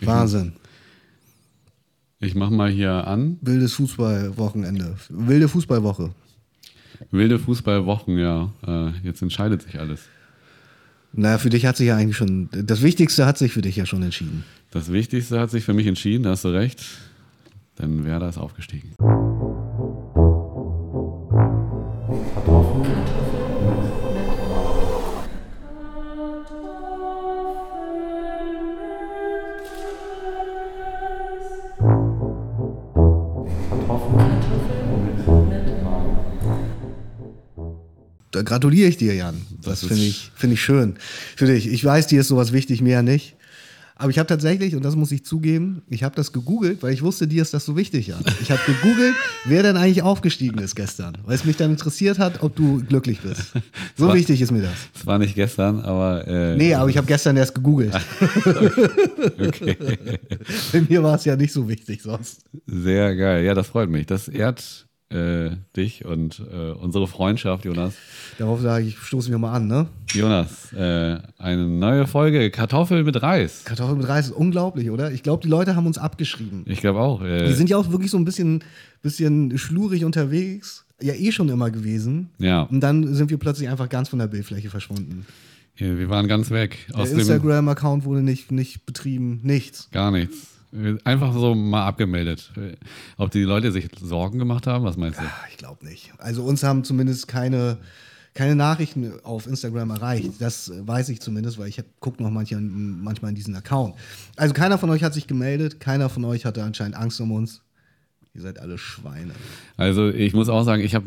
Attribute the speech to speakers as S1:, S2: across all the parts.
S1: Wahnsinn.
S2: Ich mach mal hier an.
S1: Wildes Fußballwochenende. Wilde Fußballwoche.
S2: Wilde Fußballwochen, ja. Äh, jetzt entscheidet sich alles.
S1: Na, für dich hat sich ja eigentlich schon, das Wichtigste hat sich für dich ja schon entschieden.
S2: Das Wichtigste hat sich für mich entschieden, da hast du recht. Denn Werder ist aufgestiegen.
S1: Gratuliere ich dir, Jan. Das,
S2: Das
S1: finde ich, finde ich schön. Für dich. Ich weiß, dir ist sowas wichtig, mir ja nicht. Aber ich habe tatsächlich, und das muss ich zugeben, ich habe das gegoogelt, weil ich wusste, dir ist das so wichtig, Jan. Ich habe gegoogelt, wer denn eigentlich aufgestiegen ist gestern. Weil es mich dann interessiert hat, ob du glücklich bist. So
S2: War-
S1: wichtig ist mir das.
S2: Es war nicht gestern, aber. Äh,
S1: Nee, aber ich habe gestern erst gegoogelt.
S2: Okay.
S1: Bei mir war es ja nicht so wichtig sonst.
S2: Sehr geil. Ja, das freut mich. Das ehrt äh, dich und äh, unsere Freundschaft, Jonas.
S1: Darauf sage ich, stoßen wir mal an, ne?
S2: Jonas, äh, eine neue Folge Kartoffel mit Reis.
S1: Kartoffeln mit Reis ist unglaublich, oder? Ich glaube, die Leute haben uns abgeschrieben.
S2: Ich glaube auch. Äh,
S1: Die sind ja auch wirklich so ein bisschen, bisschen schlurig unterwegs. Ja, eh schon immer gewesen.
S2: Ja.
S1: Und dann sind wir plötzlich einfach ganz von der Bildfläche verschwunden.
S2: ja, wir waren ganz weg.
S1: Der
S2: Aus dem
S1: Instagram-Account wurde nicht, nicht betrieben, nichts.
S2: gar nichts. Einfach so mal abgemeldet. Ob die Leute sich Sorgen gemacht haben, was meinst du?
S1: Ah, Ich glaube nicht. Also uns haben zumindest keine, keine Nachrichten auf Instagram erreicht. Das weiß ich zumindest, weil ich gucke noch manchmal, manchmal in diesen Account. Also keiner von euch hat sich gemeldet, keiner von euch hatte anscheinend Angst um uns. Ihr seid alle Schweine.
S2: Also ich muss auch sagen, ich habe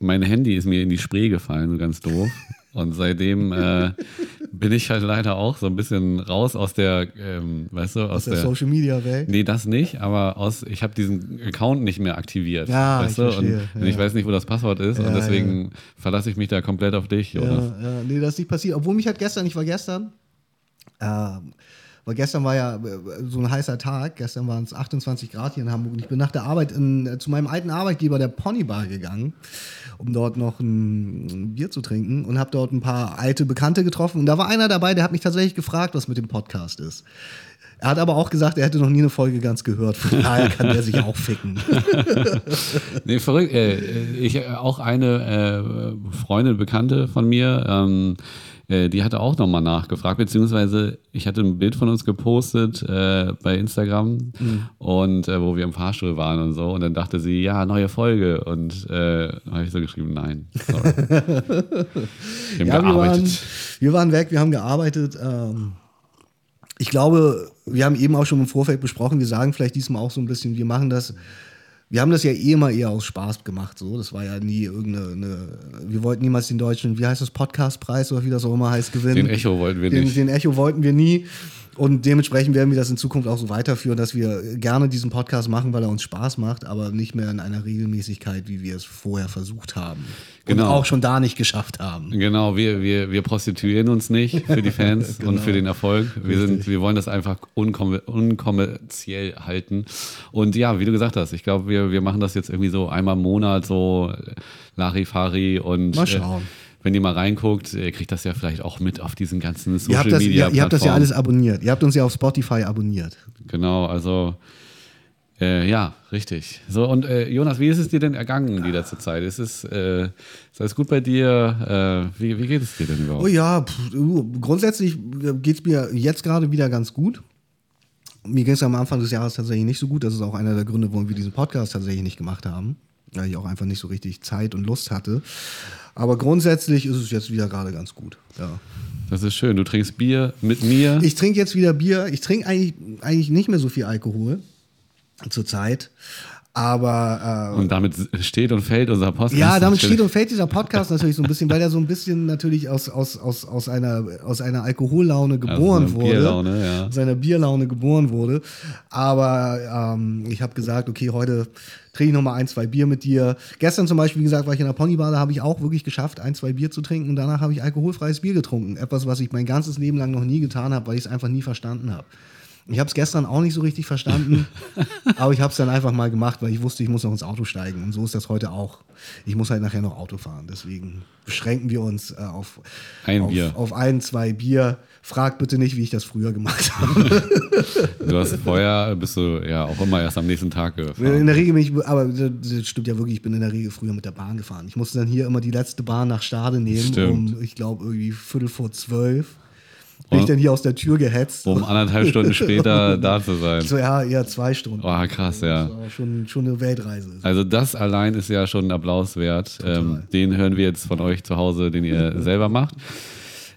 S2: mein Handy ist mir in die Spree gefallen, so ganz doof. Und seitdem äh, bin ich halt leider auch so ein bisschen raus aus der, ähm, weißt du, aus,
S1: Aus der, Social Media Welt.
S2: Nee, das nicht, aber aus, ich habe diesen Account nicht mehr aktiviert.
S1: Ja,
S2: weißt
S1: ich
S2: du?
S1: verstehe,
S2: Und,
S1: ja.
S2: ich weiß nicht, wo das Passwort ist.
S1: Ja,
S2: und deswegen verlasse ich mich da komplett auf dich, Jonas.
S1: Ja, ja, nee, das ist nicht passiert. Obwohl mich halt gestern, ich war gestern, ähm, weil gestern war ja äh, so ein heißer Tag, gestern waren es 28 Grad hier in Hamburg und ich bin nach der Arbeit in, äh, zu meinem alten Arbeitgeber, der Ponybar, gegangen, um dort noch ein, Bier zu trinken und habe dort ein paar alte Bekannte getroffen und da war einer dabei, der hat mich tatsächlich gefragt, was mit dem Podcast ist. Er hat aber auch gesagt, er hätte noch nie eine Folge ganz gehört, von daher kann der sich auch ficken.
S2: Nee, verrückt. Äh, ich auch eine Freundin, Bekannte von mir, ähm, äh, die hatte auch nochmal nachgefragt, beziehungsweise ich hatte ein Bild von uns gepostet äh, bei Instagram und äh, wo wir im Fahrstuhl waren und so. Und dann dachte sie, ja, neue Folge. Und äh, habe ich so geschrieben, nein. Sorry. wir haben
S1: Ja, wir waren,
S2: gearbeitet.
S1: wir waren weg, wir haben gearbeitet. Ähm, ich glaube, wir haben eben auch schon im Vorfeld besprochen, wir sagen vielleicht diesmal auch so ein bisschen, wir machen das, wir haben das ja eh immer eher aus Spaß gemacht. So. Das war ja nie irgendeine, eine, wir wollten niemals den deutschen, wie heißt das, Podcastpreis oder wie das auch immer heißt, gewinnen.
S2: Den Echo wollten wir
S1: den,
S2: nicht.
S1: Den Echo wollten wir nie. Und dementsprechend werden wir das in Zukunft auch so weiterführen, dass wir gerne diesen Podcast machen, weil er uns Spaß macht, aber nicht mehr in einer Regelmäßigkeit, wie wir es vorher versucht haben.
S2: Genau.
S1: Und auch schon da nicht geschafft haben.
S2: Genau, wir, wir, wir prostituieren uns nicht für die Fans und für den Erfolg. Wir, sind, wir wollen das einfach unkom unkommerziell halten. Und ja, wie du gesagt hast, ich glaube, wir, wir machen das jetzt irgendwie so einmal im Monat, so Larifari und
S1: Mal schauen.
S2: Äh, wenn ihr mal reinguckt, ihr kriegt das ja vielleicht auch mit auf diesen ganzen Social
S1: Ihr habt, das,
S2: Media
S1: ihr, ihr habt das ja alles abonniert. Ihr habt uns ja auf Spotify abonniert.
S2: Genau, also äh, ja, richtig. So, und äh, Jonas, wie ist es dir denn ergangen die letzte Zeit? Ist es äh, ist alles gut bei dir? Äh, wie, wie geht es dir denn überhaupt?
S1: Oh ja, pff, grundsätzlich geht es mir jetzt gerade wieder ganz gut. Mir ging es am Anfang des Jahres tatsächlich nicht so gut. Das ist auch einer der Gründe, warum wir diesen Podcast tatsächlich nicht gemacht haben. Weil ich auch einfach nicht so richtig Zeit und Lust hatte. Aber grundsätzlich ist es jetzt wieder gerade ganz gut. Ja.
S2: Das ist schön. Du trinkst Bier mit mir.
S1: Ich trinke jetzt wieder Bier. Ich trinke eigentlich, eigentlich nicht mehr so viel Alkohol zurzeit. Aber äh,
S2: und damit steht und fällt unser Podcast.
S1: Ja, damit steht und fällt dieser Podcast natürlich so ein bisschen, weil er so ein bisschen natürlich aus, aus, aus, aus, einer, aus einer Alkohollaune geboren
S2: einer
S1: wurde.
S2: Bierlaune, ja.
S1: Aus einer Bierlaune geboren wurde. Aber ähm, ich habe gesagt, okay, heute trinke ich nochmal ein, zwei Bier mit dir. Gestern zum Beispiel, wie gesagt, war ich in der Ponybar, da habe ich auch wirklich geschafft, ein, zwei Bier zu trinken und danach habe ich alkoholfreies Bier getrunken. Etwas, was ich mein ganzes Leben lang noch nie getan habe, weil ich es einfach nie verstanden habe. Ich habe es gestern auch nicht so richtig verstanden, aber ich habe es dann einfach mal gemacht, weil ich wusste, ich muss noch ins Auto steigen. Und so ist das heute auch. Ich muss halt nachher noch Auto fahren. Deswegen beschränken wir uns äh, auf,
S2: Ein
S1: auf,
S2: Bier.
S1: auf ein, zwei Bier. Frag bitte nicht, wie ich das früher gemacht habe.
S2: Du hast vorher, bist du ja auch immer erst am nächsten Tag gefahren.
S1: In der Regel bin ich, aber das stimmt ja wirklich, ich bin in der Regel früher mit der Bahn gefahren. Ich musste dann hier immer die letzte Bahn nach Stade nehmen,
S2: Stimmt.
S1: um, ich glaube, irgendwie Viertel vor zwölf. Bin ich dann hier aus der Tür gehetzt.
S2: Um anderthalb Stunden später da zu sein.
S1: So, ja, eher zwei Stunden.
S2: Oh, krass, ja.
S1: Das war schon, schon eine Weltreise.
S2: Also das allein ist ja schon ein Applaus wert. Ähm, den hören wir jetzt von euch zu Hause, den ihr selber macht.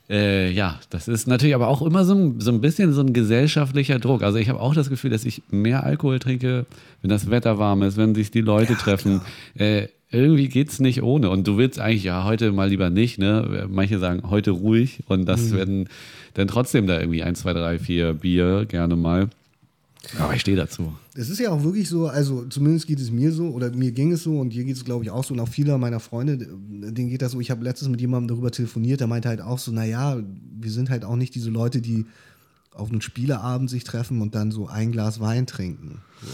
S2: Äh, ja, das ist natürlich aber auch immer so ein, so ein bisschen so ein gesellschaftlicher Druck. Also ich habe auch das Gefühl, dass ich mehr Alkohol trinke, wenn das Wetter warm ist, wenn sich die Leute treffen. Äh, irgendwie geht's nicht ohne. Und du willst eigentlich, ja, heute mal lieber nicht, ne? Manche sagen, heute ruhig. Und das werden dann trotzdem da irgendwie ein, zwei, drei, vier Bier gerne mal. Aber ich stehe dazu.
S1: Es ist ja auch wirklich so, also zumindest geht es mir so, oder mir ging es so und dir geht es, glaube ich, auch so. Und auch viele meiner Freunde, denen geht das so. Ich habe letztens mit jemandem darüber telefoniert, der meinte halt auch so, naja, wir sind halt auch nicht diese Leute, die auf einen Spieleabend sich treffen und dann so ein Glas Wein trinken. So.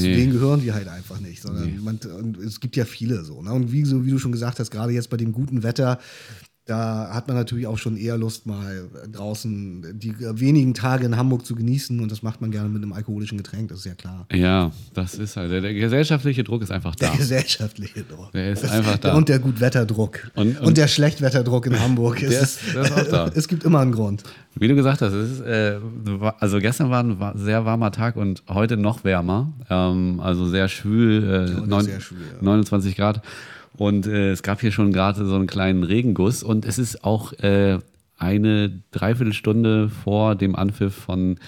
S1: Zu
S2: Nee.
S1: denen gehören wir halt einfach nicht, sondern man, und es gibt ja viele so. Ne? Und wie, so, wie du schon gesagt hast, gerade jetzt bei dem guten Wetter, da hat man natürlich auch schon eher Lust, mal draußen die wenigen Tage in Hamburg zu genießen und das macht man gerne mit einem alkoholischen Getränk, das ist ja klar.
S2: Ja, das ist halt, der, der gesellschaftliche Druck ist einfach da.
S1: Der gesellschaftliche Druck.
S2: Der ist einfach da.
S1: Und der Gutwetterdruck.
S2: Und-
S1: Und,
S2: und-
S1: der Schlechtwetterdruck in Hamburg. Es
S2: Der ist- der ist auch da.
S1: Es gibt immer einen Grund.
S2: Wie du gesagt hast, ist, äh, also gestern war ein sehr warmer Tag und heute noch wärmer. Ähm, also sehr schwül, äh,
S1: Heute
S2: neun-
S1: sehr schwül, ja.
S2: 29 Grad. Und äh, es gab hier schon gerade so einen kleinen Regenguss. Und es ist auch äh, eine Dreiviertelstunde vor dem Anpfiff von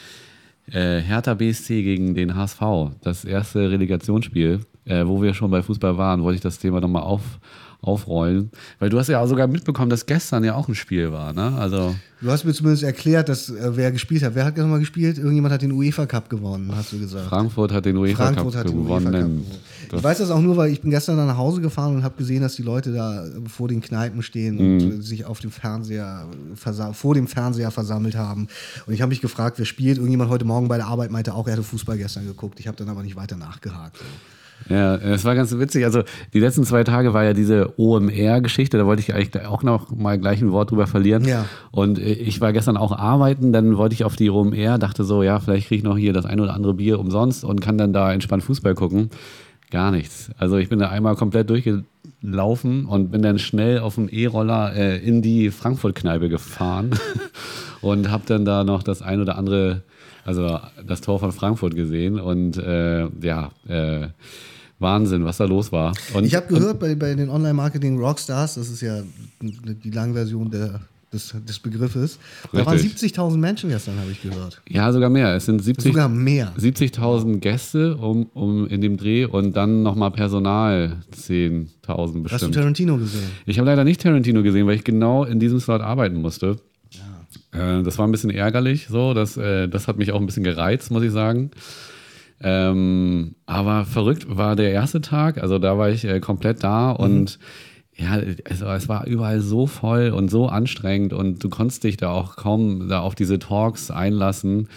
S2: äh, Hertha BSC gegen den HSV. Das erste Relegationsspiel, äh, wo wir schon bei Fußball waren, wollte ich das Thema nochmal auf, aufrollen. Weil du hast ja auch sogar mitbekommen, dass gestern ja auch ein Spiel war, ne? Also.
S1: Du hast mir zumindest erklärt, dass äh, wer gespielt hat. Wer hat mal gespielt? Irgendjemand hat den UEFA Cup gewonnen, hast du gesagt.
S2: Frankfurt hat den UEFA
S1: Frankfurt
S2: Cup
S1: hat den UEFA Cup
S2: gewonnen.
S1: gewonnen. Ich weiß das auch nur, weil ich bin gestern dann nach Hause gefahren und habe gesehen, dass die Leute da äh, vor den Kneipen stehen und
S2: Mhm.
S1: sich auf dem Fernseher vor dem Fernseher versammelt haben. Und ich habe mich gefragt, wer spielt. Irgendjemand heute Morgen bei der Arbeit meinte auch, er hätte Fußball gestern geguckt. Ich habe dann aber nicht weiter nachgehakt.
S2: Ja, es war ganz witzig. Also die letzten zwei Tage war ja diese OMR-Geschichte, da wollte ich eigentlich auch noch mal gleich ein Wort drüber verlieren.
S1: Ja.
S2: Und äh, ich war gestern auch arbeiten, dann wollte ich auf die OMR, dachte so, ja, vielleicht kriege ich noch hier das ein oder andere Bier umsonst und kann dann da entspannt Fußball gucken. Gar nichts. Also ich bin da einmal komplett durchgelaufen und bin dann schnell auf dem E-Roller äh, in die Frankfurt-Kneipe gefahren und habe dann da noch das ein oder andere, also das Tor von Frankfurt gesehen und äh, ja, äh, Wahnsinn, was da los war. Und,
S1: Ich habe gehört bei, bei den Online-Marketing Rockstars, das ist ja die Langversion der, des, des Begriffes, da waren
S2: Richtig.
S1: 70.000 Menschen gestern, habe ich gehört.
S2: ja, sogar mehr. Es sind 70,
S1: Sogar mehr.
S2: 70.000 Gäste um, um in dem Dreh und dann nochmal Personal 10.000
S1: Hast du
S2: bestimmt.
S1: Tarantino gesehen?
S2: Ich habe leider nicht Tarantino gesehen, weil ich genau in diesem Slot arbeiten musste. Äh, das war ein bisschen ärgerlich, so. Das, äh, das hat mich auch ein bisschen gereizt, muss ich sagen. Ähm, aber verrückt war der erste Tag, also da war ich äh, komplett da und ja, also es war überall so voll und so anstrengend und du konntest dich da auch kaum da auf diese Talks einlassen.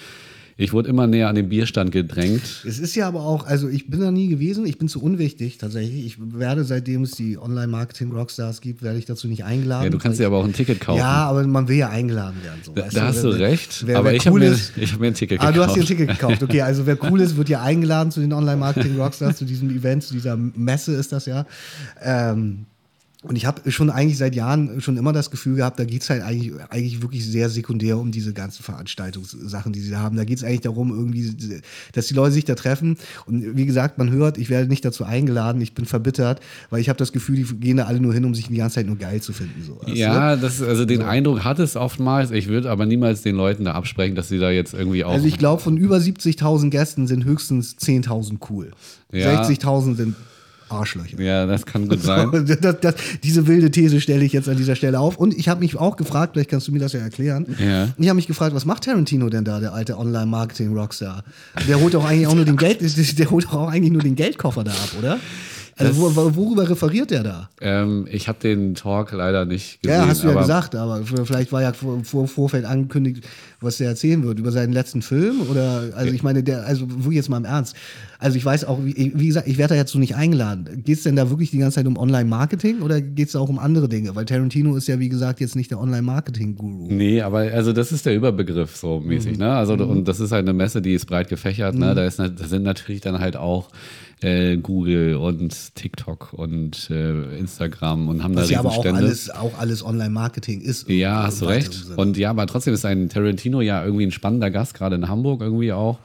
S2: Ich wurde immer näher an den Bierstand gedrängt.
S1: Es ist ja aber auch, also ich bin da nie gewesen, ich bin zu unwichtig tatsächlich. Ich werde, seitdem es die Online-Marketing-Rockstars gibt, werde ich dazu nicht eingeladen.
S2: Ja, du kannst dir aber auch ein Ticket kaufen.
S1: Ja, aber man will ja eingeladen werden. So,
S2: da,
S1: weißt
S2: da hast du
S1: Wer- wer-
S2: recht,
S1: wer,
S2: aber
S1: wer
S2: ich habe
S1: cool
S2: mir,
S1: ist,
S2: ich hab mir ein Ticket
S1: Ah,
S2: gekauft.
S1: du hast dir ein Ticket gekauft. Okay, also wer cool ist, wird ja eingeladen zu den Online-Marketing-Rockstars, zu diesem Event, zu dieser Messe ist das ja. Ähm, und ich habe schon eigentlich seit Jahren schon immer das Gefühl gehabt, da geht es halt eigentlich, eigentlich wirklich sehr sekundär um diese ganzen Veranstaltungssachen, die sie da haben. Da geht es eigentlich darum, irgendwie, dass die Leute sich da treffen. Und wie gesagt, man hört, ich werde nicht dazu eingeladen, ich bin verbittert, weil ich habe das Gefühl, die gehen da alle nur hin, um sich die ganze Zeit nur geil zu finden. So, du?
S2: Ja, das, also den Eindruck hat es oftmals. Ich würde aber niemals den Leuten da absprechen, dass sie da jetzt irgendwie auch.
S1: Also ich glaube, von über 70.000 Gästen sind höchstens 10.000 cool.
S2: Ja.
S1: 60.000 sind Arschlöcher.
S2: ja, das kann gut sein.
S1: Das, das, diese wilde These stelle ich jetzt an dieser Stelle auf. Und ich habe mich auch gefragt, vielleicht kannst du mir das ja erklären.
S2: Ja.
S1: Ich habe mich gefragt, was macht Tarantino denn da, der alte Online-Marketing-Rockstar? Der holt doch eigentlich auch nur den Geld, der holt doch auch eigentlich nur den Geldkoffer da ab, oder? Also wo- worüber referiert der da?
S2: Ähm, ich habe den Talk leider nicht gesehen.
S1: Ja, hast du ja
S2: aber
S1: gesagt, aber vielleicht war ja vor, vor Vorfeld angekündigt, was der erzählen wird über seinen letzten Film oder also ich meine, der also wirklich jetzt mal im Ernst. Also ich weiß auch, wie, wie gesagt, ich werde da jetzt so nicht eingeladen. Geht es denn da wirklich die ganze Zeit um Online-Marketing oder geht es auch um andere Dinge? Weil Tarantino ist ja wie gesagt jetzt nicht der Online-Marketing-Guru.
S2: Nee, aber also das ist der Überbegriff so mäßig, ne? Also und das ist halt eine Messe, die ist breit gefächert, ne? Da, ist, da sind natürlich dann halt auch äh, Google und TikTok und äh, Instagram und haben
S1: Was
S2: da
S1: ja aber auch alles, auch alles Online-Marketing ist.
S2: Ja, hast du recht.
S1: Sinne.
S2: Und ja, aber trotzdem ist ein Tarantino ja irgendwie ein spannender Gast, gerade in Hamburg irgendwie auch.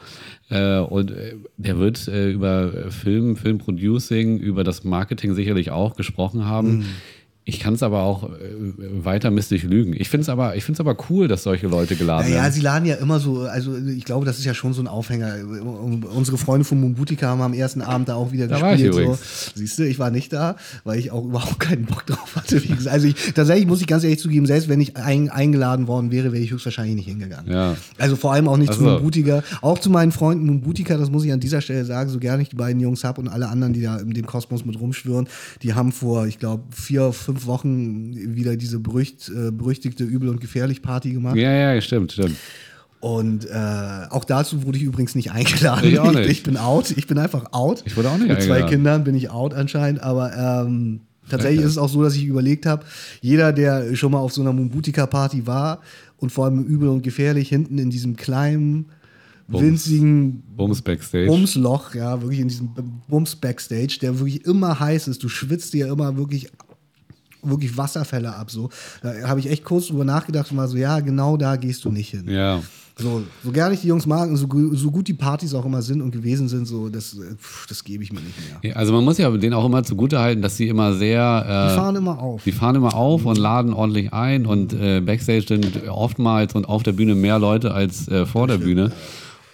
S2: Äh, und äh, der wird äh, über Film, Filmproducing, über das Marketing sicherlich auch gesprochen haben.
S1: Mhm.
S2: Ich kann es aber auch äh, weiter mistig lügen. Ich finde es aber, ich find's aber cool, dass solche Leute geladen
S1: Ja, ja,
S2: werden.
S1: sie laden ja immer so, also ich glaube, das ist ja schon so ein Aufhänger. Unsere Freunde von Mumbutika haben am ersten Abend da auch wieder
S2: Da war ich
S1: gespielt. so.
S2: übrigens.
S1: Siehst du, ich war nicht da, weil ich auch überhaupt keinen Bock drauf hatte. Also ich, tatsächlich muss ich ganz ehrlich zugeben, selbst wenn ich ein, eingeladen worden wäre, wäre ich höchstwahrscheinlich nicht hingegangen.
S2: Ja.
S1: Also vor allem auch nicht zu
S2: Ach so.
S1: Mumbutika. Auch zu meinen Freunden Mumbutika, das muss ich an dieser Stelle sagen, so gerne ich die beiden Jungs habe und alle anderen, die da in dem Kosmos mit rumschwirren, die haben vor, ich glaube, vier, fünf Wochen wieder diese berücht, äh, berüchtigte Übel- und Gefährlich-Party gemacht.
S2: Ja, ja, stimmt, stimmt.
S1: Und äh, auch dazu wurde ich übrigens nicht eingeladen.
S2: Ich auch nicht.
S1: Ich, bin out. Ich bin einfach out.
S2: Ich wurde auch nicht
S1: Mit zwei
S2: eingeladen.
S1: Kindern bin ich out anscheinend. Aber ähm, tatsächlich ist es auch so, dass ich überlegt habe, jeder, der schon mal auf so einer Mumbutika-Party war und vor allem übel und gefährlich hinten in diesem kleinen,
S2: Bums.
S1: winzigen
S2: Bums Backstage.
S1: Bumsloch, ja, wirklich in diesem Bums Backstage, der wirklich immer heiß ist. Du schwitzt dir immer wirklich wirklich Wasserfälle ab so. Da habe ich echt kurz drüber nachgedacht und war so, ja, genau da gehst du nicht hin.
S2: Ja.
S1: So, so gerne ich die Jungs mag und so, so gut die Partys auch immer sind und gewesen sind, so das, äh, pff, das gebe ich mir nicht mehr.
S2: Ja, Also man muss ja denen auch immer zugutehalten, dass sie immer sehr
S1: Die
S2: äh,
S1: fahren immer auf.
S2: Die fahren immer auf und laden ordentlich ein und äh, Backstage sind oftmals und auf der Bühne mehr Leute als äh, vor der Bühne.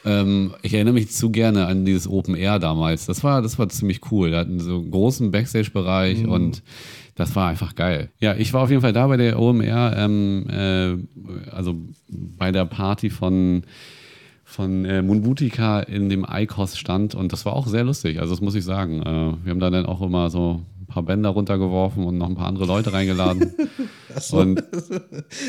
S2: Ähm, ich erinnere mich zu gerne an dieses Open Air damals. Das war, das war ziemlich cool. Da hatten so einen großen Backstage-Bereich und das war einfach geil. Ja, ich war auf jeden Fall da bei der OMR, ähm, äh, also bei der Party von von äh, Munbutika in dem Eikos-Stand und das war auch sehr lustig, also das muss ich sagen. Äh, wir haben da dann auch immer so ein paar Bänder runtergeworfen und noch ein paar andere Leute reingeladen. Und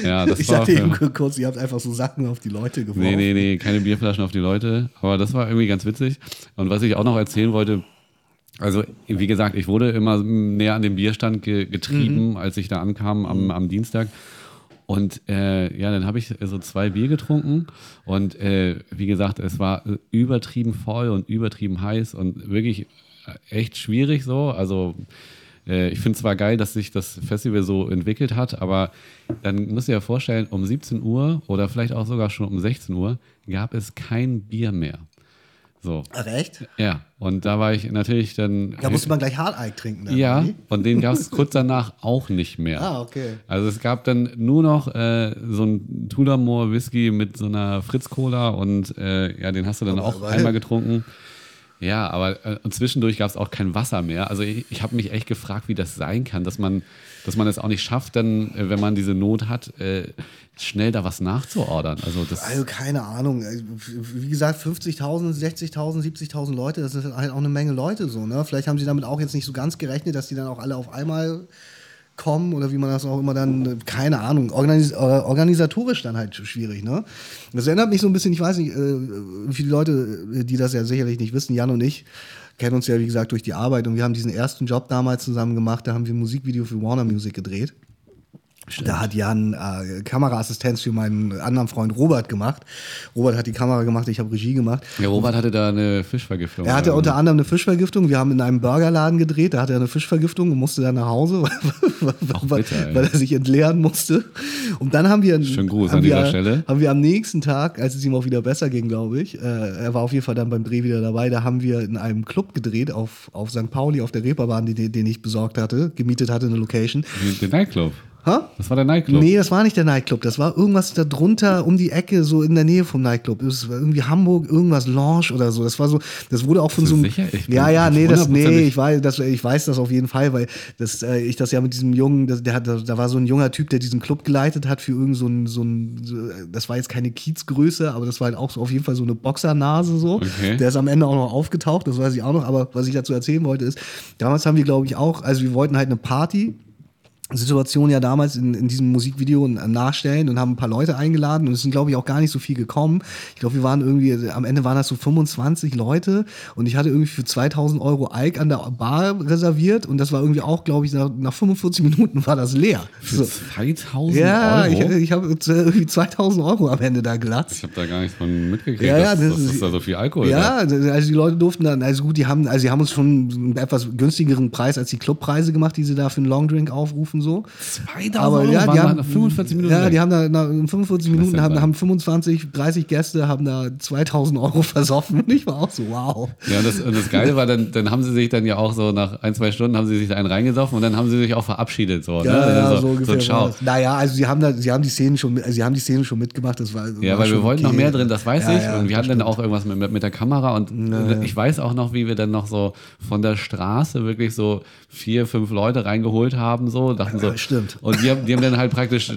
S2: ja, das
S1: ich
S2: war.
S1: sagte eben kurz, ihr habt einfach so Sachen auf die Leute geworfen.
S2: Nee, nee, nee, keine Bierflaschen auf die Leute. Aber das war irgendwie ganz witzig. Und was ich auch noch erzählen wollte, also wie gesagt, ich wurde immer näher an den Bierstand ge getrieben,
S1: Mhm.
S2: als ich da ankam am, am Dienstag. Und äh, ja, dann habe ich so zwei Bier getrunken und äh, wie gesagt, es war übertrieben voll und übertrieben heiß und wirklich äh, echt schwierig so. Also äh, ich finde zwar geil, dass sich das Festival so entwickelt hat, aber dann musst du dir ja vorstellen, um 17 Uhr oder vielleicht auch sogar schon um 16 Uhr gab es kein Bier mehr. So,
S1: Ach, echt?
S2: ja. Und da war ich natürlich dann.
S1: Da musste man gleich Harteig trinken. Dann,
S2: ja,
S1: wie?
S2: und den gab es kurz danach auch nicht mehr.
S1: Ah, okay.
S2: Also es gab dann nur noch äh, so ein Tudormoor Whisky mit so einer Fritz Cola und äh, ja, den hast du dann
S1: Aber
S2: auch
S1: immerhin.
S2: einmal getrunken. Ja, aber äh, zwischendurch gab es auch kein Wasser mehr. Also ich, ich habe mich echt gefragt, wie das sein kann, dass man, dass man es auch nicht schafft, dann, äh, wenn man diese Not hat, äh, schnell da was nachzuordern. Also das.
S1: Also keine Ahnung. Also, Wie gesagt, 50.000, 60.000, 70.000 Leute, das ist halt auch eine Menge Leute so. Ne? Vielleicht haben sie damit auch jetzt nicht so ganz gerechnet, dass die dann auch alle auf einmal kommen oder wie man das auch immer dann, keine Ahnung, organis äh, organisatorisch dann halt schwierig. Ne? Das erinnert mich so ein bisschen, ich weiß nicht, äh, viele Leute, äh, die das ja sicherlich nicht wissen, Jan und ich, kennen uns ja wie gesagt durch die Arbeit und wir haben diesen ersten Job damals zusammen gemacht, da haben wir ein Musikvideo für Warner Music gedreht. Da hat Jan äh, Kameraassistenz für meinen anderen Freund Robert gemacht. Robert hat die Kamera gemacht, ich habe Regie gemacht.
S2: ja, Robert hatte da eine Fischvergiftung.
S1: Er hatte unter anderem eine Fischvergiftung. Wir haben in einem Burgerladen gedreht, da hatte er eine Fischvergiftung und musste dann nach Hause, weil,
S2: bitter, ey.
S1: weil er sich entleeren musste. Und dann haben wir,
S2: Schönen Gruß an dieser
S1: wir,
S2: Stelle.
S1: haben wir am nächsten Tag, als es ihm auch wieder besser ging, glaube ich, äh, er war auf jeden Fall dann beim Dreh wieder dabei, da haben wir in einem Club gedreht auf, auf St. Pauli auf der Reeperbahn, den, den ich besorgt hatte, gemietet hatte, eine Location.
S2: Den Nightclub.
S1: Hä?
S2: Das war der Nightclub.
S1: Nee, das war nicht der Nightclub. Das war irgendwas da drunter um die Ecke, so in der Nähe vom Nightclub. Das war irgendwie Hamburg, irgendwas Lounge oder so. Das war so, das wurde auch von so einem.
S2: sicher? Ich
S1: ja, ja, nee, das, nee, ich weiß, das, ich weiß das auf jeden Fall, weil das, äh, ich das ja mit diesem Jungen, das, der hat, da war so ein junger Typ, der diesen Club geleitet hat für irgend so ein, so ein, das war jetzt keine Kiezgröße, aber das war halt auch so auf jeden Fall so eine Boxernase so.
S2: Okay.
S1: Der ist am Ende auch noch aufgetaucht, das weiß ich auch noch, aber was ich dazu erzählen wollte ist, damals haben wir, glaube ich, auch, also wir wollten halt eine Party Situation ja damals in, in diesem Musikvideo nachstellen und haben ein paar Leute eingeladen und es sind, glaube ich, auch gar nicht so viel gekommen. Ich glaube, wir waren irgendwie, am Ende waren das so 25 Leute und ich hatte irgendwie für 2000 Euro Alk an der Bar reserviert und das war irgendwie auch, glaube ich, nach, nach 45 Minuten war das leer.
S2: Für
S1: So.
S2: 2000
S1: Ja,
S2: Euro?
S1: ich, ich habe irgendwie 2000 Euro am Ende da glatzt.
S2: Ich habe da gar nichts von mitgekriegt,
S1: Ja, ja, das
S2: dass
S1: ist-
S2: da so viel Alkohol
S1: Ja,
S2: gab.
S1: also die Leute durften dann, also gut, die haben, also die haben uns schon einen etwas günstigeren Preis als die Clubpreise gemacht, die sie da für einen Longdrink aufrufen, so.
S2: 2000
S1: Aber
S2: Euro
S1: ja, die
S2: nach
S1: haben,
S2: 45 Minuten
S1: Ja,
S2: weg.
S1: die haben da nach 45 Minuten haben, haben 25, 30 Gäste haben da 2000 Euro versoffen und ich war auch so, wow.
S2: Ja, und das, und das Geile war, dann, dann haben sie sich dann ja auch so nach ein, zwei Stunden haben sie sich da einen reingesoffen und dann haben sie sich auch verabschiedet. So, ne?
S1: Ja, ja,
S2: so,
S1: so, ungefähr.
S2: ciao.
S1: war das. Naja, also sie haben da, sie haben die Szenen schon, also sie haben die Szenen schon mitgemacht. Das war,
S2: Ja,
S1: war
S2: weil wir wollten
S1: okay.
S2: noch mehr drin, das weiß
S1: Ja,
S2: ich. und wir
S1: das
S2: hatten dann
S1: stimmt.
S2: auch irgendwas mit, mit der Kamera und ich weiß auch noch, wie wir dann noch so von der Straße wirklich so vier, fünf Leute reingeholt haben, so, dachten so.
S1: Ja, stimmt.
S2: Und die haben, die haben dann halt praktisch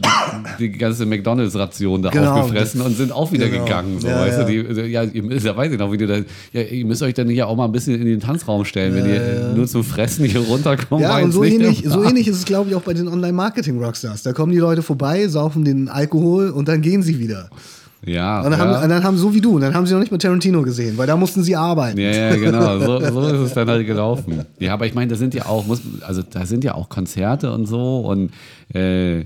S2: die, ganze McDonalds-Ration da
S1: Genau.
S2: aufgefressen und sind auch wieder
S1: Genau.
S2: gegangen, so,
S1: Ja,
S2: weißt
S1: ja.
S2: du, die, ja, ihr müsst, da weiß ich noch, wie du da, ja, ihr müsst euch dann hier auch mal ein bisschen in den Tanzraum stellen, wenn ihr nur zum Fressen hier runterkommt.
S1: Ja, und so ähnlich, so ähnlich ist es, glaube ich, auch bei den Online-Marketing-Rockstars. Da kommen die Leute vorbei, saufen den Alkohol und dann gehen sie wieder.
S2: Ja,
S1: Und dann,
S2: ja.
S1: haben, und dann haben so wie du, und dann haben sie noch nicht mit Tarantino gesehen, weil da mussten sie arbeiten.
S2: Ja, ja, genau. So, so ist es dann halt gelaufen. Ja, aber ich meine, da sind ja auch, muss, also da sind ja auch Konzerte und so und äh,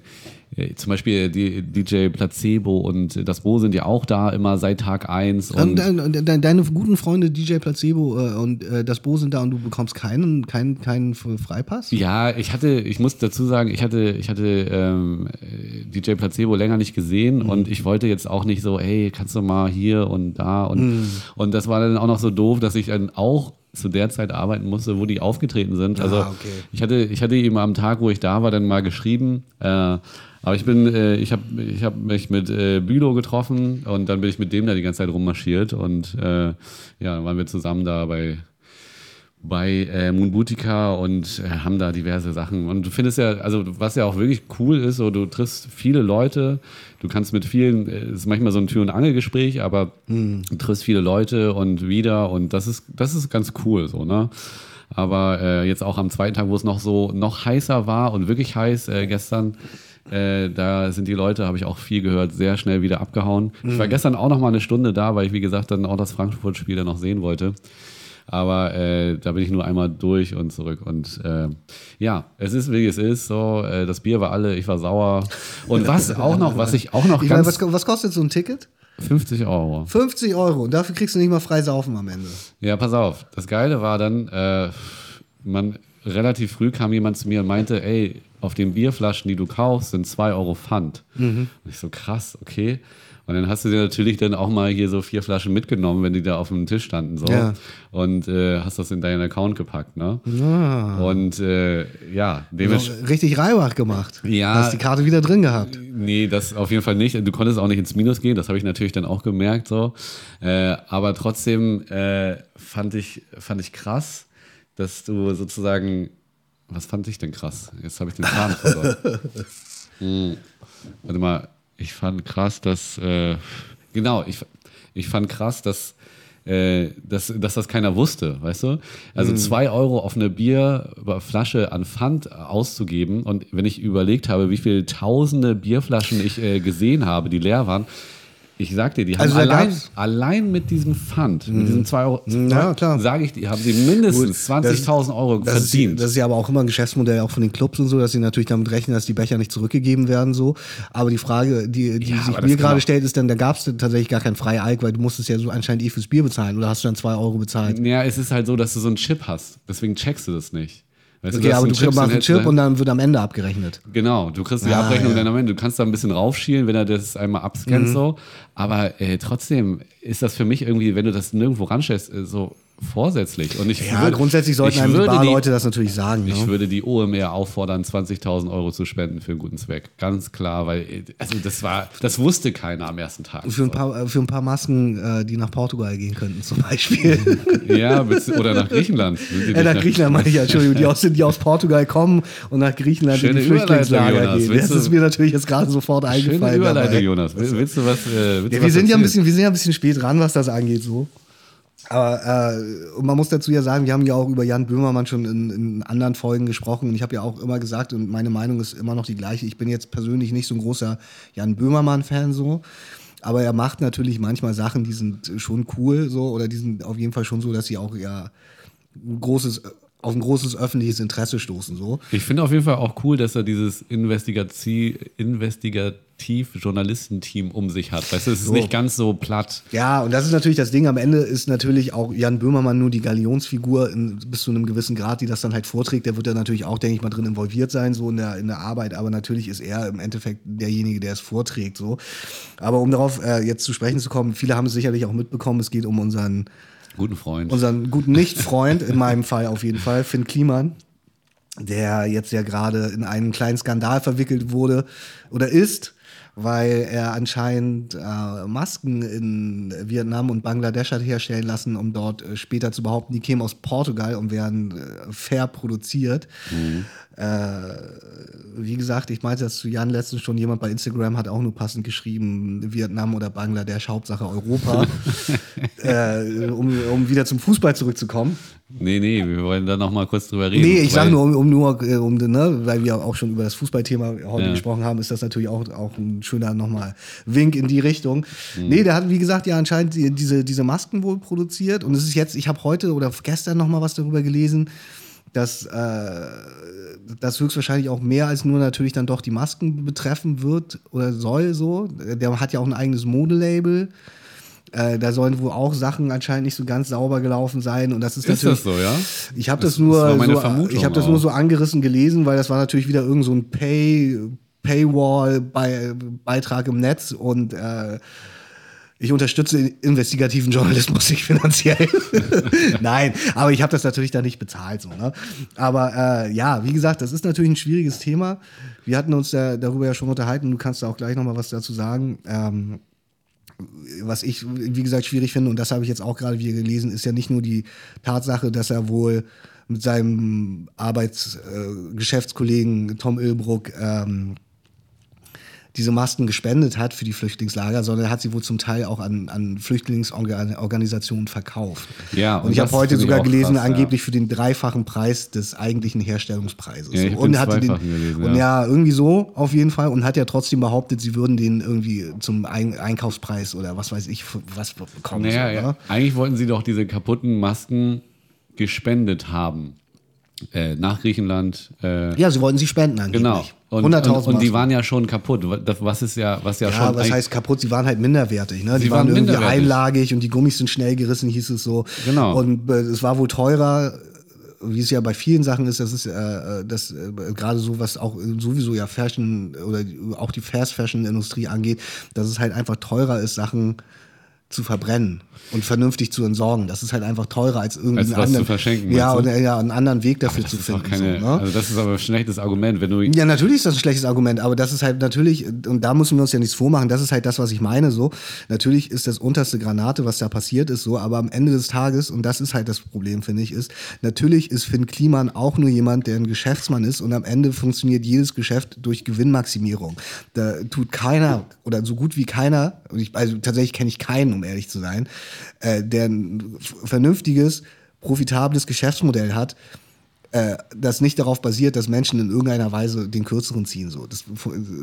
S2: zum Beispiel die DJ Placebo und das Bo sind ja auch da immer seit Tag 1
S1: Und,
S2: und
S1: dein- und dein- deine guten Freunde DJ Placebo äh, und äh, das Bo sind da und du bekommst keinen, keinen, keinen Freipass?
S2: ja, ich hatte, ich muss dazu sagen, ich hatte, ich hatte ähm, äh, DJ Placebo länger nicht gesehen
S1: Mhm.
S2: und ich wollte jetzt auch nicht so, hey, kannst du mal hier und da und,
S1: Mhm.
S2: und das war dann auch noch so doof, dass ich dann auch zu der Zeit arbeiten musste, wo die aufgetreten sind. Also
S1: Ah, okay.
S2: ich hatte, ich hatte ihm am Tag, wo ich da war, dann mal geschrieben. Äh, aber ich bin, äh, ich habe ich hab mich mit äh, Bülow getroffen und dann bin ich mit dem da die ganze Zeit rummarschiert und äh, ja, dann waren wir zusammen da bei bei äh, Moonboutica und äh, haben da diverse Sachen. Und du findest ja, also was ja auch wirklich cool ist, so du triffst viele Leute, du kannst mit vielen, äh, es ist manchmal so ein Tür- und Angelgespräch, aber du triffst viele Leute und wieder und das ist, das ist ganz cool so, ne? Aber äh, jetzt auch am zweiten Tag, wo es noch so noch heißer war und wirklich heiß äh, gestern, äh, da sind die Leute, habe ich auch viel gehört, sehr schnell wieder abgehauen. Ich war gestern auch noch mal eine Stunde da, weil ich, wie gesagt, dann auch das Frankfurt-Spiel dann noch sehen wollte. Aber äh, da bin ich nur einmal durch und zurück. Und äh, ja, es ist wie es ist. So, äh, das Bier war alle, ich war sauer. Und was auch noch, was ich auch noch
S1: Ich meine,
S2: ganz
S1: was, was kostet so ein Ticket?
S2: 50 Euro.
S1: 50 Euro. Und dafür kriegst du nicht mal frei saufen am Ende.
S2: Ja, pass auf. Das Geile war dann, äh, man relativ früh kam jemand zu mir und meinte, ey, auf den Bierflaschen, die du kaufst, sind 2 Euro Pfand. Und ich so, krass, okay. Und dann hast du dir natürlich dann auch mal hier so vier Flaschen mitgenommen, wenn die da auf dem Tisch standen. So.
S1: Ja.
S2: Und äh, hast das in deinen Account gepackt, ne? Und äh, ja, dementsprechend.
S1: Richtig Reibach gemacht.
S2: Ja.
S1: Hast die Karte wieder drin gehabt.
S2: Nee, das auf jeden Fall nicht. Du konntest auch nicht ins Minus gehen, das habe ich natürlich dann auch gemerkt. So. Äh, aber trotzdem äh, fand, ich, fand ich krass, dass du sozusagen. Was fand ich denn krass? Jetzt habe ich den Faden verloren. hm. Warte mal, ich fand krass, dass. Äh, genau, ich, ich fand krass, dass. Äh, dass, dass das keiner wusste, weißt du? Also zwei Euro auf eine Bierflasche an Pfand auszugeben und wenn ich überlegt habe, wie viele tausende Bierflaschen ich äh, gesehen habe, die leer waren, ich sag dir, die haben
S1: Also da
S2: allein, allein mit diesem Pfand, mit diesem zwei Euro,
S1: Ja, klar.
S2: sage ich, die haben sie mindestens
S1: Gut, das-
S2: 20.000 Euro
S1: Das ist,
S2: verdient.
S1: das ist ja aber auch immer ein Geschäftsmodell auch von den Clubs und so, dass sie natürlich damit rechnen, dass die Becher nicht zurückgegeben werden. so. Aber die Frage, die, die
S2: Ja,
S1: sich mir gerade stellt, ist dann, da gab es tatsächlich gar kein Freie-Alk, weil du musstest ja so anscheinend eh fürs Bier bezahlen. Oder hast du dann zwei Euro bezahlt?
S2: ja, es ist halt so, dass du so einen Chip hast. Deswegen checkst du das nicht. Weißt
S1: Okay,
S2: hast
S1: aber du
S2: Chip,
S1: machst einen
S2: du
S1: Chip und dann wird am Ende abgerechnet.
S2: Genau, du kriegst die
S1: Ah,
S2: Abrechnung
S1: ja.
S2: dann am Ende. Du kannst da ein bisschen raufschielen, wenn er das einmal abscannt so. Aber äh, trotzdem ist das für mich irgendwie, wenn du das nirgendwo ranstellst, äh, so, vorsätzlich. Und ich
S1: Ja,
S2: würde,
S1: grundsätzlich sollten einem die Barleute das natürlich sagen.
S2: ich
S1: ne?
S2: würde die OMR auffordern, 20.000 Euro zu spenden für einen guten Zweck. Ganz klar, weil also das war, das wusste keiner am ersten Tag.
S1: Für ein paar, für ein paar Masken, äh, die nach Portugal gehen könnten, zum Beispiel.
S2: Ja, oder nach Griechenland. Die
S1: äh, nach
S2: nicht
S1: Griechenland meine ich ja, Entschuldigung, die aus, die aus Portugal kommen und nach Griechenland
S2: Schöne
S1: in die Flüchtlingslager
S2: Überleitung,
S1: gehen. Das ist mir natürlich jetzt gerade sofort
S2: Schöne
S1: eingefallen.
S2: Überleitung,
S1: dabei.
S2: Jonas. Will- Willst du was? Äh, willst
S1: Ja, wir
S2: was
S1: sind ja ein bisschen, wir sind ja ein bisschen spät dran, was das angeht, so. Aber äh, man muss dazu ja sagen, wir haben ja auch über Jan Böhmermann schon in, in anderen Folgen gesprochen und ich habe ja auch immer gesagt und meine Meinung ist immer noch die gleiche. Ich bin jetzt persönlich nicht so ein großer Jan Böhmermann-Fan so, aber er macht natürlich manchmal Sachen, die sind schon cool so oder die sind auf jeden Fall schon so, dass sie auch ja ein großes auf ein großes öffentliches Interesse stoßen so.
S2: Ich finde auf jeden Fall auch cool, dass er dieses Investigati- Investigativ-Journalistenteam um sich hat. Weißt du, es ist
S1: So.
S2: nicht ganz so platt.
S1: Ja, und das ist natürlich das Ding. Am Ende ist natürlich auch Jan Böhmermann nur die Galionsfigur in, bis zu einem gewissen Grad, die das dann halt vorträgt. Der wird da natürlich auch, denke ich mal, drin involviert sein, so in der, in der Arbeit. Aber natürlich ist er im Endeffekt derjenige, der es vorträgt. So. Aber um darauf äh, jetzt zu sprechen zu kommen, viele haben es sicherlich auch mitbekommen, es geht um unseren,
S2: Guten Freund.
S1: unseren guten Nicht-Freund, in meinem Fall auf jeden Fall, Finn Kliman, der jetzt ja gerade in einen kleinen Skandal verwickelt wurde oder ist, weil er anscheinend äh, Masken in Vietnam und Bangladesch hat herstellen lassen, um dort äh, später zu behaupten, die kämen aus Portugal und werden äh, fair produziert. Äh, wie gesagt, ich meinte das zu Jan letztens schon, jemand bei Instagram hat auch nur passend geschrieben, Vietnam oder Bangladesch, Hauptsache Europa, äh, um, um wieder zum Fußball zurückzukommen.
S2: Nee, nee, wir wollen da noch mal kurz drüber reden.
S1: Nee, ich sage nur, um, um nur, äh, um, ne, weil wir auch schon über das Fußballthema heute
S2: Ja.
S1: gesprochen haben, ist das natürlich auch, auch ein schöner nochmal Wink in die Richtung.
S2: Mhm.
S1: Nee, der hat, wie gesagt, ja anscheinend die- diese, diese Masken wohl produziert. Und es ist jetzt, ich habe heute oder gestern nochmal was darüber gelesen, dass äh, das höchstwahrscheinlich auch mehr als nur natürlich dann doch die Masken betreffen wird oder soll so. Der hat ja auch ein eigenes Modelabel. Äh, da sollen wohl auch Sachen anscheinend nicht so ganz sauber gelaufen sein. Und das ist,
S2: Ist
S1: natürlich.
S2: das so, ja?
S1: Ich habe das,
S2: Das-
S1: nur, so, ich habe das nur so angerissen gelesen, weil das war natürlich wieder irgend so ein Pay, Paywall-Beitrag im Netz und äh, ich unterstütze investigativen Journalismus nicht finanziell. Nein, aber ich habe das natürlich da nicht bezahlt. So, ne? Aber äh, ja, wie gesagt, das ist natürlich ein schwieriges Thema. Wir hatten uns da, darüber ja schon unterhalten. Du kannst da auch gleich noch mal was dazu sagen. Ähm, was ich, wie gesagt, schwierig finde, und das habe ich jetzt auch gerade wieder gelesen, ist ja nicht nur die Tatsache, dass er wohl mit seinem Arbeitsgeschäftskollegen äh, Tom Ilbruck ähm, diese Masken gespendet hat für die Flüchtlingslager, sondern er hat sie wohl zum Teil auch an, an Flüchtlingsorganisationen verkauft.
S2: Ja,
S1: und,
S2: und
S1: ich habe heute sogar gelesen,
S2: krass, ja.
S1: angeblich für den dreifachen Preis des eigentlichen Herstellungspreises.
S2: Ja, ich
S1: und hatte den,
S2: gelesen,
S1: und
S2: ja.
S1: ja, irgendwie so auf jeden Fall und hat ja trotzdem behauptet, sie würden den irgendwie zum Ein Einkaufspreis oder was weiß ich was bekommen.
S2: Naja,
S1: so,
S2: ja.
S1: ne?
S2: eigentlich wollten sie doch diese kaputten Masken gespendet haben. Äh, nach Griechenland. Äh,
S1: ja, sie wollten sie spenden angeblich.
S2: genau. Und,
S1: 100.000
S2: und, und die waren ja schon kaputt. Das- Was ist ja, was ja,
S1: Ja,
S2: schon.
S1: was
S2: eigentlich-
S1: heißt kaputt? Sie waren halt minderwertig. Ne?
S2: Sie
S1: Die waren,
S2: waren
S1: irgendwie einlagig und die Gummis sind schnell gerissen, hieß es so.
S2: Genau.
S1: Und äh, es war wohl teurer, wie es ja bei vielen Sachen ist. Das ist äh, äh, das äh, gerade so, was auch äh, sowieso ja Fashion oder auch die Fast Fashion Industrie angeht, dass es halt einfach teurer ist, Sachen zu verbrennen und vernünftig zu entsorgen. Das ist halt einfach teurer als irgendwie
S2: Als was zu
S1: anderen,
S2: verschenken,
S1: ja, und, äh, ja, einen anderen Weg dafür zu finden.
S2: keine,
S1: so, ne?
S2: also das ist aber ein schlechtes Argument, wenn du
S1: Ja, natürlich ist das ein schlechtes Argument, aber das ist halt natürlich, und da müssen wir uns ja nichts vormachen, das ist halt das, was ich meine, so. Natürlich ist das unterste Granate, was da passiert ist, so, aber am Ende des Tages, und das ist halt das Problem, finde ich, ist, natürlich ist Finn Kliman auch nur jemand, der ein Geschäftsmann ist und am Ende funktioniert jedes Geschäft durch Gewinnmaximierung. Da tut keiner, oder so gut wie keiner, und ich, also tatsächlich kenne ich keinen, um ehrlich zu sein, äh, der ein vernünftiges, profitables Geschäftsmodell hat, äh, das nicht darauf basiert, dass Menschen in irgendeiner Weise den Kürzeren ziehen. So. Das,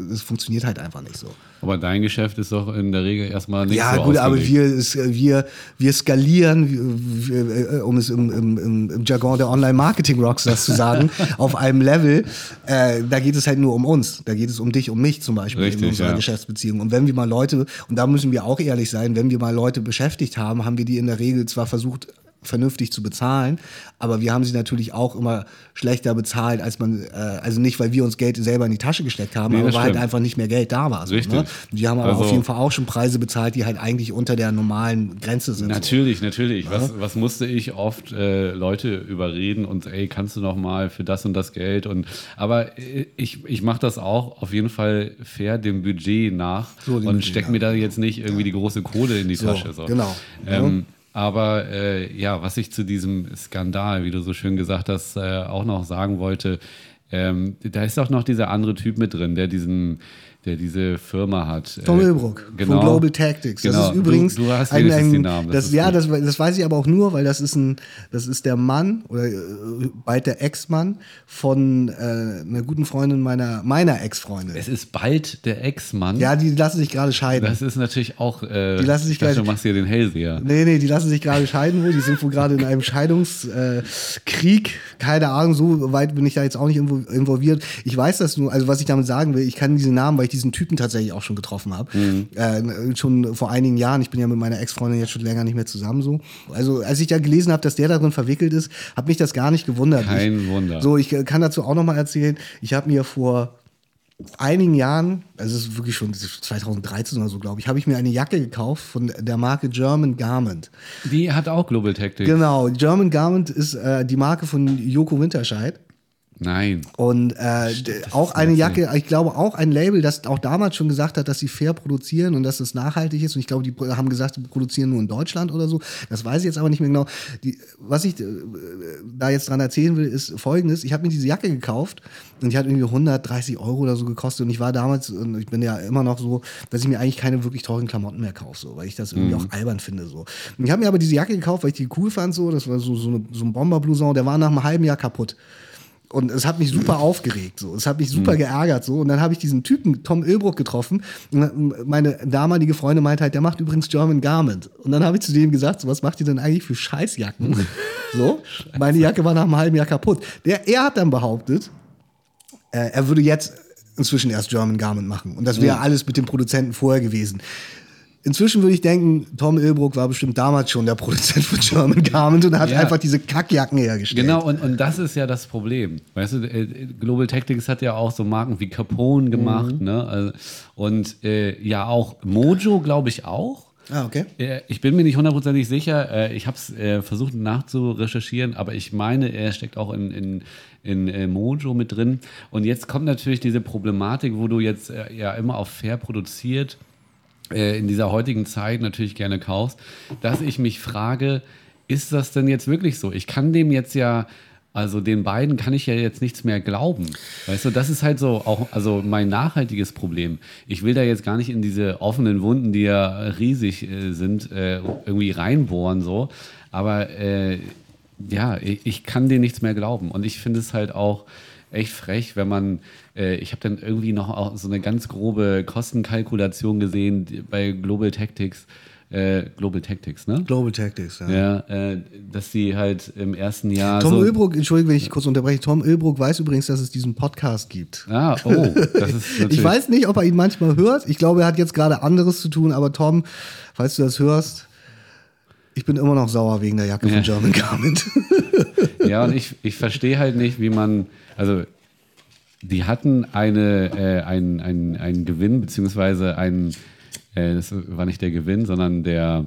S1: das funktioniert halt einfach nicht so.
S2: Aber dein Geschäft ist doch in der Regel erstmal nicht
S1: ja,
S2: so
S1: gut, aber wir, es- wir, wir skalieren, wir, äh, um es im, im, im, im Jargon der Online-Marketing-Rockstars zu sagen, auf einem Level. Äh, da geht es halt nur um uns. Da geht es um dich, um mich zum Beispiel
S2: Richtig,
S1: in unserer
S2: ja.
S1: Geschäftsbeziehung. Und wenn wir mal Leute, und da müssen wir auch ehrlich sein, wenn wir mal Leute beschäftigt haben, haben wir die in der Regel zwar versucht, vernünftig zu bezahlen. Aber wir haben sie natürlich auch immer schlechter bezahlt, als man, äh, also nicht, weil wir uns Geld selber in die Tasche gesteckt haben,
S2: Nee,
S1: aber weil halt einfach nicht mehr Geld da war. So,
S2: Richtig.
S1: Ne? Die haben aber
S2: Also-
S1: auf jeden Fall auch schon Preise bezahlt, die halt eigentlich unter der normalen Grenze sind. So.
S2: Natürlich, natürlich. Was, was musste ich oft äh, Leute überreden und ey, kannst du noch mal für das und das Geld und aber äh, ich, ich mache das auch auf jeden Fall fair dem Budget nach
S1: So, dem
S2: und
S1: Budget
S2: steck
S1: nach.
S2: mir da jetzt nicht irgendwie die große Kohle in die Tasche. So.
S1: genau.
S2: Ähm, aber äh, ja, was ich zu diesem Skandal, wie du so schön gesagt hast, äh, auch noch sagen wollte, ähm, da ist auch noch dieser andere Typ mit drin, der diesen, der diese Firma hat.
S1: Tom
S2: Äh,
S1: Ilbruck
S2: genau.
S1: von Global Tactics. Das
S2: Genau.
S1: ist übrigens
S2: du, du hast
S1: ein, ein,
S2: die Namen.
S1: Das,
S2: ist
S1: ja, das, das weiß ich aber auch nur, weil das ist ein, das ist der Mann oder äh, bald der Ex-Mann von äh, einer guten Freundin meiner meiner Ex-Freundin.
S2: Es ist bald der Ex-Mann.
S1: Ja, die lassen sich gerade scheiden.
S2: Das ist natürlich auch. Äh,
S1: Die lassen sich gleich-
S2: Du machst hier den Hellseher.
S1: Nee, nee, die lassen sich gerade scheiden wohl. Die sind wohl gerade in einem Scheidungskrieg. Äh. Keine Ahnung, so weit bin ich da jetzt auch nicht invo- involviert. Ich weiß das nur, also was ich damit sagen will, ich kann diesen Namen, weil ich diesen Typen tatsächlich auch schon getroffen habe. Äh, schon vor einigen Jahren. Ich bin ja mit meiner Ex-Freundin jetzt schon länger nicht mehr zusammen so. Also als ich da gelesen habe, dass der darin verwickelt ist, hat mich das gar nicht gewundert.
S2: Kein
S1: ich,
S2: Wunder.
S1: So, ich äh, kann dazu auch noch mal erzählen. Ich habe mir vor einigen Jahren, also es ist wirklich schon 2013 oder so, glaube ich, habe ich mir eine Jacke gekauft von der Marke German Garment.
S2: Die hat auch Global Tactics.
S1: Genau, German Garment ist äh, die Marke von Joko Winterscheid.
S2: Nein.
S1: Und äh, auch eine Jacke, ich glaube auch ein Label, das auch damals schon gesagt hat, dass sie fair produzieren und dass es nachhaltig ist. Und ich glaube, die haben gesagt, die produzieren nur in Deutschland oder so. Das weiß ich jetzt aber nicht mehr genau. Die, was ich äh, da jetzt dran erzählen will, ist folgendes. Ich habe mir diese Jacke gekauft und die hat irgendwie 130 Euro oder so gekostet. Und ich war damals, und ich bin ja immer noch so, dass ich mir eigentlich keine wirklich teuren Klamotten mehr kaufe, so, weil ich das irgendwie auch albern finde. So. Und ich habe mir aber diese Jacke gekauft, weil ich die cool fand. So. Das war so, so, eine, so ein Bomberblouson, der war nach einem halben Jahr kaputt. Und es hat mich super aufgeregt, so. Es hat mich super geärgert, so. Und dann habe ich diesen Typen, Tom Ölbruck, getroffen. Und meine damalige Freundin meinte halt, der macht übrigens German Garment. Und dann habe ich zu dem gesagt, so, was macht ihr denn eigentlich für Scheißjacken? so. Meine Jacke war nach einem halben Jahr kaputt. Der, er hat dann behauptet, äh, er würde jetzt inzwischen erst German Garment machen. Und das wäre alles mit dem Produzenten vorher gewesen. Inzwischen würde ich denken, Tom Ilbruck war bestimmt damals schon der Produzent von German Garment und hat
S2: Ja.
S1: einfach diese Kackjacken hergestellt.
S2: Genau, und, und das ist ja das Problem. Weißt du, äh, Global Tactics hat ja auch so Marken wie Capone gemacht,
S1: Mhm.
S2: ne? Also, und äh, ja, auch Mojo, glaube ich, auch.
S1: Ah, okay.
S2: Äh, Ich bin mir nicht hundertprozentig sicher. Äh, Ich habe es versucht nachzurecherchieren, aber ich meine, er steckt auch in, in, in Mojo mit drin. Und jetzt kommt natürlich diese Problematik, wo du jetzt ja immer auf fair produziert äh, in dieser heutigen Zeit natürlich gerne kaufst, dass ich mich frage, ist das denn jetzt wirklich so? Ich kann dem jetzt ja, also den beiden kann ich ja jetzt nichts mehr glauben. Weißt du, das ist halt so auch, also mein nachhaltiges Problem. Ich will da jetzt gar nicht in diese offenen Wunden, die ja riesig äh, sind, äh, irgendwie reinbohren so. Aber äh, ja, ich, ich kann denen nichts mehr glauben. Und ich finde es halt auch echt frech, wenn man, äh, ich habe dann irgendwie noch auch so eine ganz grobe Kostenkalkulation gesehen bei Global Tactics, äh, Global Tactics, ne?
S1: Global Tactics, ja.
S2: Ja, äh, dass sie halt im ersten Jahr
S1: Tom
S2: so,
S1: Ölbruck, Entschuldigung, wenn ich kurz unterbreche. Tom Ölbruck weiß übrigens, dass es diesen Podcast gibt.
S2: Ah, oh, das ist natürlich,
S1: Ich weiß nicht, ob er ihn manchmal hört. Ich glaube, er hat jetzt gerade anderes zu tun, aber Tom, falls du das hörst, ich bin immer noch sauer wegen der Jacke
S2: Ja.
S1: von German Garment.
S2: Ja, und ich, ich verstehe halt nicht, wie man, also die hatten eine, äh, einen, einen, einen Gewinn, beziehungsweise ein, äh, das war nicht der Gewinn, sondern der,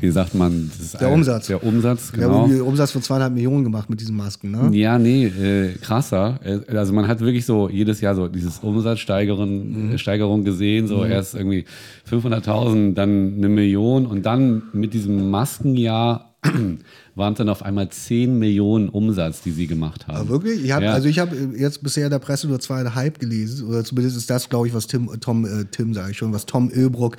S2: wie sagt man, das ist
S1: Der
S2: ein-
S1: Umsatz.
S2: Der Umsatz,
S1: Wir haben
S2: genau.
S1: irgendwie Umsatz von zweieinhalb Millionen gemacht mit diesen Masken, ne?
S2: Ja, nee, äh, krasser. Äh, Also man hat wirklich so jedes Jahr so dieses Umsatzsteigerung
S1: Mhm.
S2: Steigerung gesehen, so erst irgendwie 500.000, dann eine Million und dann mit diesem Maskenjahr waren es dann auf einmal 10 Millionen Umsatz, die sie gemacht haben.
S1: Aber wirklich? Ich hab,
S2: Ja.
S1: Also ich habe jetzt bisher in der Presse nur zweieinhalb gelesen, oder zumindest ist das, glaube ich, was Tim, Tom, äh, Tim sage ich schon, was Tom Ölbruck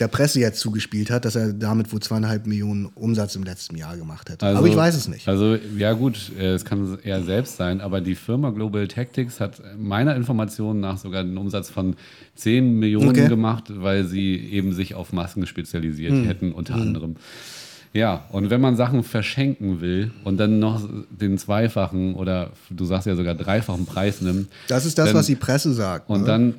S1: der Presse jetzt zugespielt hat, dass er damit wohl zweieinhalb Millionen Umsatz im letzten Jahr gemacht hätte. aber ich weiß es nicht.
S2: Also, ja, gut, äh, es kann er selbst sein, aber die Firma Global Tactics hat meiner Information nach sogar einen Umsatz von 10 Millionen
S1: Okay. Hm.
S2: gemacht, weil sie eben sich auf Masken spezialisiert hätten, unter anderem. Ja, und wenn man Sachen verschenken will und dann noch den zweifachen oder du sagst ja sogar dreifachen Preis nimmt,
S1: Das ist das,
S2: dann-
S1: was die Presse sagt.
S2: und
S1: ne?
S2: dann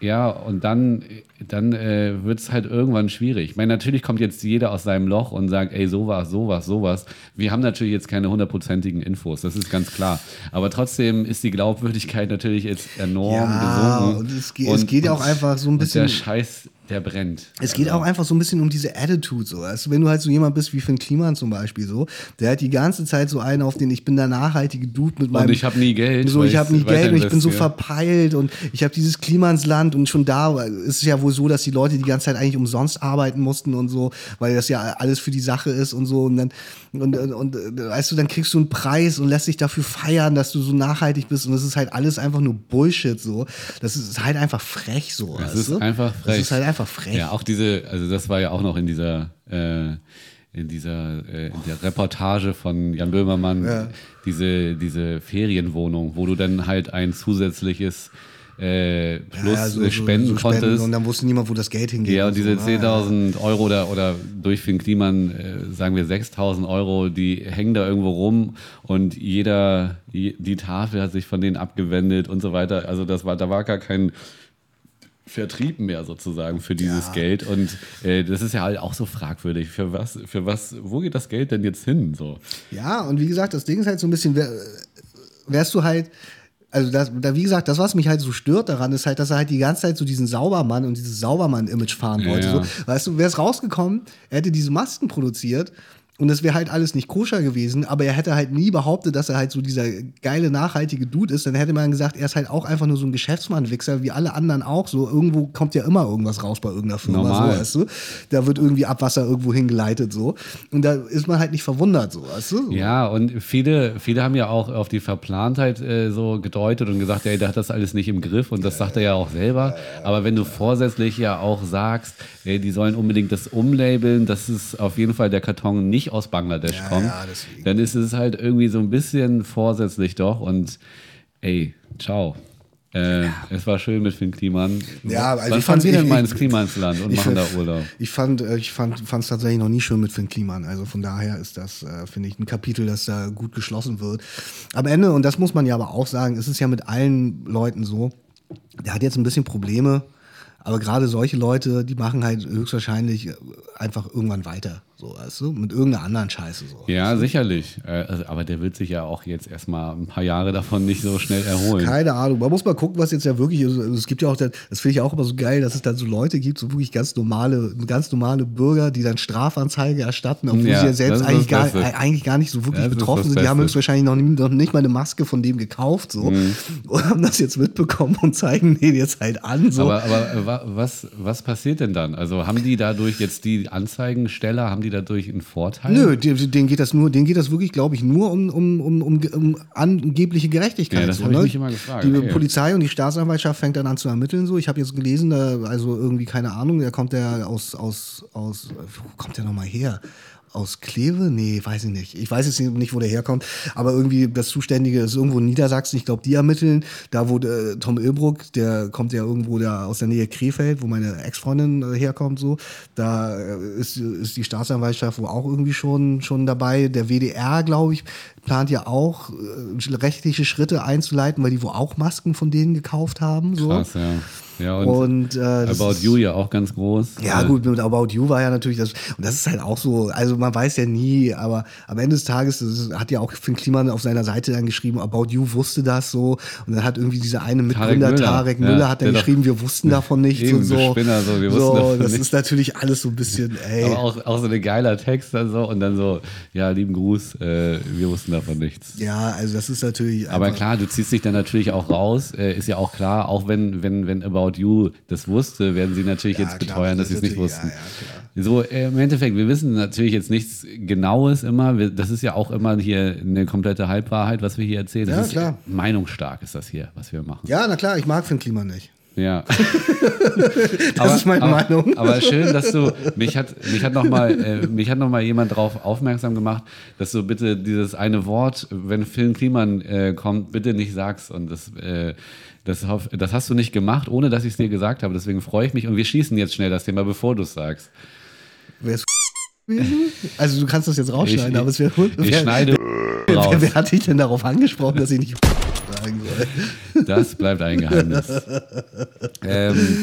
S2: Ja, und dann, dann äh, wird es halt irgendwann schwierig. Ich meine, natürlich kommt jetzt jeder aus seinem Loch und sagt, ey, sowas, sowas, sowas. Wir haben natürlich jetzt keine hundertprozentigen Infos, das ist ganz klar. Aber trotzdem ist die Glaubwürdigkeit natürlich jetzt enorm
S1: Ja,
S2: gesunken.
S1: und es geht- es geht ja auch einfach so ein
S2: und
S1: bisschen-
S2: Der Scheiß, der brennt.
S1: Es geht auch einfach so ein bisschen um diese Attitude so. Also wenn du halt so jemand bist wie Finn Kliman zum Beispiel so, der hat die ganze Zeit so einen auf den ich bin der nachhaltige Dude mit meinem
S2: Und ich habe nie Geld.
S1: so ich habe nie Geld und ich bin so verpeilt und ich habe dieses Klimansland und schon da ist es ja wohl so, dass die Leute die ganze Zeit eigentlich umsonst arbeiten mussten und so, weil das ja alles für die Sache ist und so und dann und, und, und weißt du, dann kriegst du einen Preis und lässt dich dafür feiern, dass du so nachhaltig bist und das ist halt alles einfach nur Bullshit so. Das ist halt einfach frech so. Weißt
S2: ist einfach frech.
S1: Das ist halt einfach frech.
S2: Ja, auch diese, also das war ja auch noch in dieser, äh, in dieser äh, in der Reportage von Jan Böhmermann,
S1: Ja.
S2: diese, diese Ferienwohnung, wo du dann halt ein zusätzliches äh, Plus
S1: Ja, so-
S2: äh,
S1: so-
S2: spenden
S1: so
S2: konntest.
S1: Und dann wusste niemand, wo das Geld hingeht.
S2: Ja, und diese
S1: so. Ah,
S2: 10.000 Euro oder, oder durch Finn Kliman, äh, sagen wir 6.000 Euro, die hängen da irgendwo rum und jeder, die, die Tafel hat sich von denen abgewendet und so weiter. Also das war, da war gar kein Vertrieb mehr sozusagen für dieses
S1: Ja.
S2: Geld und äh, das ist ja halt auch so fragwürdig. Für was, für was, wo geht das Geld denn jetzt hin? So.
S1: Ja, und wie gesagt, das Ding ist halt so ein bisschen, wär, wärst du halt, also das, da, wie gesagt, das, was mich halt so stört daran, ist halt, dass er halt die ganze Zeit so diesen Saubermann und dieses Saubermann-Image fahren
S2: Ja,
S1: wollte.
S2: ja.
S1: So, weißt du, wäre es rausgekommen, er hätte diese Masken produziert und es wäre halt alles nicht koscher gewesen, aber er hätte halt nie behauptet, dass er halt so dieser geile, nachhaltige Dude ist. Dann hätte man gesagt, er ist halt auch einfach nur so ein Geschäftsmann-Wichser, wie alle anderen auch. So, irgendwo kommt ja immer irgendwas raus bei irgendeiner Firma.
S2: Normal.
S1: So, weißt du? Da wird irgendwie Abwasser irgendwo hingeleitet, so. Und da ist man halt nicht verwundert, so, weißt du?
S2: Ja, und viele, viele haben ja auch auf die Verplantheit äh, so gedeutet und gesagt, ey, der hat das alles nicht im Griff und das sagt er ja auch selber. Aber wenn du vorsätzlich ja auch sagst, ey, die sollen unbedingt das umlabeln, dass es auf jeden Fall der Karton nicht aus Bangladesch
S1: Ja,
S2: kommt,
S1: ja,
S2: dann ist es halt irgendwie so ein bisschen vorsätzlich doch und ey, ciao. Äh, Es war schön mit Finn Kliman.
S1: Ja, also
S2: Wann
S1: ich fand's-
S2: wir denn
S1: ich-
S2: mal
S1: ich-
S2: ins Klimansland und machen da
S1: fand-
S2: Urlaub?
S1: Ich fand äh, ich fand es tatsächlich noch nie schön mit Finn Kliman. Also von daher ist das, äh, finde ich, ein Kapitel, das da gut geschlossen wird. Am Ende, und das muss man ja aber auch sagen, ist es ja mit allen Leuten so, der hat jetzt ein bisschen Probleme, aber gerade solche Leute, die machen halt höchstwahrscheinlich einfach irgendwann weiter. So, weißt du? Mit irgendeiner anderen Scheiße. So.
S2: Ja, sicherlich. Äh, also, aber der wird sich ja auch jetzt erstmal ein paar Jahre davon nicht so schnell erholen.
S1: Keine Ahnung. Man muss mal gucken, was jetzt ja wirklich ist. Also es gibt ja auch, das finde ich auch immer so geil, dass es dann so Leute gibt, so wirklich ganz normale, ganz normale Bürger, die dann Strafanzeige erstatten, obwohl
S2: Ja,
S1: sie ja selbst eigentlich gar, eigentlich gar nicht so wirklich
S2: Das
S1: betroffen sind. Die haben höchstwahrscheinlich noch, nie, noch nicht mal eine Maske von dem gekauft so
S2: Mhm.
S1: und haben das jetzt mitbekommen und zeigen den jetzt halt an. So.
S2: Aber, aber wa- was, was passiert denn dann? Also haben die dadurch jetzt die Anzeigensteller, haben die dadurch einen Vorteil?
S1: Nö, denen geht das nur, denen geht das wirklich, glaube ich, nur um, um, um, um, um angebliche Gerechtigkeit.
S2: Ja, das
S1: so, ne?
S2: mich immer gefragt,
S1: Die
S2: okay.
S1: Polizei und die Staatsanwaltschaft fängt dann an zu ermitteln. So, ich habe jetzt gelesen, da, also irgendwie keine Ahnung, da kommt der aus aus aus, wo kommt der nochmal her? Aus Kleve? Nee, weiß ich nicht. Ich weiß jetzt nicht, wo der herkommt. Aber irgendwie das Zuständige ist irgendwo in Niedersachsen. Ich glaube, die ermitteln. Da, wo äh, Tom Ilbruck, der kommt ja irgendwo da aus der Nähe Krefeld, wo meine Ex-Freundin äh, herkommt, so. Da äh, ist, ist die Staatsanwaltschaft wo auch irgendwie schon, schon dabei. Der WDR, glaube ich, plant ja auch äh, rechtliche Schritte einzuleiten, weil die wo auch Masken von denen gekauft haben. So.
S2: Krass, ja. Ja, und,
S1: Und, äh,
S2: About You ja auch ganz groß.
S1: Ja,
S2: Äh,
S1: gut, mit About You war ja natürlich das. Und das ist halt auch so, also man weiß ja nie, aber am Ende des Tages ist, hat ja auch Finn Kliman auf seiner Seite dann geschrieben, About You wusste das so. Und dann hat irgendwie dieser eine Mitgründer,
S2: Müller.
S1: Tarek
S2: Ja,
S1: Müller, hat dann
S2: der doch-
S1: geschrieben, wir wussten davon nichts und so.
S2: Spinner, so, wir wussten
S1: so, das
S2: nichts.
S1: ist natürlich alles so ein bisschen, ey.
S2: Aber auch, auch so ein geiler Text dann so und dann so, ja, lieben Gruß, äh, wir wussten davon nichts.
S1: ja, also das ist natürlich.
S2: Aber klar, du ziehst dich dann natürlich auch raus, äh, ist ja auch klar, auch wenn, wenn, wenn About You das wusste, werden sie natürlich
S1: Ja,
S2: jetzt
S1: klar,
S2: beteuern,
S1: das
S2: dass sie es nicht wussten.
S1: ja,
S2: So, äh, im Endeffekt, wir wissen natürlich jetzt nichts Genaues immer. Wir, das ist ja auch immer hier eine komplette Halbwahrheit, was wir hier erzählen. Das
S1: Ja,
S2: ist
S1: klar.
S2: meinungsstark ist das hier, was wir machen.
S1: Ja, na klar, ich mag Finn Kliman nicht.
S2: Ja.
S1: Das ist meine
S2: aber,
S1: Meinung.
S2: Aber schön, dass du mich hat mich hat noch mal äh, mich hat noch mal jemand darauf aufmerksam gemacht, dass du bitte dieses eine Wort, wenn Phil Kliman äh, kommt, bitte nicht sagst und das äh, das, hoff, das hast du nicht gemacht, ohne dass ich es dir gesagt habe. Deswegen freue ich mich und wir schießen jetzt schnell das Thema, bevor du es sagst.
S1: Wer ist? Also du kannst das jetzt rausschneiden,
S2: Ich-
S1: aber es wäre
S2: Ich
S1: wer,
S2: schneide
S1: wer,
S2: raus.
S1: wer hat dich denn darauf angesprochen, dass ich nicht sagen soll.
S2: Das bleibt ein Geheimnis. ähm,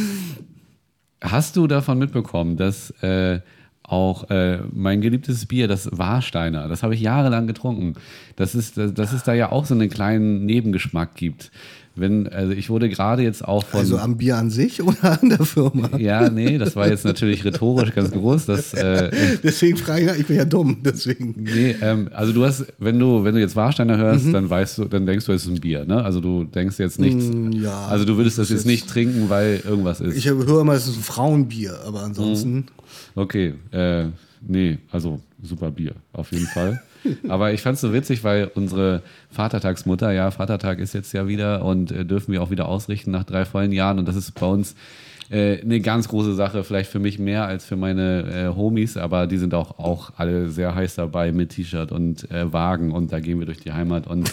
S2: hast du davon mitbekommen, dass äh, auch äh, mein geliebtes Bier, das Warsteiner, das habe ich jahrelang getrunken, dass es, dass es da ja auch so einen kleinen Nebengeschmack gibt. Wenn, also ich wurde gerade jetzt auch von.
S1: Also am Bier an sich oder an der Firma?
S2: Ja, nee, das war jetzt natürlich rhetorisch ganz groß. Dass, äh,
S1: deswegen frage ich, ich bin ja dumm, deswegen.
S2: Nee, ähm, also du hast, wenn du, wenn du jetzt Warsteiner hörst, mhm. dann weißt du, dann denkst du, es ist ein Bier, ne? Also du denkst jetzt nichts. Mm, ja. Also du würdest das, das jetzt nicht trinken, weil irgendwas ist.
S1: Ich höre immer, es ist ein Frauenbier, aber ansonsten. Mhm.
S2: Okay, äh, nee, also super Bier, auf jeden Fall. Aber ich fand es so witzig, weil unsere Vatertagsmutter, ja, Vatertag ist jetzt ja wieder und äh, dürfen wir auch wieder ausrichten nach drei vollen Jahren. Und das ist bei uns äh, eine ganz große Sache, vielleicht für mich mehr als für meine äh, Homies, aber die sind auch, auch alle sehr heiß dabei mit T-Shirt und äh, Wagen und da gehen wir durch die Heimat und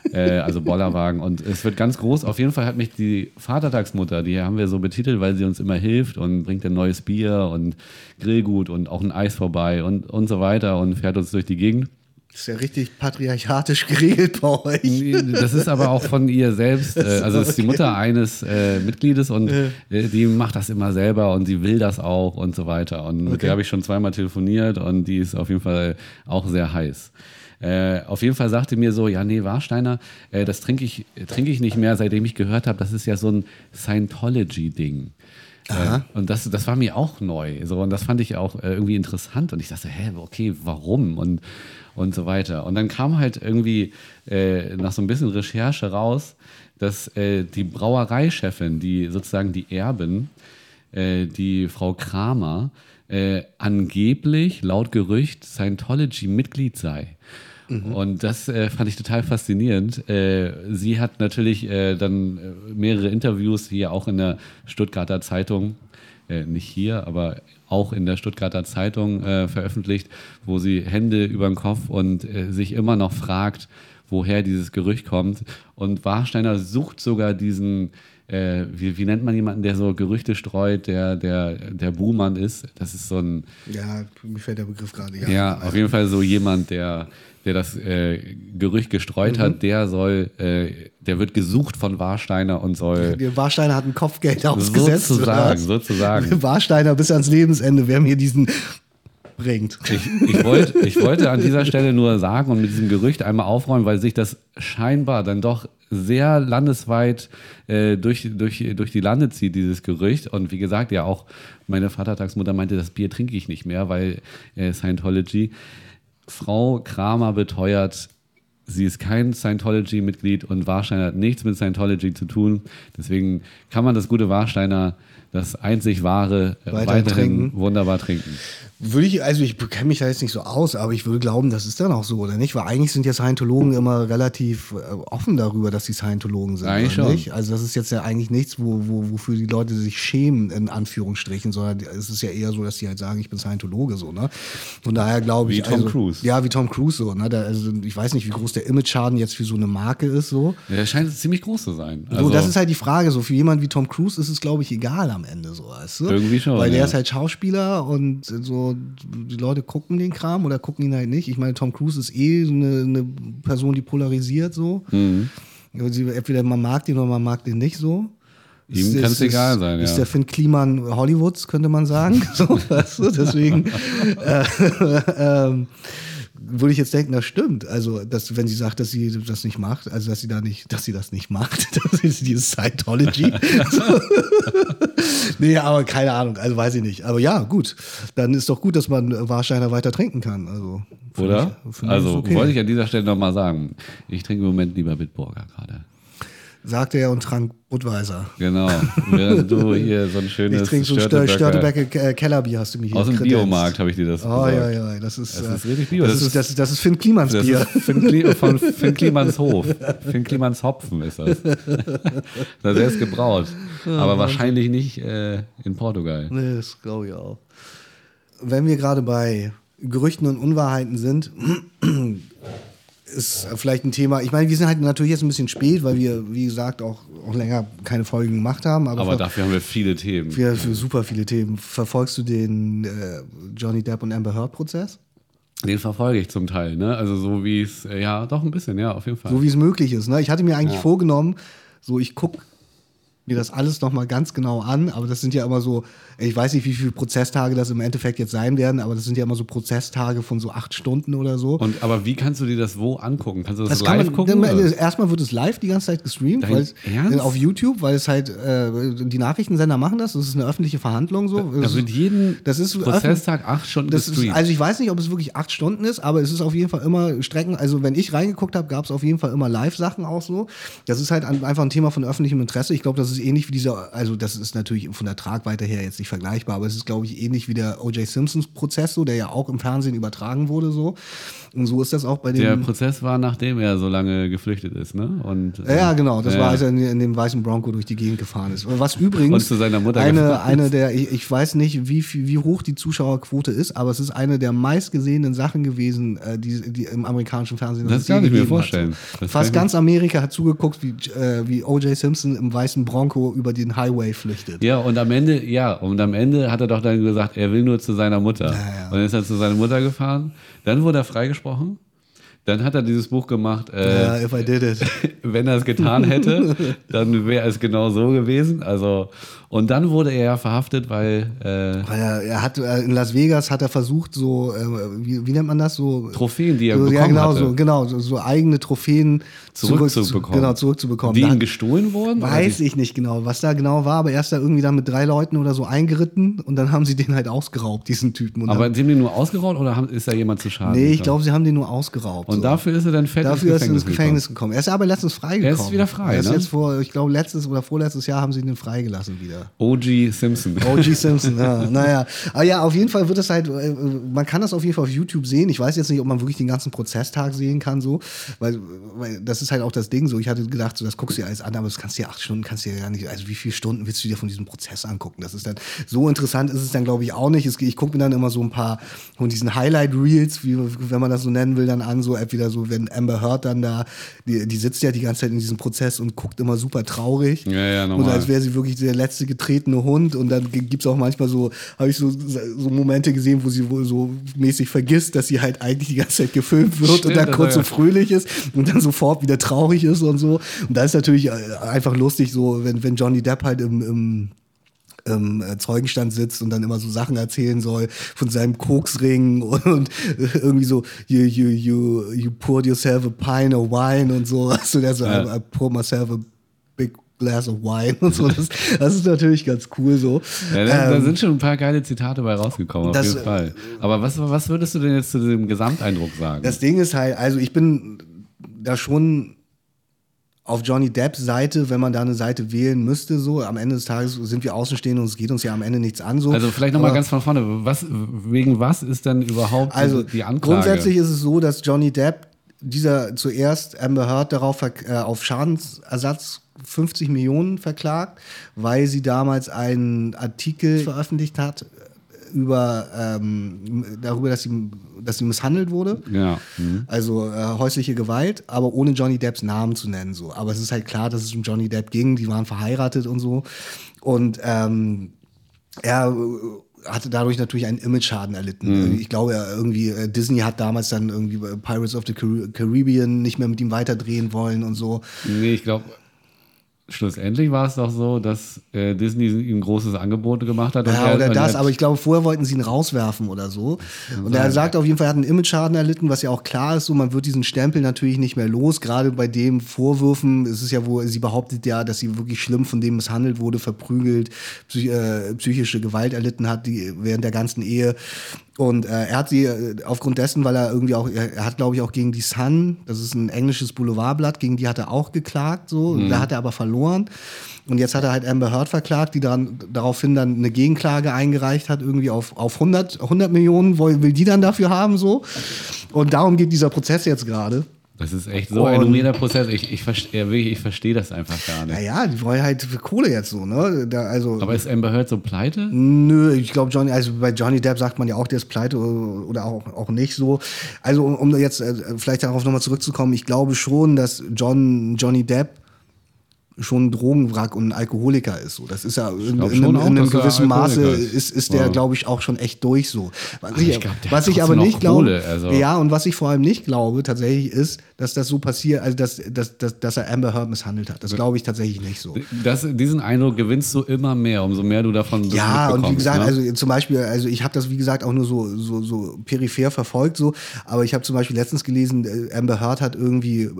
S2: äh, also Bollerwagen. Und es wird ganz groß. Auf jeden Fall hat mich die Vatertagsmutter, die haben wir so betitelt, weil sie uns immer hilft und bringt ein neues Bier und Grillgut und auch ein Eis vorbei und, und so weiter und fährt uns durch die Gegend.
S1: Das ist ja richtig patriarchatisch geregelt bei euch.
S2: Das ist aber auch von ihr selbst. Äh, also es ist die Mutter eines äh, Mitgliedes und äh, die macht das immer selber und sie will das auch und so weiter. Und okay. mit der habe ich schon zweimal telefoniert und die ist auf jeden Fall auch sehr heiß. Äh, auf jeden Fall sagte mir so, ja, nee, Warsteiner, äh, das trinke ich, trinke ich nicht mehr, seitdem ich gehört habe, das ist ja so ein Scientology-Ding. Äh, und das, das war mir auch neu. So, und das fand ich auch äh, irgendwie interessant. Und ich dachte, hä, okay, warum? Und, und so weiter. Und dann kam halt irgendwie äh, nach so ein bisschen Recherche raus, dass äh, die Brauereichefin, die sozusagen die Erbin, äh, die Frau Kramer, äh, angeblich laut Gerücht Scientology-Mitglied sei. Mhm. Und das äh, fand ich total faszinierend. Äh, sie hat natürlich äh, dann äh, mehrere Interviews hier auch in der Stuttgarter Zeitung, äh, nicht hier, aber auch in der Stuttgarter Zeitung äh, veröffentlicht, wo sie Hände über den Kopf und sich immer noch fragt, woher dieses Gerücht kommt. Und Warsteiner sucht sogar diesen äh, wie, wie, nennt man jemanden, der so Gerüchte streut, der, der, der Buhmann ist? Das ist so ein.
S1: Ja, mir fällt der Begriff gerade. Ja,
S2: ja auf jeden Fall so jemand, der, der das äh, Gerücht gestreut mhm. hat, der soll, äh, der wird gesucht von Warsteiner und soll.
S1: Der Warsteiner hat ein Kopfgeld ausgesetzt.
S2: Sozusagen, sozusagen.
S1: Warsteiner bis ans Lebensende, wer mir diesen bringt.
S2: Ich, ich, wollt, ich wollte an dieser Stelle nur sagen und mit diesem Gerücht einmal aufräumen, weil sich das scheinbar dann doch sehr landesweit äh, durch, durch, durch die Lande zieht, dieses Gerücht. Und wie gesagt, ja auch meine Vatertagsmutter meinte, das Bier trinke ich nicht mehr, weil äh, Scientology. Frau Kramer beteuert, sie ist kein Scientology-Mitglied und Warsteiner hat nichts mit Scientology zu tun. Deswegen kann man das gute Warsteiner, das einzig wahre, weiterhin, weiterhin wunderbar trinken.
S1: Würde ich, also ich kenne mich da jetzt nicht so aus, aber ich würde glauben, das ist dann auch so, oder nicht? Weil eigentlich sind ja Scientologen immer relativ äh, offen darüber, dass sie Scientologen sind. Eigentlich schon. Nicht? Also das ist jetzt ja eigentlich nichts, wo, wo, wofür die Leute sich schämen, in Anführungsstrichen, sondern es ist ja eher so, dass sie halt sagen, ich bin Scientologe, so, ne? Von daher glaube ich.
S2: Wie Tom
S1: also,
S2: Cruise.
S1: Ja, wie Tom Cruise, so, ne? Der, also ich weiß nicht, wie groß der Image-Schaden jetzt für so eine Marke ist, so.
S2: Ja, der scheint ziemlich groß zu sein.
S1: Also so, das ist halt die Frage, so für jemanden wie Tom Cruise ist es, glaube ich, egal am Ende, so, weißt du?
S2: Irgendwie schon.
S1: Weil der
S2: ja.
S1: ist halt Schauspieler und so, die Leute gucken den Kram oder gucken ihn halt nicht. Ich meine, Tom Cruise ist eh eine, eine Person, die polarisiert so. Mhm. Entweder man mag den oder man mag den nicht so.
S2: Ihm kann es egal sein, ja.
S1: Ist der Finn Kliman Hollywoods, könnte man sagen. so, weißt du? Deswegen äh, äh, würde ich jetzt denken, das stimmt. Also, dass, wenn sie sagt, dass sie das nicht macht, also dass sie da nicht, dass sie das nicht macht, das ist dieses Scientology. Nee, aber keine Ahnung, also weiß ich nicht. Aber ja, gut. Dann ist doch gut, dass man Warsteiner weiter trinken kann. Also,
S2: Oder? Ich, also okay. wollte ich an dieser Stelle nochmal sagen, ich trinke im Moment lieber Bitburger gerade
S1: sagte er und trank Budweiser.
S2: Genau. Während du hier so ein schönes
S1: Ich trinke so ein Störtebecker Kellerbier, hast du mich hier
S2: Aus dem Biomarkt habe ich dir das
S1: Oh ja, ja, das ist,
S2: das ist richtig Bio.
S1: Das, das, ist, das, das ist Finn Klimans das Bier.
S2: Finn Kli von Finn Klimans Hof. Finn Klimans Hopfen ist das. das ist gebraut. Aber wahrscheinlich nicht äh, in Portugal.
S1: Nee, das glaube ich auch. Wenn wir gerade bei Gerüchten und Unwahrheiten sind, ist vielleicht ein Thema. Ich meine, wir sind halt natürlich jetzt ein bisschen spät, weil wir, wie gesagt, auch, auch länger keine Folgen gemacht haben.
S2: Aber, aber dafür haben wir viele Themen.
S1: Für, für super viele Themen. Verfolgst du den äh, Johnny Depp und Amber Heard Prozess?
S2: Den verfolge ich zum Teil, ne? Also so wie es, äh, ja, doch ein bisschen, ja, auf jeden Fall.
S1: So wie es möglich ist. Ne? Ich hatte mir eigentlich
S2: Ja.
S1: vorgenommen, so ich gucke mir das alles nochmal ganz genau an, aber das sind ja immer so, ich weiß nicht, wie viele Prozesstage das im Endeffekt jetzt sein werden, aber das sind ja immer so Prozesstage von so acht Stunden oder so.
S2: Und aber wie kannst du dir das wo angucken? Kannst du das,
S1: Das
S2: live
S1: man,
S2: gucken?
S1: dann, erstmal wird es live die ganze Zeit gestreamt, weil äh, auf YouTube, weil es halt äh, die Nachrichtensender machen das, das ist eine öffentliche Verhandlung so.
S2: da
S1: Das
S2: wird
S1: ist-
S2: jeden
S1: das ist
S2: Prozesstag acht Stunden
S1: das ist,
S2: gestreamt.
S1: also ich weiß nicht, ob es wirklich acht Stunden ist, aber es ist auf jeden Fall immer Strecken. Also wenn ich reingeguckt habe, gab es auf jeden Fall immer Live-Sachen auch so. Das ist halt ein, einfach ein Thema von öffentlichem Interesse. Ich glaube, das ist ähnlich wie dieser, also das ist natürlich von der Tragweite her jetzt nicht vergleichbar, aber es ist, glaube ich, ähnlich wie der O.J. Simpsons-Prozess, so, der ja auch im Fernsehen übertragen wurde so. Und so ist das auch bei dem.
S2: Der Prozess war, nachdem er so lange geflüchtet ist, ne? Und,
S1: Ja, ja, genau. Das
S2: ja.
S1: war, als er in, in dem weißen Bronco durch die Gegend gefahren ist. Was übrigens
S2: Und zu seiner Mutter
S1: eine, eine der, ich, ich weiß nicht, wie, wie hoch die Zuschauerquote ist, aber es ist eine der meistgesehenen Sachen gewesen, äh, die, die im amerikanischen Fernsehen
S2: Das
S1: es
S2: kann ich mir vorstellen. Das
S1: Fast ganz Amerika hat zugeguckt, wie, äh, wie O.J. Simpson im weißen Bronco über den Highway flüchtet.
S2: Ja, und am Ende, ja, und am Ende hat er doch dann gesagt, er will nur zu seiner Mutter.
S1: ja.
S2: Und dann ist er zu seiner Mutter gefahren. Dann wurde er freigesprochen. Dann hat er dieses Buch gemacht, äh,
S1: Äh, if I did it.
S2: wenn er es getan hätte, dann wäre es genau so gewesen. Also, und dann wurde er ja verhaftet, weil äh,
S1: Weil er, er hat äh, in Las Vegas hat er versucht, so, äh, wie, wie nennt man das? So
S2: Trophäen, die er
S1: so,
S2: bekommen
S1: ja, genau,
S2: hatte,
S1: so, genau, so, so eigene Trophäen zurück-
S2: zurückzubekommen.
S1: Genau, zurückzubekommen.
S2: die ihm gestohlen wurden?
S1: Weiß ich nicht genau, was da genau war, aber er ist da irgendwie dann mit drei Leuten oder so eingeritten und dann haben sie den halt ausgeraubt, diesen Typen.
S2: Aber
S1: dann,
S2: sie haben den nur ausgeraubt oder haben, ist da jemand zu Schaden?
S1: nee, ich
S2: gekommen?
S1: glaube, sie haben den nur ausgeraubt.
S2: Und
S1: so.
S2: dafür ist er dann fett
S1: Dafür ist er ins
S2: gekommen.
S1: Gefängnis gekommen. Er ist aber letztens freigekommen.
S2: Er ist wieder frei,
S1: Er ist
S2: ne?
S1: jetzt vor, ich glaube, letztes oder vorletztes Jahr haben sie den freigelassen wieder.
S2: O.G. Simpson.
S1: O.G. Simpson, ja, naja. Aber ja, auf jeden Fall wird es halt, äh, man kann das auf jeden Fall auf YouTube sehen. Ich weiß jetzt nicht, ob man wirklich den ganzen Prozesstag sehen kann, so, weil, weil das ist halt auch das Ding so. Ich hatte gedacht, so, das guckst du dir alles an, aber das kannst du ja acht Stunden, kannst du ja gar nicht, also wie viele Stunden willst du dir von diesem Prozess angucken? Das ist dann, so interessant ist es dann, glaube ich, auch nicht. Ich gucke mir dann immer so ein paar von diesen Highlight-Reels, wie, wenn man das so nennen will, dann an, so entweder so, wenn Amber Heard dann da, die, die sitzt ja die ganze Zeit in diesem Prozess und guckt immer super traurig.
S2: Ja, ja,
S1: Und
S2: normal.
S1: als wäre sie wirklich der letzte getretene Hund. Und dann gibt es auch manchmal so, habe ich so, so Momente gesehen, wo sie wohl so mäßig vergisst, dass sie halt eigentlich die ganze Zeit gefilmt wird
S2: Stimmt,
S1: und dann kurz so fröhlich ist und dann sofort wieder traurig ist und so. Und da ist natürlich äh, einfach lustig, so, wenn, wenn Johnny Depp halt im, im im äh, Zeugenstand sitzt und dann immer so Sachen erzählen soll von seinem Koksring und, und äh, irgendwie so you, you, you, you poured yourself a pint of wine und so. Also der so,
S2: Ja.
S1: I, I pour myself a glass of wine und so. Das, das ist natürlich ganz cool so.
S2: Ja, da,
S1: Ähm,
S2: sind schon ein paar geile Zitate bei rausgekommen, auf
S1: das,
S2: jeden Fall. Aber was, was würdest du denn jetzt zu dem Gesamteindruck sagen?
S1: Das Ding ist halt, also ich bin da schon auf Johnny Depps Seite, wenn man da eine Seite wählen müsste, so am Ende des Tages sind wir Außenstehende und es geht uns ja am Ende nichts an. So.
S2: also vielleicht nochmal ganz von vorne. Was, wegen was ist denn überhaupt
S1: Also
S2: die Anklage?
S1: grundsätzlich ist es so, dass Johnny Depp dieser zuerst Amber Heard darauf äh, auf Schadensersatz 50 Millionen verklagt, weil sie damals einen Artikel veröffentlicht hat über ähm, darüber, dass sie, dass sie misshandelt wurde.
S2: Ja. Mhm.
S1: Also äh, häusliche Gewalt, aber ohne Johnny Depps Namen zu nennen. So. Aber es ist halt klar, dass es um Johnny Depp ging. Die waren verheiratet und so. Und ähm, er äh, hatte dadurch natürlich einen Image-Schaden erlitten. Ich glaube, irgendwie äh, Disney hat damals dann irgendwie Pirates of the Car- Caribbean nicht mehr mit ihm weiterdrehen wollen und so.
S2: Nee, ich glaube, schlussendlich war es doch so, dass äh, Disney ihm ein großes Angebot gemacht hat.
S1: Ja,
S2: er-
S1: oder das,
S2: er-
S1: aber ich glaube, vorher wollten sie ihn rauswerfen oder so. Und er sagt auf jeden Fall, er hat einen Image-Schaden erlitten, was ja auch klar ist, so man wird diesen Stempel natürlich nicht mehr los. Gerade bei dem Vorwürfen ist es ja, wo sie behauptet ja, dass sie wirklich schlimm von dem misshandelt wurde, verprügelt, psych äh, psychische Gewalt erlitten hat die, während der ganzen Ehe. Und äh, er hat sie äh, aufgrund dessen, weil er irgendwie auch, er, hat glaube ich auch gegen die Sun, das ist ein englisches Boulevardblatt, gegen die hat er auch geklagt, so. Da hat er aber verloren. Und jetzt hat er halt Amber Heard verklagt, die dann daraufhin dann eine Gegenklage eingereicht hat, irgendwie auf, auf 100, 100 Millionen, will, will die dann dafür haben, so. Und darum geht dieser Prozess jetzt gerade.
S2: Das ist echt so ein weirder Prozess. Ich, ich, verste- ja, ich verstehe das einfach gar nicht.
S1: Naja, die wollen halt für Kohle jetzt so, ne? Da, also.
S2: Aber ist Amber Heard so pleite?
S1: Nö, ich glaube, Johnny, also bei Johnny Depp sagt man ja auch, der ist pleite oder auch, auch nicht so. Also, um, um jetzt äh, vielleicht darauf nochmal zurückzukommen, ich glaube schon, dass John, Johnny Depp schon ein Drogenwrack und ein Alkoholiker ist. So. Das ist ja in, in,
S2: auch,
S1: in einem gewissen Maße
S2: ist.
S1: ist, ist der,
S2: Ja.
S1: glaube ich, auch schon echt durch so. Was ich,
S2: ich glaub,
S1: was ich aber nicht glaube,
S2: also.
S1: ja, und was ich vor allem nicht glaube tatsächlich ist, dass das so passiert, also dass, dass, dass, dass er Amber Heard misshandelt hat. Das glaube ich tatsächlich nicht so.
S2: Das, diesen Eindruck gewinnst du immer mehr, umso mehr du davon
S1: Ja, und wie gesagt,
S2: ne?
S1: also zum Beispiel, also ich habe das wie gesagt auch nur so, so, so peripher verfolgt, so, aber ich habe zum Beispiel letztens gelesen, äh, Amber Heard hat irgendwie äh,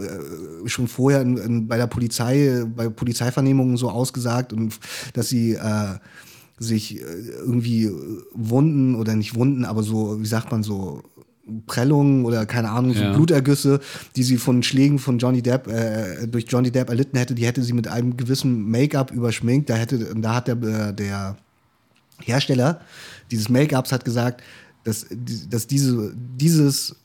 S1: schon vorher in, in, bei der Polizei, äh, bei Polizeivernehmungen so ausgesagt und dass sie äh, sich äh, irgendwie Wunden oder nicht Wunden, aber so, wie sagt man so, Prellungen oder keine Ahnung, so
S2: Ja.
S1: Blutergüsse, die sie von Schlägen von Johnny Depp äh, durch Johnny Depp erlitten hätte, die hätte sie mit einem gewissen Make-up überschminkt. Da hätte, da hat der, äh, der Hersteller dieses Make-ups hat gesagt, dass, dass diese, dieses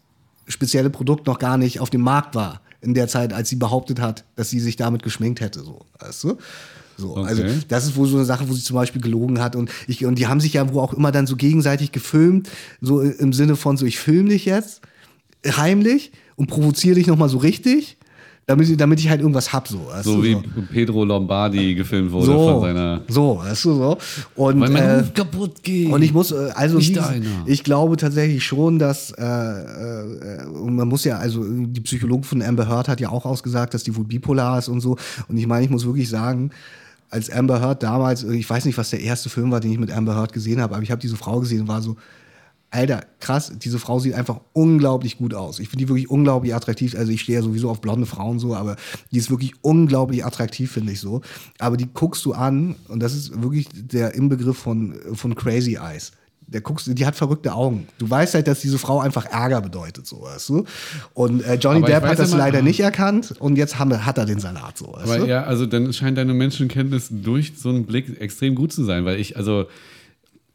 S1: spezielle Produkt noch gar nicht auf dem Markt war in der Zeit, als sie behauptet hat, dass sie sich damit geschminkt hätte. So, weißt du? So,
S2: Okay.
S1: also das ist wohl so eine Sache, wo sie zum Beispiel gelogen hat und ich und die haben sich ja wo auch immer dann so gegenseitig gefilmt, so im Sinne von so ich filme dich jetzt heimlich und provoziere dich noch mal so richtig, damit, ich- damit ich halt irgendwas hab so. weißt
S2: so wie Pedro Lombardi gefilmt wurde
S1: so,
S2: von seiner.
S1: so, weißt du so. Und,
S2: Weil mein
S1: äh,
S2: Ruf kaputt geht.
S1: und ich muss, äh, also
S2: Nicht
S1: wie, ich glaube tatsächlich schon, dass äh, äh, man muss ja, also die Psychologin von Amber Heard hat ja auch ausgesagt, dass die wohl bipolar ist und so. Und ich meine, ich muss wirklich sagen, als Amber Heard damals, äh, ich weiß nicht, was der erste Film war, den ich mit Amber Heard gesehen habe, aber ich habe diese Frau gesehen und war so, Alter, krass, diese Frau sieht einfach unglaublich gut aus. Ich finde die wirklich unglaublich attraktiv. Also ich stehe ja sowieso auf blonde Frauen so, aber die ist wirklich unglaublich attraktiv, finde ich so. Aber die guckst du an und das ist wirklich der Inbegriff von, von Crazy Eyes. Der guckst, die hat verrückte Augen. Du weißt halt, dass diese Frau einfach Ärger bedeutet, so weißt du. Und äh, Johnny Depp hat das
S2: immer-
S1: leider nicht erkannt und jetzt haben, hat er den Salat, so weißt
S2: Aber
S1: du.
S2: ja, also dann scheint deine Menschenkenntnis durch so einen Blick extrem gut zu sein, weil ich, also,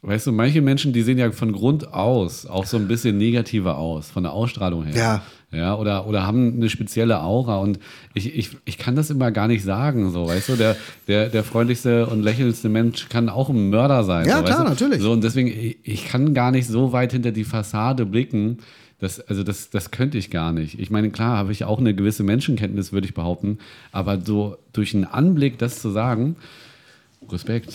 S2: weißt du, manche Menschen, die sehen ja von Grund aus auch so ein bisschen negativer aus, von der Ausstrahlung her.
S1: Ja.
S2: Ja, oder, oder haben eine spezielle Aura und ich, ich, ich kann das immer gar nicht sagen, so, weißt du, der, der, der freundlichste und lächelndste Mensch kann auch ein Mörder sein.
S1: Ja,
S2: so,
S1: klar,
S2: weißt du?
S1: natürlich.
S2: So, und deswegen, ich, ich kann gar nicht so weit hinter die Fassade blicken, das, also das, das könnte ich gar nicht. Ich meine, klar habe ich auch eine gewisse Menschenkenntnis, würde ich behaupten, aber so durch einen Anblick das zu sagen, Respekt.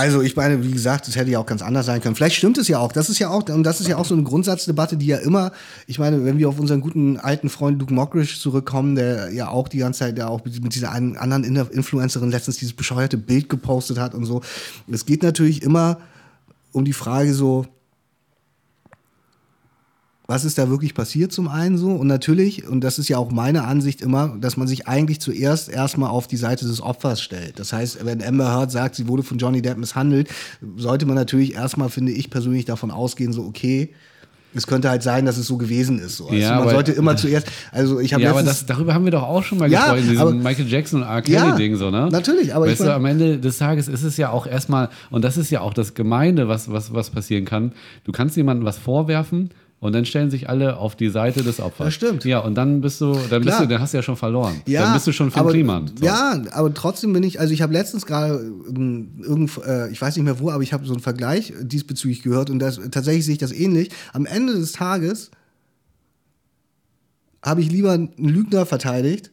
S1: Also ich meine, wie gesagt, es hätte ja auch ganz anders sein können. Vielleicht stimmt es ja auch. Das ist ja auch, und das ist ja auch so eine Grundsatzdebatte, die ja immer, ich meine, wenn wir auf unseren guten alten Freund Luke Mockridge zurückkommen, der ja auch die ganze Zeit, der auch mit dieser einen anderen Influencerin letztens dieses bescheuerte Bild gepostet hat und so. Es geht natürlich immer um die Frage so, was ist da wirklich passiert zum einen so? Und natürlich, und das ist ja auch meine Ansicht immer, dass man sich eigentlich zuerst erstmal auf die Seite des Opfers stellt. Das heißt, wenn Amber Heard sagt, sie wurde von Johnny Depp misshandelt, sollte man natürlich erstmal, finde ich persönlich, davon ausgehen, so okay, es könnte halt sein, dass es so gewesen ist. So. Also
S2: Ja,
S1: man
S2: aber-
S1: sollte immer zuerst, also ich habe
S2: Ja, aber das, darüber haben wir doch auch schon mal
S1: Ja,
S2: gesprochen, diesem
S1: aber-
S2: Michael Jackson und R.
S1: Ja,
S2: Kelly-Ding, so, ne?
S1: natürlich, aber ich
S2: weißt du,
S1: mein-
S2: am Ende des Tages ist es ja auch erstmal, und das ist ja auch das Gemeine, was, was, was passieren kann. Du kannst jemandem was vorwerfen und dann stellen sich alle auf die Seite des Opfers.
S1: Das stimmt.
S2: Ja, und dann bist du, dann bist
S1: Klar.
S2: du, dann hast du ja schon verloren.
S1: Ja,
S2: dann bist du schon Finn
S1: aber,
S2: Kliman. So.
S1: Ja, aber trotzdem bin ich, also ich habe letztens gerade ähm, irgend, äh, ich weiß nicht mehr wo, aber ich habe so einen Vergleich diesbezüglich gehört und das, tatsächlich sehe ich das ähnlich. Am Ende des Tages habe ich lieber einen Lügner verteidigt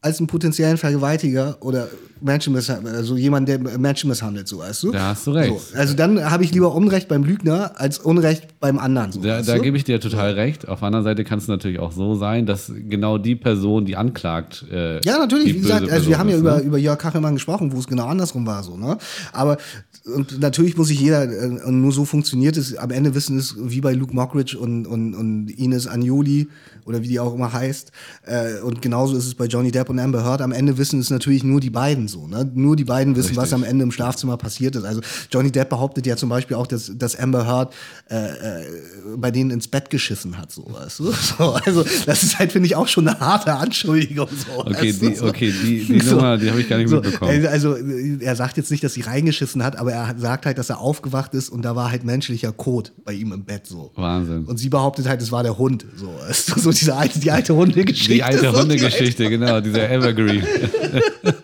S1: als einen potenziellen Vergewaltiger oder Menschen misshandelt, also jemand, der Menschen misshandelt, so weißt du?
S2: Da hast du recht.
S1: So, also dann habe ich lieber Unrecht beim Lügner als Unrecht beim anderen. So,
S2: Da, da gebe ich dir total recht. Auf der anderen Seite kann es natürlich auch so sein, dass genau die Person, die anklagt, äh,
S1: Ja, natürlich, wie gesagt, also wir haben ja
S2: ist,
S1: über,
S2: ne?
S1: über Jörg Kachelmann gesprochen, wo es genau andersrum war, so, ne? Aber und natürlich muss sich jeder, äh, und nur so funktioniert es, am Ende wissen es, wie bei Luke Mockridge und, und, und Ines Agnoli oder wie die auch immer heißt. Äh, und genauso ist es bei Johnny Depp und Amber Heard. Am Ende wissen es natürlich nur die beiden so, ne? Nur die beiden wissen, was
S2: Richtig.
S1: am Ende im Schlafzimmer passiert ist. Also Johnny Depp behauptet ja zum Beispiel auch, dass, dass Amber Heard äh, äh, bei denen ins Bett geschissen hat, so, weißt du? So, also das ist halt, finde ich, auch schon eine harte Anschuldigung. So,
S2: Okay,
S1: weißt du?
S2: die, okay, die, die
S1: So.
S2: Nummer, die habe ich gar nicht
S1: So,
S2: mitbekommen.
S1: Also er sagt jetzt nicht, dass sie reingeschissen hat, aber er sagt halt, dass er aufgewacht ist und da war halt menschlicher Kot bei ihm im Bett so.
S2: Wahnsinn.
S1: Und sie behauptet halt, es war der Hund. So, so diese alte, die alte Hundegeschichte.
S2: Die alte Hundegeschichte, genau, dieser Evergreen.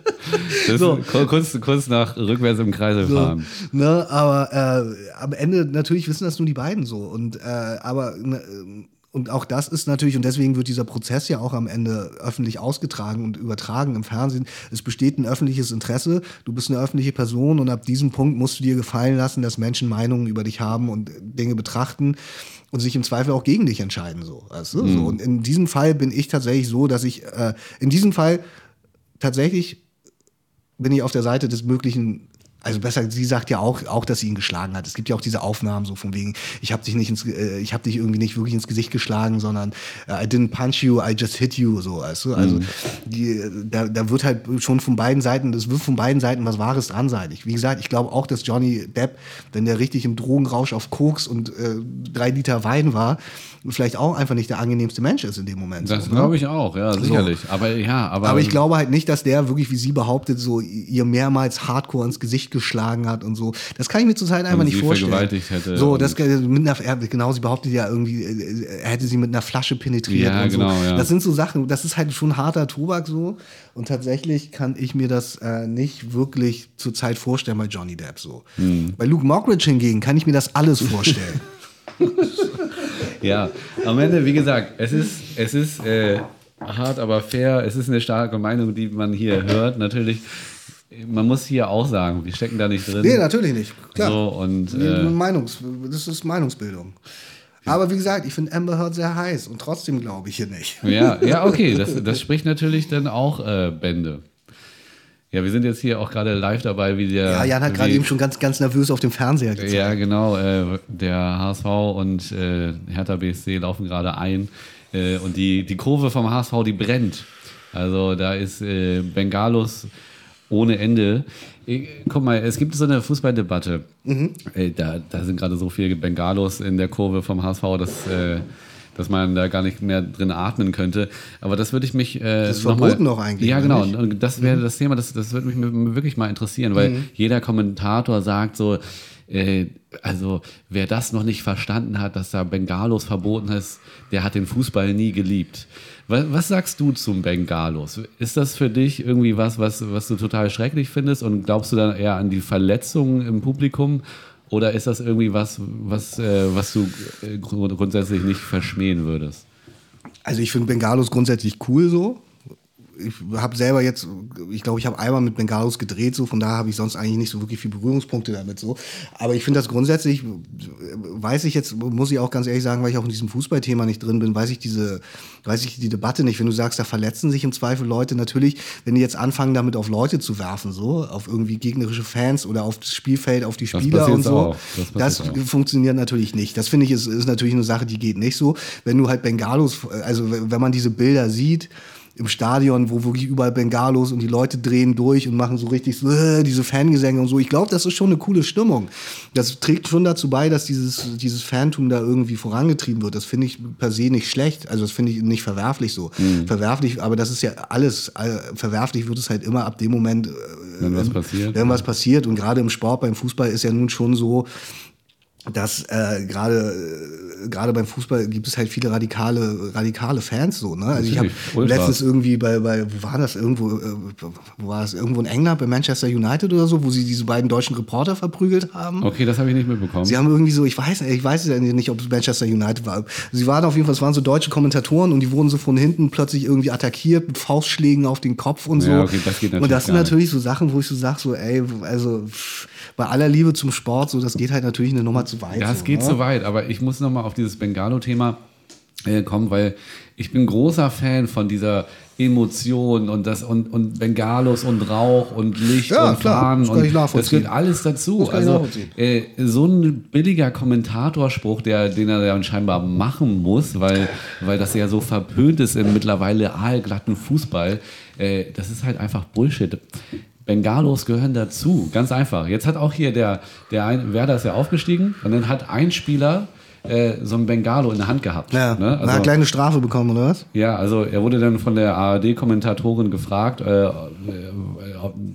S1: So.
S2: kurz, kurz nach rückwärts im Kreisel
S1: So,
S2: fahren.
S1: ne, aber äh, am Ende natürlich wissen das nur die beiden so. Und äh, aber ne, und auch das ist natürlich, und deswegen wird dieser Prozess ja auch am Ende öffentlich ausgetragen und übertragen im Fernsehen. Es besteht ein öffentliches Interesse, du bist eine öffentliche Person und ab diesem Punkt musst du dir gefallen lassen, dass Menschen Meinungen über dich haben und Dinge betrachten und sich im Zweifel auch gegen dich entscheiden. So, weißt du?
S2: Mhm.
S1: so. Und in diesem Fall bin ich tatsächlich so, dass ich äh, in diesem Fall tatsächlich bin ich auf der Seite des möglichen. Also besser, sie sagt ja auch, auch, dass sie ihn geschlagen hat. Es gibt ja auch diese Aufnahmen so von wegen, ich habe dich nicht ins, äh, ich habe dich irgendwie nicht wirklich ins Gesicht geschlagen, sondern äh, I didn't punch you, I just hit you, so, weißt du. Also die, da, da wird halt schon von beiden Seiten, das wird von beiden Seiten was Wahres dran sein. Ich, wie gesagt, ich glaube auch, dass Johnny Depp, wenn der richtig im Drogenrausch auf Koks und äh, drei Liter Wein war, vielleicht auch einfach nicht der angenehmste Mensch ist in dem Moment.
S2: Das
S1: so, ne?
S2: glaube ich auch, ja, sicherlich. Aber ja, aber.
S1: Aber ich glaube halt nicht, dass der wirklich, wie sie behauptet, so ihr mehrmals Hardcore ins Gesicht geschlagen hat und so. Das kann ich mir zurzeit einfach nicht vorstellen.
S2: vergewaltigt hätte
S1: So,
S2: und-
S1: das mit einer, er- genau, sie behauptet ja irgendwie, äh, er hätte sie mit einer Flasche penetriert
S2: Ja,
S1: und
S2: genau,
S1: so.
S2: ja.
S1: Das sind so Sachen, das ist halt schon harter Tobak so. Und tatsächlich kann ich mir das äh, nicht wirklich zurzeit vorstellen bei Johnny Depp so.
S2: Hm.
S1: Bei Luke Mockridge hingegen kann ich mir das alles vorstellen.
S2: Ja, am Ende, wie gesagt, es ist, es ist äh, hart, aber fair. Es ist eine starke Meinung, die man hier hört. Natürlich, man muss hier auch sagen, wir stecken da nicht drin.
S1: nee, natürlich nicht. Klar.
S2: So, und, äh,
S1: Meinungs, das ist Meinungsbildung. Aber wie gesagt, ich finde Amber Heard sehr heiß und trotzdem glaube ich hier nicht.
S2: Ja, ja, okay, das, das spricht natürlich dann auch äh, Bände. Ja, wir sind jetzt hier auch gerade live dabei, wie der.
S1: Ja, Jan hat gerade eben schon ganz, ganz nervös auf dem Fernseher gezeigt.
S2: Ja, genau. Äh, der HSV und äh, Hertha BSC laufen gerade ein. Äh, und die, die Kurve vom HSV, die brennt. Also da ist äh, Bengalos ohne Ende. Äh, guck mal, es gibt so eine Fußballdebatte. Äh, da, da sind gerade so viele Bengalos in der Kurve vom HSV, dass, äh, dass man da gar nicht mehr drin atmen könnte. Aber das würde ich mich. Äh,
S1: Das ist
S2: noch
S1: verboten
S2: mal,
S1: doch eigentlich,
S2: Ja, genau.
S1: nicht?
S2: Und das wäre das Thema, das, das würde mich wirklich mal interessieren, weil jeder Kommentator sagt so, äh, also wer das noch nicht verstanden hat, dass da Bengalos verboten ist, der hat den Fußball nie geliebt. Was, was sagst du zum Bengalos? Ist das für dich irgendwie was, was, was du total schrecklich findest und glaubst du dann eher an die Verletzungen im Publikum? Oder ist das irgendwie was, was, äh, was du äh, grund- grundsätzlich nicht verschmähen würdest?
S1: Also ich finde Bengalos grundsätzlich cool so. Ich habe selber jetzt, ich glaube, ich habe einmal mit Bengalos gedreht, so von daher habe ich sonst eigentlich nicht so wirklich viele Berührungspunkte damit so. Aber ich finde das grundsätzlich, weiß ich jetzt, muss ich auch ganz ehrlich sagen, weil ich auch in diesem Fußballthema nicht drin bin, weiß ich diese, weiß ich die Debatte nicht. Wenn du sagst, da verletzen sich im Zweifel Leute, natürlich, wenn die jetzt anfangen, damit auf Leute zu werfen, so, auf irgendwie gegnerische Fans oder auf das Spielfeld, auf die Spieler und so,
S2: auch. Das
S1: das,
S2: auch.
S1: funktioniert natürlich nicht. Das finde ich ist, ist natürlich eine Sache, die geht nicht so. Wenn du halt Bengalos, also wenn man diese Bilder sieht im Stadion, wo wirklich überall Bengalos und die Leute drehen durch und machen so richtig so, äh, diese Fangesänge und so. Ich glaube, das ist schon eine coole Stimmung. Das trägt schon dazu bei, dass dieses, dieses Fantum da irgendwie vorangetrieben wird. Das finde ich per se nicht schlecht. Also das finde ich nicht verwerflich so.
S2: Mhm.
S1: Verwerflich, aber das ist ja alles. Verwerflich wird es halt immer ab dem Moment, äh,
S2: Wenn was passiert.
S1: wenn was passiert. Und gerade im Sport, beim Fußball ist ja nun schon so, dass äh, gerade äh, gerade beim Fußball gibt es halt viele radikale radikale Fans so ne also ich habe
S2: Natürlich,
S1: letztens irgendwie bei bei wo war das irgendwo äh, wo war das irgendwo in England bei Manchester United oder so wo sie diese beiden deutschen Reporter verprügelt haben
S2: Okay, das habe ich nicht mitbekommen.
S1: Sie haben irgendwie so, ich weiß, ich weiß ja nicht, ob es Manchester United war. Sie waren auf jeden Fall, es waren so deutsche Kommentatoren und die wurden so von hinten plötzlich irgendwie attackiert mit Faustschlägen auf den Kopf und so.
S2: Ja, okay, das geht
S1: und
S2: natürlich
S1: das sind
S2: gar nicht.
S1: natürlich so Sachen, wo ich so sage, so, ey, also pff, bei aller Liebe zum Sport, so, das geht halt natürlich eine Nummer zu weit.
S2: Ja, es
S1: so,
S2: geht
S1: ne?
S2: zu weit, aber ich muss nochmal auf dieses Bengalo-Thema äh, kommen, weil ich bin großer Fan von dieser Emotion und das und, und Bengalos und Rauch und Licht
S1: Ja,
S2: und
S1: klar,
S2: Fahnen
S1: das
S2: und das gehört alles dazu.
S1: Das
S2: Also äh, so ein billiger Kommentatorspruch, der, den er dann scheinbar machen muss, weil, weil das ja so verpönt ist im mittlerweile aalglatten Fußball, äh, das ist halt einfach Bullshit. Bengalos gehören dazu, ganz einfach. Jetzt hat auch hier der, der ein, Werder ist ja aufgestiegen und dann hat ein Spieler äh, so ein Bengalo in der Hand gehabt.
S1: Ja,
S2: ne?
S1: also, eine kleine Strafe bekommen, oder was?
S2: Ja, also er wurde dann von der ARD-Kommentatorin gefragt, äh, äh,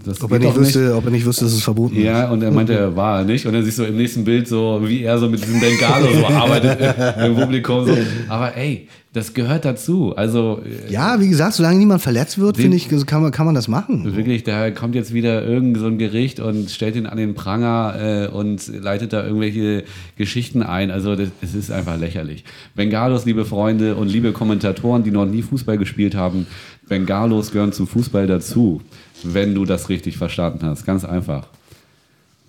S2: das
S1: Ob er, nicht wüsste, ob er nicht wüsste, dass es verboten ist.
S2: Ja, und er meinte, er war er nicht. Und dann siehst du im nächsten Bild so, wie er so mit diesem Bengalo so arbeitet im Publikum. So. Aber ey, das gehört dazu. Also äh,
S1: Ja, wie gesagt, solange niemand verletzt wird, finde ich, kann man, kann man das machen.
S2: wirklich, da kommt jetzt wieder irgend so ein Gericht und stellt ihn an den Pranger äh, und leitet da irgendwelche Geschichten ein. Also das, es ist einfach lächerlich. Bengalos, liebe Freunde und liebe Kommentatoren, die noch nie Fußball gespielt haben, Bengalos gehören zum Fußball dazu, wenn du das richtig verstanden hast. Ganz einfach.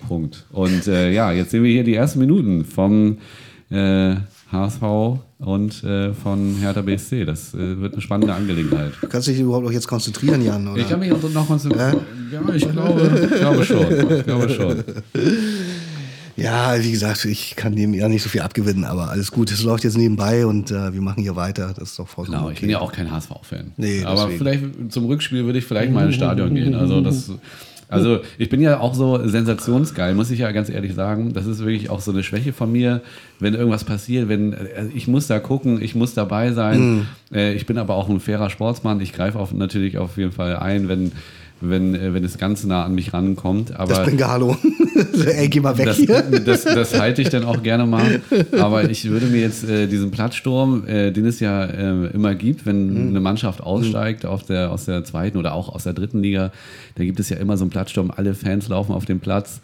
S2: Punkt. Und äh, ja, jetzt sehen wir hier die ersten Minuten vom äh, HSV und äh, von Hertha BSC. Das äh, wird eine spannende Angelegenheit.
S1: Du kannst dich überhaupt auch jetzt konzentrieren, Jan, oder?
S2: Ich kann mich auch noch konzentrieren. Ja, ich glaube, ich glaube schon. Ich glaube schon.
S1: Ja, wie gesagt, ich kann dem ja nicht so viel abgewinnen, aber alles gut. Es läuft jetzt nebenbei und äh, wir machen hier weiter. Das ist doch vollkommen
S2: Genau, ich bin ja auch kein HSV-Fan.
S1: Nee,
S2: Aber
S1: deswegen.
S2: vielleicht zum Rückspiel würde ich vielleicht mal ins Stadion gehen. Also das. Also ich bin ja auch so sensationsgeil, muss ich ja ganz ehrlich sagen. Das ist wirklich auch so eine Schwäche von mir, wenn irgendwas passiert, wenn äh, ich muss da gucken, ich muss dabei sein. Äh, ich bin aber auch ein fairer Sportsmann. Ich greife auf, natürlich auf jeden Fall ein, wenn wenn, äh, wenn es ganz nah an mich rankommt. Aber
S1: Das Bengalo. Ey, geh mal weg
S2: das,
S1: hier.
S2: das, das halte ich dann auch gerne mal. Aber ich würde mir jetzt äh, diesen Platzsturm, äh, den es ja äh, immer gibt, wenn eine Mannschaft aussteigt auf der, aus der zweiten oder auch aus der dritten Liga, da gibt es ja immer so einen Platzsturm, alle Fans laufen auf den Platz.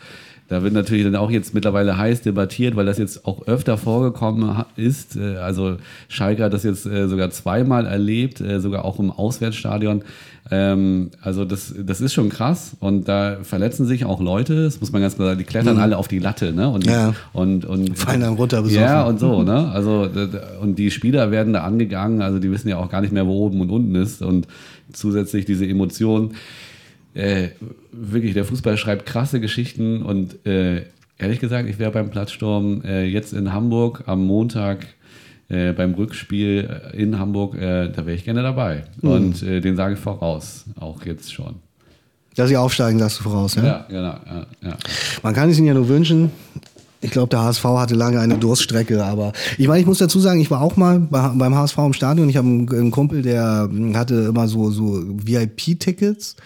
S2: Da wird natürlich dann auch jetzt mittlerweile heiß debattiert, weil das jetzt auch öfter vorgekommen ist. Äh, Also Schalke hat das jetzt äh, sogar zweimal erlebt, sogar auch im Auswärtsstadion. Ähm, Also das, das ist schon krass und da verletzen sich auch Leute, das muss man ganz klar sagen, die klettern alle auf die Latte, ne? Und,
S1: Ja.
S2: und, und
S1: Fallen dann runter besoffen.
S2: Ja, und so, ne? Also und die Spieler werden da angegangen, also die wissen ja auch gar nicht mehr, wo oben und unten ist und zusätzlich diese Emotionen. Äh, wirklich, der Fußball schreibt krasse Geschichten und äh, ehrlich gesagt, ich wäre beim Platzsturm äh, jetzt in Hamburg am Montag äh, beim Rückspiel äh, in Hamburg, äh, da wäre ich gerne dabei. Und äh, den sage ich voraus, auch jetzt schon.
S1: Dass sie aufsteigen, sagst du voraus, ja?
S2: Ja, genau. Ja, ja.
S1: Man kann es ihnen ja nur wünschen. Ich glaube, der HSV hatte lange eine Durststrecke, aber ich meine, ich muss dazu sagen, ich war auch mal bei, beim HSV im Stadion. Ich habe einen, einen Kumpel, der hm, hatte immer so, so VIP-Tickets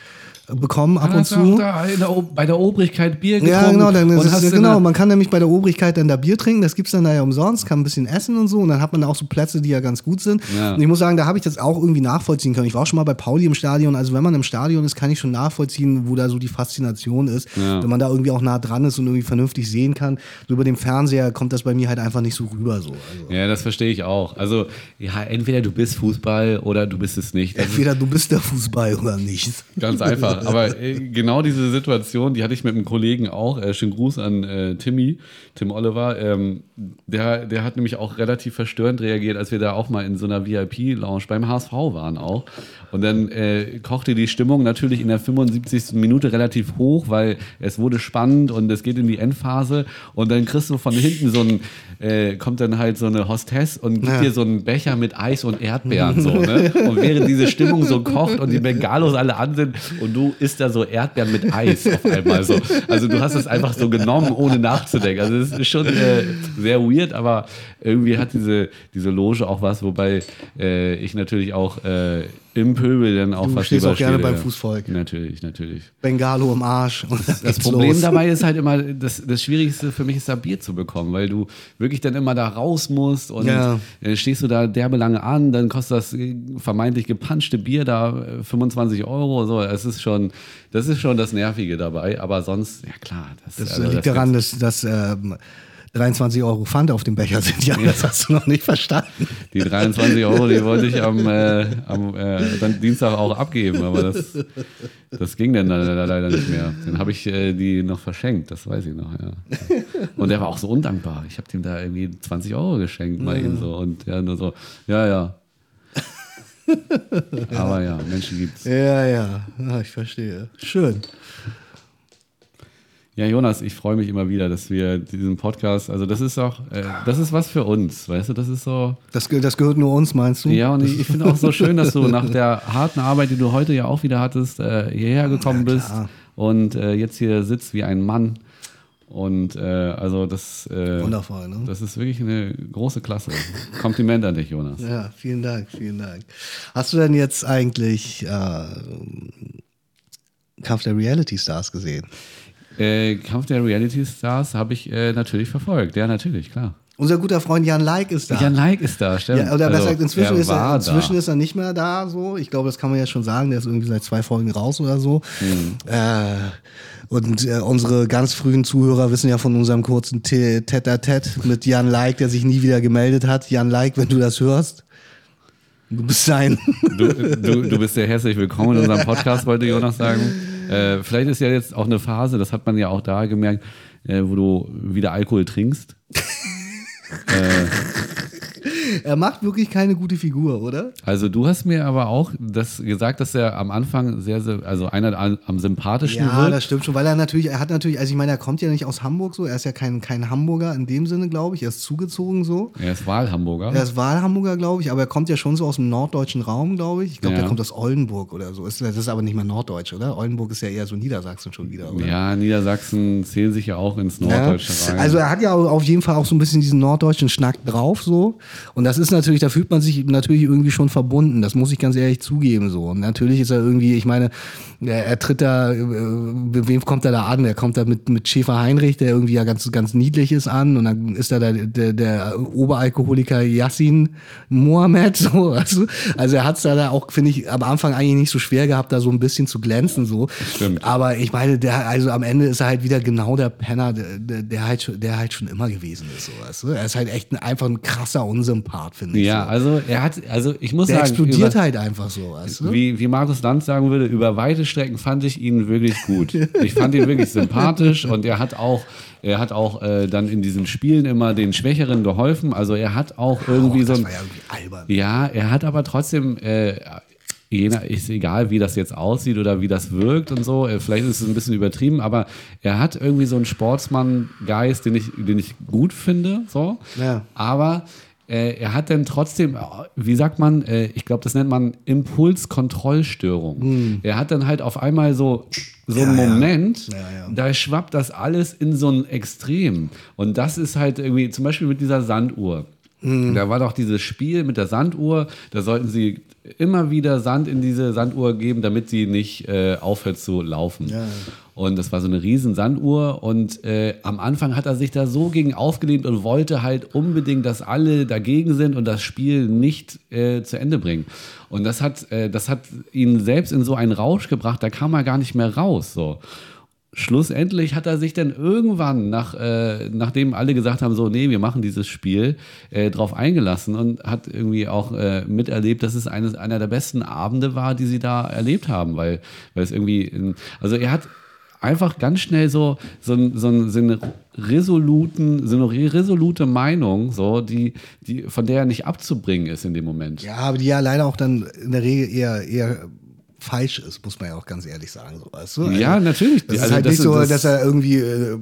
S1: bekommen ab und zu.
S2: da der, bei der Obrigkeit Bier getrunken
S1: Ja, genau, dann ist, es- genau. Man kann nämlich bei der Obrigkeit dann da Bier trinken, das gibt's dann da ja umsonst, kann ein bisschen essen und so. Und dann hat man da auch so Plätze, die ja ganz gut sind.
S2: Ja.
S1: Und ich muss sagen, da habe ich das auch irgendwie nachvollziehen können. Ich war auch schon mal bei Pauli im Stadion. Also wenn man im Stadion ist, kann ich schon nachvollziehen, wo da so die Faszination ist.
S2: Ja.
S1: Wenn man da irgendwie auch nah dran ist und irgendwie vernünftig sehen kann. So über dem Fernseher kommt das bei mir halt einfach nicht so rüber. So. Also,
S2: Ja, das verstehe ich auch. Also, ja, entweder du bist Fußball oder du bist es nicht. Das
S1: entweder du bist der Fußball oder nicht.
S2: ganz einfach. Aber äh, genau diese Situation, die hatte ich mit einem Kollegen auch. Äh, schönen Gruß an äh, Timmy, Tim Oliver. Ähm, der, der hat nämlich auch relativ verstörend reagiert, als wir da auch mal in so einer VIP-Lounge beim HSV waren auch. Und dann äh, kochte die Stimmung natürlich in der 75. Minute relativ hoch, weil es wurde spannend und es geht in die Endphase. Und dann kriegst du von hinten so ein, äh, kommt dann halt so eine Hostess und gibt
S1: Ja.
S2: dir so einen Becher mit Eis und Erdbeeren so, ne? Und während diese Stimmung so kocht und die Bengalos alle an sind und du isst da so Erdbeeren mit Eis auf einmal so. Also du hast es einfach so genommen, ohne nachzudenken. Also es ist schon äh, sehr weird, aber irgendwie hat diese, diese Loge auch was, wobei äh, ich natürlich auch äh, im Pöbel dann auch
S1: Du
S2: was
S1: stehst auch gerne beim Fußvolk.
S2: Natürlich, natürlich.
S1: Bengalo im Arsch.
S2: Das Problem
S1: los.
S2: dabei ist halt immer, das, das Schwierigste für mich ist da Bier zu bekommen, weil du wirklich dann immer da raus musst und
S1: Ja.
S2: äh, stehst du da derbe lange an, dann kostet das äh, vermeintlich gepanschte Bier da äh, 25 Euro. So, es ist schon, das ist schon das Nervige dabei, aber sonst, ja klar. Das,
S1: Das
S2: also,
S1: liegt
S2: das
S1: daran, dass, dass ähm, 23 Euro Pfand auf dem Becher sind. Ja, das hast du noch nicht verstanden.
S2: Die 23 Euro, die wollte ich am, äh, am äh, dann Dienstag auch abgeben, aber das, das ging dann leider nicht mehr. Dann habe ich äh, die noch verschenkt, das weiß ich noch, ja. Und der war auch so undankbar. Ich habe dem da irgendwie 20 Euro geschenkt, mal eben so. Und ja, nur so, ja, ja. Aber ja, Menschen gibt's.
S1: Ja, ja, ja, ich verstehe. Schön.
S2: Ja, Jonas, ich freue mich immer wieder, dass wir diesen Podcast, also das ist auch, äh, das ist was für uns, weißt du, das ist so,
S1: Das, das gehört nur uns, meinst du?
S2: Ja, und ich, ich finde auch so schön, dass du nach der harten Arbeit, die du heute ja auch wieder hattest, äh, hierher gekommen bist
S1: klar.
S2: und äh, jetzt hier sitzt wie ein Mann. Und äh, also das, äh,
S1: Wundervoll, ne?
S2: das ist wirklich eine große Klasse. Kompliment an dich, Jonas.
S1: Ja, vielen Dank, vielen Dank. Hast du denn jetzt eigentlich äh, Kampf der Reality Stars gesehen?
S2: Äh, Kampf der Reality Stars habe ich äh, natürlich verfolgt. Ja, natürlich, klar.
S1: Unser guter Freund Jan Like ist da.
S2: Jan Like ist da, stimmt.
S1: Ja, oder besser
S2: Also,
S1: gesagt, inzwischen,
S2: er
S1: ist er, inzwischen
S2: da.
S1: ist er nicht mehr da. So, ich glaube, das kann man ja schon sagen. Der ist irgendwie seit zwei Folgen raus oder so.
S2: Hm.
S1: Äh, und äh, unsere ganz frühen Zuhörer wissen ja von unserem kurzen T- Tête-à-Tête mit Jan Like, der sich nie wieder gemeldet hat. Jan Like, wenn du das hörst, du bist sein.
S2: Du, du, du bist sehr herzlich willkommen in unserem Podcast, wollte Jonas sagen. Äh, vielleicht ist ja jetzt auch eine Phase, das hat man ja auch da gemerkt, äh, wo du wieder Alkohol trinkst.
S1: er macht wirklich keine gute Figur, oder?
S2: Also du hast mir aber auch das gesagt, dass er am Anfang sehr, sehr also einer am, am sympathischen
S1: Ja,
S2: wirkt.
S1: das stimmt schon, weil er natürlich, er hat natürlich, also ich meine, er kommt ja nicht aus Hamburg so, er ist ja kein, kein Hamburger in dem Sinne, glaube ich, er ist zugezogen so.
S2: Er ist Wahlhamburger.
S1: Er ist Wahlhamburger, glaube ich, aber er kommt ja schon so aus dem norddeutschen Raum, glaube ich. Ich glaube,
S2: Ja.
S1: der kommt aus Oldenburg oder so. Das ist aber nicht mehr norddeutsch, oder? Oldenburg ist ja eher so Niedersachsen schon wieder, oder?
S2: Ja, Niedersachsen zählen sich ja auch ins Norddeutsche rein.
S1: Also er hat ja auf jeden Fall auch so ein bisschen diesen norddeutschen Schnack drauf so und das ist natürlich, da fühlt man sich natürlich irgendwie schon verbunden, das muss ich ganz ehrlich zugeben so und natürlich ist er irgendwie, ich meine, er, er tritt da, äh, wem kommt er da an? Er kommt da mit, mit Schäfer Heinrich, der irgendwie ja ganz, ganz niedlich ist an und dann ist da der, der, der Oberalkoholiker Yassin Mohammed so, du? also er hat es da, da auch, finde ich, am Anfang eigentlich nicht so schwer gehabt, da so ein bisschen zu glänzen so,
S2: Stimmt.
S1: aber ich meine, der, also am Ende ist er halt wieder genau der Penner, der, der, der halt, schon- der halt schon immer gewesen ist. So, weißt du? Er ist halt echt ein, einfach ein krasser Unsympath, finde ich.
S2: ja,
S1: so.
S2: also er hat, also ich muss
S1: Der
S2: sagen,
S1: explodiert
S2: über,
S1: halt einfach so, weißt du?
S2: wie, wie Markus Lanz sagen würde, über weite Strecken fand ich ihn wirklich gut. Ich fand ihn wirklich sympathisch und er hat auch, er hat auch äh, dann in diesen Spielen immer den Schwächeren geholfen. Also er hat auch irgendwie
S1: oh,
S2: so ein,
S1: war ja irgendwie albern.
S2: Ja, er hat aber trotzdem, äh, jener, ist egal, wie das jetzt aussieht oder wie das wirkt und so, äh, vielleicht ist es ein bisschen übertrieben, aber er hat irgendwie so einen Sportsmann-Geist, den ich, den ich gut finde, so.
S1: Ja.
S2: Aber er hat dann trotzdem, äh, wie sagt man, äh, ich glaube, das nennt man Impulskontrollstörung. Er hat dann halt auf einmal so, so einen
S1: Hm. Ja, ja.
S2: Moment,
S1: Ja, ja.
S2: da schwappt das alles in so ein Extrem. Und das ist halt irgendwie, zum Beispiel mit dieser Sanduhr.
S1: Mhm.
S2: Da war doch dieses Spiel mit der Sanduhr, da sollten sie immer wieder Sand in diese Sanduhr geben, damit sie nicht äh, aufhört zu laufen.
S1: Ja.
S2: Und das war so eine riesen Sanduhr und äh, am Anfang hat er sich da so gegen aufgelehnt und wollte halt unbedingt, dass alle dagegen sind und das Spiel nicht äh, zu Ende bringen. Und das hat, äh, das hat ihn selbst in so einen Rausch gebracht, da kam er gar nicht mehr raus. So. Schlussendlich hat er sich dann irgendwann, nach, äh, nachdem alle gesagt haben, so, nee, wir machen dieses Spiel, äh, drauf eingelassen und hat irgendwie auch äh, miterlebt, dass es eines, einer der besten Abende war, die sie da erlebt haben, weil, weil es irgendwie, also er hat einfach ganz schnell so, so, so, so eine resoluten, so eine re- resolute Meinung, so, die, die, von der er nicht abzubringen ist in dem Moment.
S1: Ja, aber die ja leider auch dann in der Regel eher, eher falsch ist, muss man ja auch ganz ehrlich sagen. So, weißt du?
S2: Ja, natürlich.
S1: Das ist
S2: Also
S1: halt
S2: das
S1: nicht
S2: ist-
S1: so,
S2: das-
S1: dass er irgendwie äh,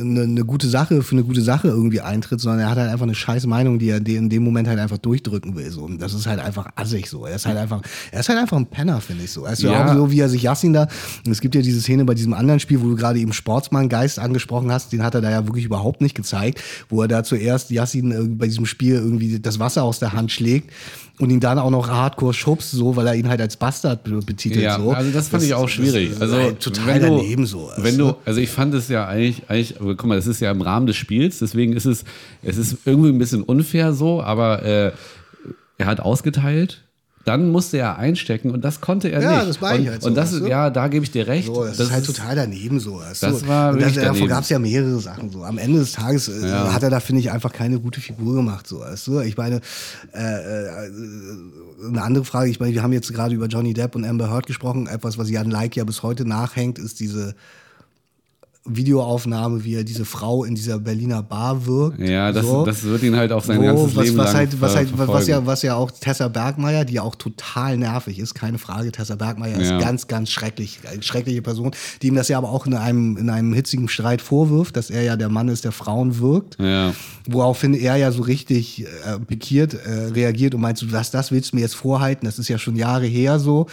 S1: eine, eine gute Sache für eine gute Sache irgendwie eintritt, sondern er hat halt einfach eine scheiß Meinung, die er in dem Moment halt einfach durchdrücken will. So. Und das ist halt einfach assig so. Er ist halt einfach, er ist halt einfach ein Penner, finde ich so. Du,
S2: Ja.
S1: auch so wie er sich Yassin da, und es gibt ja diese Szene bei diesem anderen Spiel, wo du gerade eben Sportsmann-Geist angesprochen hast, den hat er da ja wirklich überhaupt nicht gezeigt, wo er da zuerst Yassin äh, bei diesem Spiel irgendwie das Wasser aus der Hand schlägt und ihn dann auch noch hardcore schubst, so, weil er ihn halt als Bastard be- betitelt.
S2: Ja,
S1: so.
S2: also das fand ich auch schwierig.
S1: Das ist
S2: also
S1: halt total
S2: du,
S1: daneben so. weißt
S2: Wenn du, also ich fand es ja eigentlich, eigentlich, aber guck mal, das ist ja im Rahmen des Spiels, deswegen ist es, es ist irgendwie ein bisschen unfair so, aber äh, er hat ausgeteilt. Dann musste er einstecken und das konnte er
S1: Ja,
S2: nicht.
S1: das meine ich
S2: und,
S1: halt so,
S2: Und das,
S1: du?
S2: ja, da gebe ich dir recht.
S1: So, das, ist halt total daneben so. Weißt
S2: das
S1: du?
S2: war
S1: und das, davon gab es ja mehrere Sachen so. Am Ende des Tages äh,
S2: Ja.
S1: hat er da, finde ich, einfach keine gute Figur gemacht. So, du? Ich meine, äh, äh, eine andere Frage, ich meine, wir haben jetzt gerade über Johnny Depp und Amber Heard gesprochen. Etwas, was Jan Like ja bis heute nachhängt, ist diese Videoaufnahme, wie er diese Frau in dieser Berliner Bar wirkt.
S2: Ja, das,
S1: so.
S2: das wird ihn halt auch sein
S1: Wo,
S2: ganzes
S1: was,
S2: Leben
S1: was
S2: lang
S1: halt, was, halt, was, ja, was ja auch Tessa Bergmeier, die ja auch total nervig ist, keine Frage. Tessa Bergmeier
S2: Ja.
S1: ist ganz, ganz schrecklich, eine schreckliche Person, die ihm das ja aber auch in einem, in einem hitzigen Streit vorwirft, dass er ja der Mann ist, der Frauen wirkt.
S2: Ja.
S1: Woraufhin er ja so richtig äh, pikiert äh, reagiert und meint, so, was, das willst du mir jetzt vorhalten, das ist ja schon Jahre her so.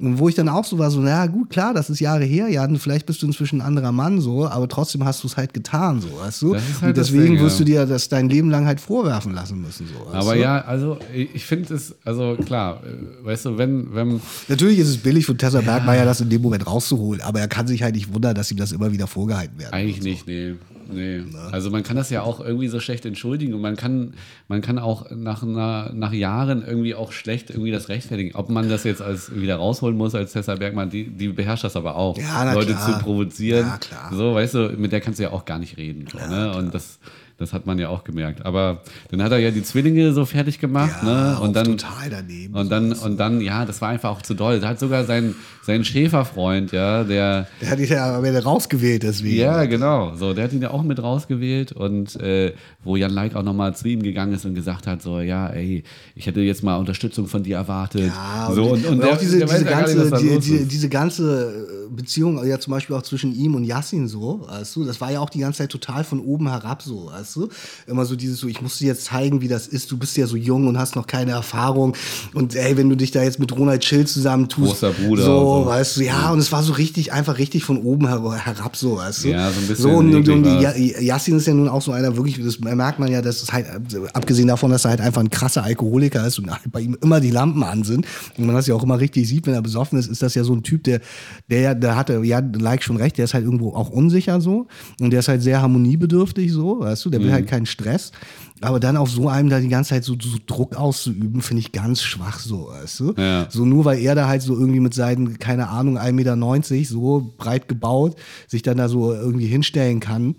S1: Und wo ich dann auch so war, so, naja, gut, klar, das ist Jahre her, Jan, vielleicht bist du inzwischen ein anderer Mann, so, aber trotzdem hast du es halt getan, so, weißt du?
S2: Halt
S1: und deswegen
S2: Ding,
S1: wirst du dir das dein Leben lang halt vorwerfen lassen müssen, so.
S2: Aber
S1: du?
S2: ja, also ich finde es, also klar, äh, weißt du, wenn, wenn,
S1: Natürlich ist es billig von Tessa Bergmeier, das in dem Moment rauszuholen, aber er kann sich halt nicht wundern, dass ihm das immer wieder vorgehalten wird.
S2: Eigentlich nicht, nee. Nee. Also man kann das ja auch irgendwie so schlecht entschuldigen und man kann, man kann auch nach, nach, nach Jahren irgendwie auch schlecht irgendwie das rechtfertigen. Ob man das jetzt als wieder rausholen muss als Tessa Bergmann, die, die beherrscht das aber auch.
S1: Ja, na
S2: Leute
S1: klar.
S2: zu provozieren.
S1: Ja, klar.
S2: So, weißt du, mit der kannst du ja auch gar nicht reden. So, ne? Und das, das hat man ja auch gemerkt. Aber dann hat er ja die Zwillinge so fertig gemacht,
S1: Ja,
S2: ne? Und dann
S1: total daneben.
S2: und dann, und dann, ja, das war einfach auch zu doll. Da hat sogar sein, sein Schäferfreund, ja, der,
S1: Der hat dich ja rausgewählt, deswegen.
S2: ja, genau. So, der hat ihn ja auch mit rausgewählt und äh, wo Jan Like auch nochmal zu ihm gegangen ist und gesagt hat, so, ja, ey, ich hätte jetzt mal Unterstützung von dir erwartet.
S1: Ja,
S2: so,
S1: und,
S2: und, und
S1: auch
S2: der,
S1: diese,
S2: der
S1: diese, ganze, die, die, diese ganze Beziehung, ja zum Beispiel auch zwischen ihm und Yassin so, weißt du, das war ja auch die ganze Zeit total von oben herab so, weißt du, immer so dieses so, ich muss dir jetzt zeigen, wie das ist, du bist ja so jung und hast noch keine Erfahrung und ey, wenn du dich da jetzt mit Ronald Schill zusammentust,
S2: Großer Bruder
S1: so,
S2: so.
S1: weißt du, ja, und es war so richtig, einfach richtig von oben her herab so, weißt du.
S2: Ja, so ein bisschen
S1: So, und, und, und. Yassin ist ja nun auch so einer, wirklich, das merkt man ja, dass es halt, abgesehen davon, dass er halt einfach ein krasser Alkoholiker ist und halt bei ihm immer die Lampen an sind und man das ja auch immer richtig sieht, wenn er besoffen ist, ist das ja so ein Typ, der, der, ja- der hatte, ja, like schon recht, der ist halt irgendwo auch unsicher so und der ist halt sehr harmoniebedürftig so, weißt du, der will
S2: Mhm.
S1: halt keinen Stress. Aber dann auf so einem da die ganze Zeit so, so Druck auszuüben, finde ich ganz schwach so, weißt du?
S2: Ja.
S1: So nur weil er da halt so irgendwie mit seinen, keine Ahnung, 1,90 Meter so breit gebaut, sich dann da so irgendwie hinstellen kann.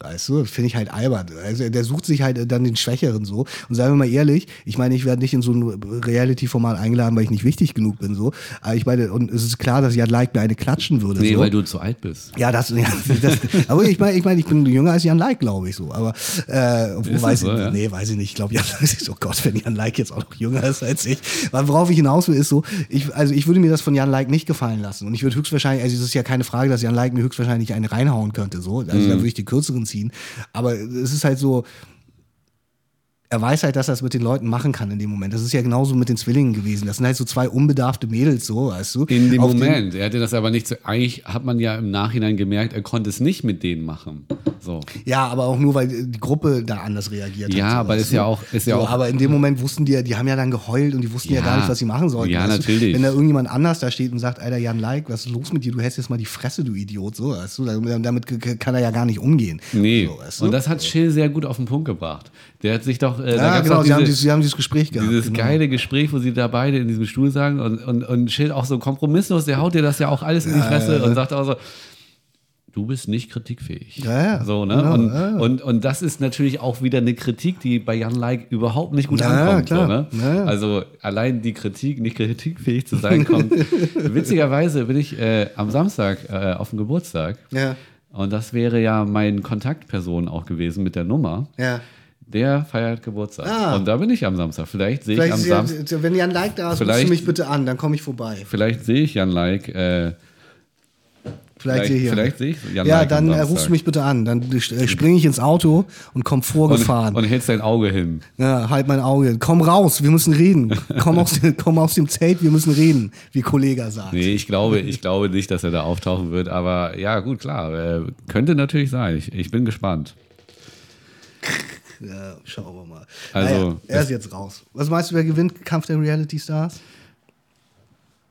S1: Weißt du, finde ich halt albern. Also der sucht sich halt dann den Schwächeren so. Und seien wir mal ehrlich, ich meine, ich werde nicht in so ein Reality-Format eingeladen, weil ich nicht wichtig genug bin so. Aber ich meine, und es ist klar, dass Jan Like mir eine klatschen würde.
S2: Nee,
S1: so.
S2: weil du zu alt bist.
S1: Ja, das, ja, das aber ich meine, ich meine, ich bin jünger als Jan Like, glaube ich so. Aber äh,
S2: Ist
S1: weiß
S2: so,
S1: ich,
S2: ja?
S1: nee, weiß ich nicht. Ich glaube, Jan Like ist, oh Gott, wenn Jan Like jetzt auch noch jünger ist als ich. Aber worauf ich hinaus will, ist so, ich, also ich würde mir das von Jan Like nicht gefallen lassen. Und ich würde höchstwahrscheinlich, also es ist ja keine Frage, dass Jan Like mir höchstwahrscheinlich einen reinhauen könnte, so. Also
S2: Mhm.
S1: da würde ich die kürzeren ziehen. Aber es ist halt so, er weiß halt, dass er es mit den Leuten machen kann in dem Moment. Das ist ja genauso mit den Zwillingen gewesen. Das sind halt so zwei unbedarfte Mädels, so, weißt du.
S2: In dem
S1: Auf
S2: Moment. er hatte das aber nicht so, eigentlich hat man ja im Nachhinein gemerkt, er konnte es nicht mit denen machen. So.
S1: Ja, aber auch nur, weil die Gruppe da anders reagiert
S2: Ja,
S1: hat.
S2: aber
S1: weißt
S2: ist ja auch- ist ja
S1: so,
S2: auch-
S1: Aber in dem Moment wussten die ja, die haben ja dann geheult und die wussten ja,
S2: Ja.
S1: gar nicht, was sie machen sollten.
S2: Ja,
S1: weißt du?
S2: natürlich.
S1: Wenn da irgendjemand anders da steht und sagt, Alter, Jan Like, was ist los mit dir? Du hältst jetzt mal die Fresse, du Idiot. So, weißt du? Damit kann er ja gar nicht umgehen.
S2: Nee.
S1: So, weißt du?
S2: Und das hat Schill sehr gut auf den Punkt gebracht. Der hat sich doch, äh, da
S1: ja,
S2: gab's
S1: genau,
S2: doch
S1: sie, haben
S2: diese-
S1: dieses, sie haben dieses Gespräch gehabt.
S2: Dieses
S1: genau.
S2: geile Gespräch, wo sie da beide in diesem Stuhl sagen und, und, und Schild auch so kompromisslos, der haut dir das ja auch alles in die Fresse und sagt auch so, du bist nicht kritikfähig.
S1: Ja, ja,
S2: So, ne?
S1: genau,
S2: und,
S1: ja.
S2: Und, und das ist natürlich auch wieder eine Kritik, die bei Jan Like überhaupt nicht gut
S1: Ja,
S2: ankommt. So, ne?
S1: Ja.
S2: Also allein die Kritik, nicht kritikfähig zu sein, kommt. Witzigerweise bin ich äh, am Samstag äh, auf dem Geburtstag. Und das wäre ja mein Kontaktperson auch gewesen mit der Nummer.
S1: ja.
S2: Der feiert Geburtstag.
S1: Ah.
S2: Und da bin ich am Samstag. Vielleicht sehe ich am Samstag.
S1: wenn Jan Like da ist, rufst du mich bitte an, dann komme ich vorbei.
S2: Vielleicht sehe ich Jan Like. Äh,
S1: Vielleicht,
S2: vielleicht,
S1: hier.
S2: vielleicht sehe ich Jan
S1: ja,
S2: am
S1: dann äh, rufst du mich bitte an. Dann äh, springe ich ins Auto und komm vorgefahren.
S2: und, und hältst dein Auge hin.
S1: Ja, halt mein Auge. Komm raus, wir müssen reden. Komm aus, komm aus dem Zelt, wir müssen reden, wie Kollege sagt.
S2: Nee, ich glaube, ich glaube nicht, dass er da auftauchen wird. Aber ja, gut, klar. Äh, könnte natürlich sein. Ich, ich bin gespannt.
S1: Ja, schauen wir mal.
S2: Also,
S1: naja, er ist jetzt raus. Was meinst du, wer gewinnt Kampf der Reality Stars?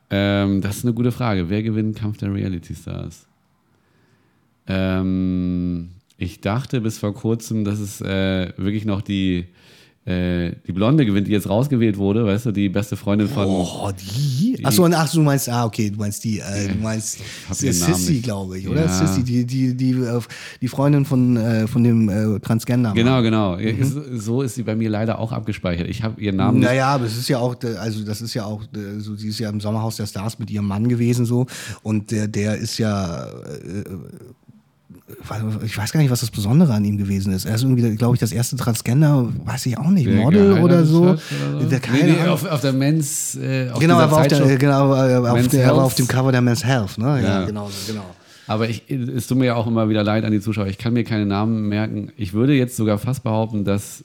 S2: Ähm, das ist eine gute Frage. Wer gewinnt Kampf der Reality Stars? Ähm, ich dachte bis vor kurzem, dass es äh, wirklich noch die, äh, die Blonde gewinnt, die jetzt rausgewählt wurde, weißt du, die beste Freundin von.
S1: Oh, die? Achso, ach, du meinst, ah, okay, du meinst die, äh, du meinst Sissy, glaube ich, oder?
S2: Ja.
S1: Sissy, die, die, die, äh, die Freundin von, äh, von dem äh, Transgender.
S2: Genau, genau.
S1: Mhm.
S2: So- So ist sie bei mir leider auch abgespeichert. Ich habe ihren Namen nicht.
S1: Naja, aber es ist ja auch, äh, also das ist ja auch, äh, so, sie ist ja im Sommerhaus der Stars mit ihrem Mann gewesen so und der, der ist ja, ich weiß gar nicht, was das Besondere an ihm gewesen ist. Er ist irgendwie, glaube ich, das erste Transgender, weiß ich auch nicht,
S2: der
S1: Model oder so.
S2: oder so.
S1: Der,
S2: Nee,
S1: keine
S2: nee, auf, auf der Men's. Äh, auf
S1: genau, er war auf, der, genau, auf
S2: Men's
S1: der, er war auf dem Cover der Men's Health, ne? Ja,
S2: Ja.
S1: genau, genau.
S2: Aber ich, es tut mir ja auch immer wieder leid an die Zuschauer. Ich kann mir keine Namen merken. Ich würde jetzt sogar fast behaupten, dass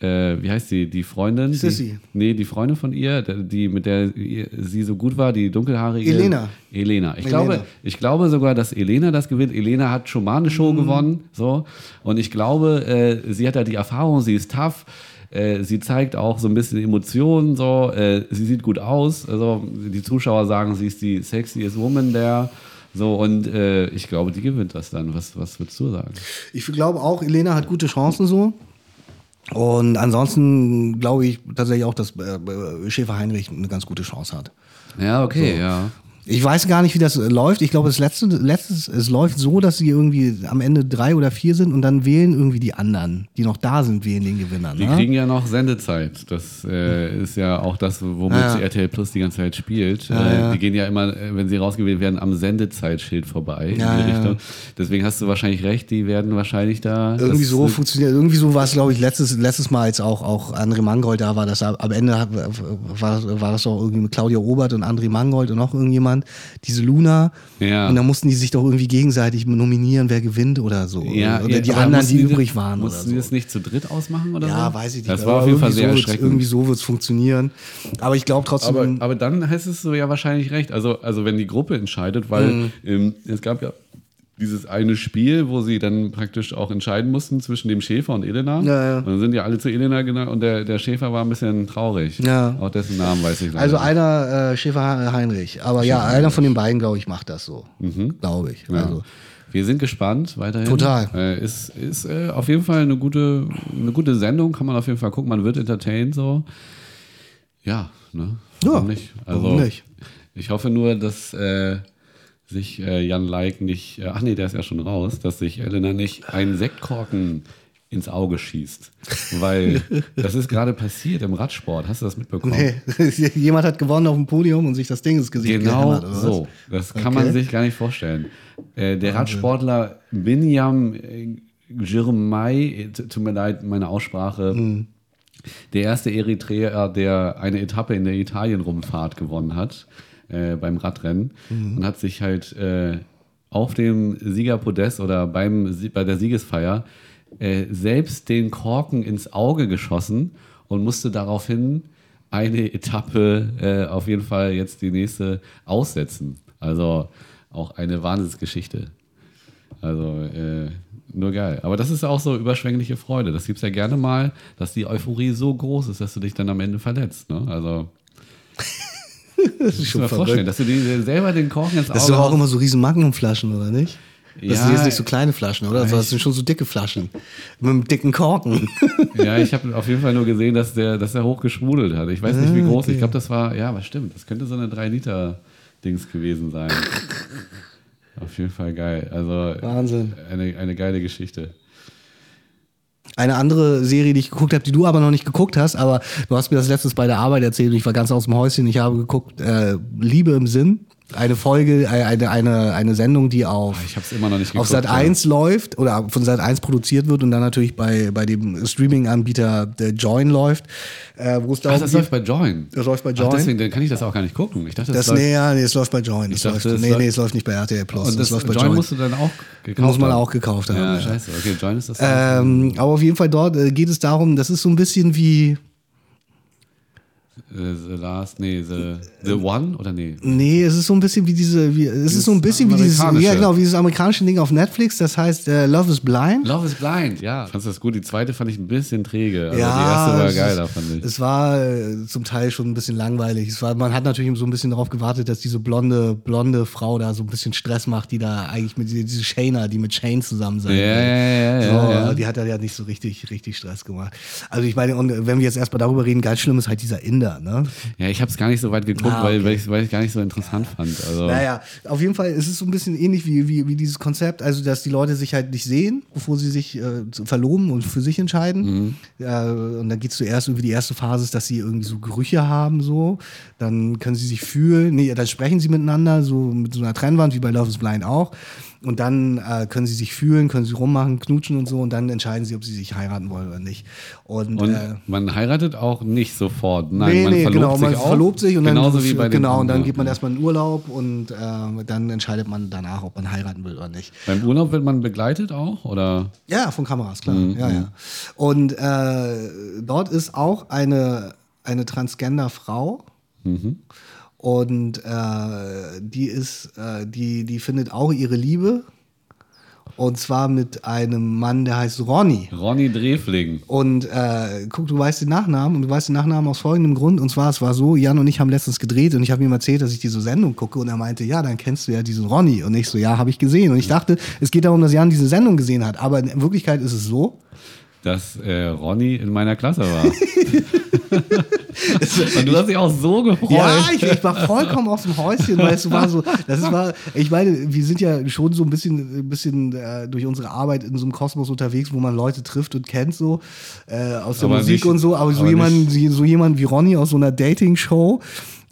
S2: äh, wie heißt sie, die Freundin?
S1: Sissy.
S2: Die, nee, die Freundin von ihr, die mit der sie so gut war, die dunkelhaarige.
S1: Elena.
S2: Elena. Ich,
S1: Elena.
S2: Glaube, ich glaube sogar, dass Elena das gewinnt. Elena hat schon mal eine. Show gewonnen. So. Und ich glaube, äh, sie hat da die Erfahrung, sie ist tough. Äh, sie zeigt auch so ein bisschen Emotionen, so. Äh, sie sieht gut aus. Also, die Zuschauer sagen, sie ist die sexiest Woman der. So, und äh, ich glaube, die gewinnt das dann. Was, was würdest du sagen?
S1: Ich glaube auch, Elena hat gute Chancen so. Und ansonsten glaube ich tatsächlich auch, dass äh, Schäfer Heinrich eine ganz gute Chance hat.
S2: Ja, okay, ja.
S1: Ich weiß gar nicht, wie das äh, läuft. Ich glaube, das letzte, letztes, es läuft so, dass sie irgendwie am Ende drei oder vier sind und dann wählen irgendwie die anderen, die noch da sind, wählen den Gewinner.
S2: Die
S1: Ne?
S2: kriegen ja noch Sendezeit. Das äh, ist ja auch das, womit
S1: Ja.
S2: RTL Plus die ganze Zeit spielt.
S1: Ja,
S2: äh,
S1: ja.
S2: Die gehen ja immer, äh, wenn sie rausgewählt werden, am Sendezeitschild vorbei in die. Richtung. Deswegen hast du wahrscheinlich recht, die werden wahrscheinlich da.
S1: Irgendwie so funktioniert. Irgendwie so war es, glaube ich, letztes, letztes Mal, als auch, auch André Mangold da war. Das, am Ende war, war das doch irgendwie mit Claudia Obert und André Mangold und noch irgendjemand. Diese Luna.
S2: Ja.
S1: Und dann mussten die sich doch irgendwie gegenseitig nominieren, wer gewinnt oder so.
S2: Ja,
S1: oder
S2: ja,
S1: die anderen, die
S2: das-
S1: übrig waren. Oder
S2: Mussten
S1: so.
S2: die das nicht zu dritt ausmachen oder so?
S1: Ja, weiß ich nicht.
S2: Das war auf jeden Fall
S1: irgendwie
S2: sehr
S1: so
S2: erschreckend.
S1: Irgendwie so wird es funktionieren. Aber ich glaube trotzdem.
S2: Aber, aber dann heißt es so ja wahrscheinlich recht. Also, also wenn die Gruppe entscheidet, weil
S1: Mhm.
S2: ähm, es gab ja dieses eine Spiel, wo sie dann praktisch auch entscheiden mussten zwischen dem Schäfer und Elena.
S1: Ja, ja.
S2: Und dann sind ja alle zu Elena genau und der, der Schäfer war ein bisschen traurig.
S1: Ja.
S2: Auch dessen Namen weiß ich leider
S1: also einer äh, Schäfer Heinrich. Aber ja, einer von den beiden, glaube ich, macht das so. Glaube ich.
S2: Mhm. Ja.
S1: Also.
S2: Wir sind gespannt weiterhin.
S1: Total.
S2: Äh, ist ist äh, auf jeden Fall eine gute, eine gute Sendung, kann man auf jeden Fall gucken. Man wird entertained so. Ja, ne?
S1: Ja,
S2: Warum nicht? Also,
S1: warum nicht?
S2: Ich hoffe nur, dass äh, sich äh, Jan Like nicht, äh, ach nee, der ist ja schon raus, dass sich Elena nicht einen Sektkorken ins Auge schießt. Weil das ist gerade passiert im Radsport. Hast du das mitbekommen?
S1: Nee, jemand hat gewonnen auf dem Podium und sich das Ding ins Gesicht
S2: Genau
S1: was?
S2: so. Das kann
S1: Okay.
S2: man sich gar nicht vorstellen. Äh, der Radsportler Binyam äh, Girmay, äh, tut mir leid, meine Aussprache,
S1: Mhm.
S2: der erste Eritreer, der eine Etappe in der Italien-Rumfahrt gewonnen hat äh, beim Radrennen
S1: Mhm.
S2: und hat sich halt äh, auf dem Siegerpodest oder beim, bei der Siegesfeier äh, selbst den Korken ins Auge geschossen und musste daraufhin eine Etappe äh, auf jeden Fall jetzt die nächste aussetzen. Also auch eine Wahnsinnsgeschichte. Also äh, nur geil. Aber das ist auch so überschwängliche Freude. Das gibt es ja gerne mal, dass die Euphorie so groß ist, dass du dich dann am Ende verletzt. Ne? Also
S1: Das ist schon
S2: vorstellen,
S1: verrückt.
S2: dass du dir selber den Korken ins Auge
S1: Das sind doch auch immer so riesen Magnumflaschen, oder nicht? Das
S2: Ja.
S1: sind jetzt nicht so kleine Flaschen, oder? Also das sind schon so dicke Flaschen. Mit einem dicken Korken.
S2: Ja, ich habe auf jeden Fall nur gesehen, dass der, dass er hoch geschwudelt hat. Ich weiß nicht,
S1: Ah,
S2: wie groß. Ich glaube, das war, ja, was stimmt. Das könnte so eine 3-Liter-Dings gewesen sein. auf jeden Fall geil. Also
S1: Wahnsinn.
S2: eine, eine geile Geschichte.
S1: Eine andere Serie, die ich geguckt habe, die du aber noch nicht geguckt hast, aber du hast mir das letztes bei der Arbeit erzählt und ich war ganz aus dem Häuschen. Ich habe geguckt, äh, Liebe im Sinn. Eine Folge, äh, eine, eine, eine Sendung, die auf,
S2: Ich habe es immer noch nicht
S1: auf
S2: geguckt.
S1: Sat 1 läuft oder von Sat 1 produziert wird und dann natürlich bei, bei dem Streaming-Anbieter der Join läuft, äh, wo es
S2: Ach, das läuft bei Join.
S1: Das läuft bei
S2: Ach,
S1: Join.
S2: deswegen dann kann ich das auch gar nicht gucken. Ich dachte, das,
S1: Das,
S2: läuft.
S1: nee, ja, nee, es läuft bei Join. Es
S2: dachte,
S1: läuft, nee, nee, es läuft nicht bei RTL Plus.
S2: Und das
S1: läuft bei
S2: Join,
S1: Join.
S2: musst du dann auch gekauft
S1: Muss man
S2: haben.
S1: auch gekauft haben.
S2: Ja,
S1: ja.
S2: scheiße. Okay, Join ist das.
S1: Ähm, aber auf jeden Fall dort äh, geht es darum, das ist so ein bisschen wie,
S2: Äh, the Last, nee, The, the One oder nee?
S1: nee, es ist so ein bisschen wie diese, wie, es ist so ein bisschen wie dieses,
S2: amerikanische.
S1: ja genau, wie dieses amerikanische Ding auf Netflix, das heißt äh, Love is Blind.
S2: Love is Blind, ja. Fandest du das gut? Die zweite fand ich ein bisschen träge. Also
S1: ja,
S2: die erste war geiler,
S1: ist,
S2: fand ich.
S1: Es war äh, zum Teil schon ein bisschen langweilig. Es war, man hat natürlich so ein bisschen darauf gewartet, dass diese blonde, blonde Frau da so ein bisschen Stress macht, die da eigentlich mit diese, diese Shayna, die mit Shane zusammen sein
S2: Ja,
S1: will.
S2: ja, ja,
S1: so,
S2: ja, ja.
S1: Die hat da ja nicht so richtig, richtig Stress gemacht. Also ich meine, und wenn wir jetzt erstmal darüber reden, ganz schlimm ist halt dieser Inder, ne?
S2: Ja, ich habe es gar nicht so weit geguckt,
S1: Ah,
S2: weil,
S1: okay.
S2: weil ich es gar nicht so interessant fand. Also,
S1: Naja, auf jeden Fall ist es so ein bisschen ähnlich wie, wie, wie dieses Konzept, also dass die Leute sich halt nicht sehen, bevor sie sich äh, verloben und für sich entscheiden. Äh, und dann geht es zuerst irgendwie die erste Phase, ist, dass sie irgendwie so Gerüche haben, so. Dann können sie sich fühlen, nee, dann sprechen sie miteinander, so mit so einer Trennwand, wie bei Love is Blind auch. Und dann äh, können sie sich fühlen, können sie rummachen, knutschen und so und dann entscheiden sie, ob sie sich heiraten wollen oder nicht. Und,
S2: Und
S1: äh,
S2: man heiratet auch nicht sofort. Nein,
S1: nee,
S2: man
S1: nee,
S2: verlobt
S1: genau,
S2: sich
S1: man
S2: auch.
S1: verlobt sich und
S2: Genauso
S1: dann,
S2: wie bei den
S1: genau, und dann geht man erstmal in Urlaub und äh, dann entscheidet man danach, ob man heiraten will oder nicht.
S2: Beim Urlaub wird man begleitet auch? Oder?
S1: Ja, von Kameras, klar.
S2: Mhm,
S1: ja, ja. Und äh, dort ist auch eine, eine Transgender-Frau.
S2: Mhm.
S1: Und äh, die ist, äh, die, die findet auch ihre Liebe. Und zwar mit einem Mann, der heißt Ronny.
S2: Ronny Drefling.
S1: Und äh, guck, du weißt den Nachnamen und du weißt den Nachnamen aus folgendem Grund. Und zwar, es war so, Jan und ich haben letztens gedreht und ich habe ihm erzählt, dass ich diese Sendung gucke und er meinte, ja, dann kennst du ja diesen Ronny. Und ich so, ja, habe ich gesehen. Und ich dachte, es geht darum, dass Jan diese Sendung gesehen hat. Aber in Wirklichkeit ist es so.
S2: dass äh, Ronny in meiner Klasse war. Und du hast dich auch so gefreut.
S1: Ja, ich, ich war vollkommen aus dem Häuschen, weil es war so, das ist war, ich meine, wir sind ja schon so ein bisschen, ein bisschen äh, durch unsere Arbeit in so einem Kosmos unterwegs, wo man Leute trifft und kennt so äh, aus der
S2: Aber
S1: Musik
S2: nicht-
S1: und so, aber so
S2: aber
S1: jemand, so jemand wie Ronny aus so einer Dating-Show,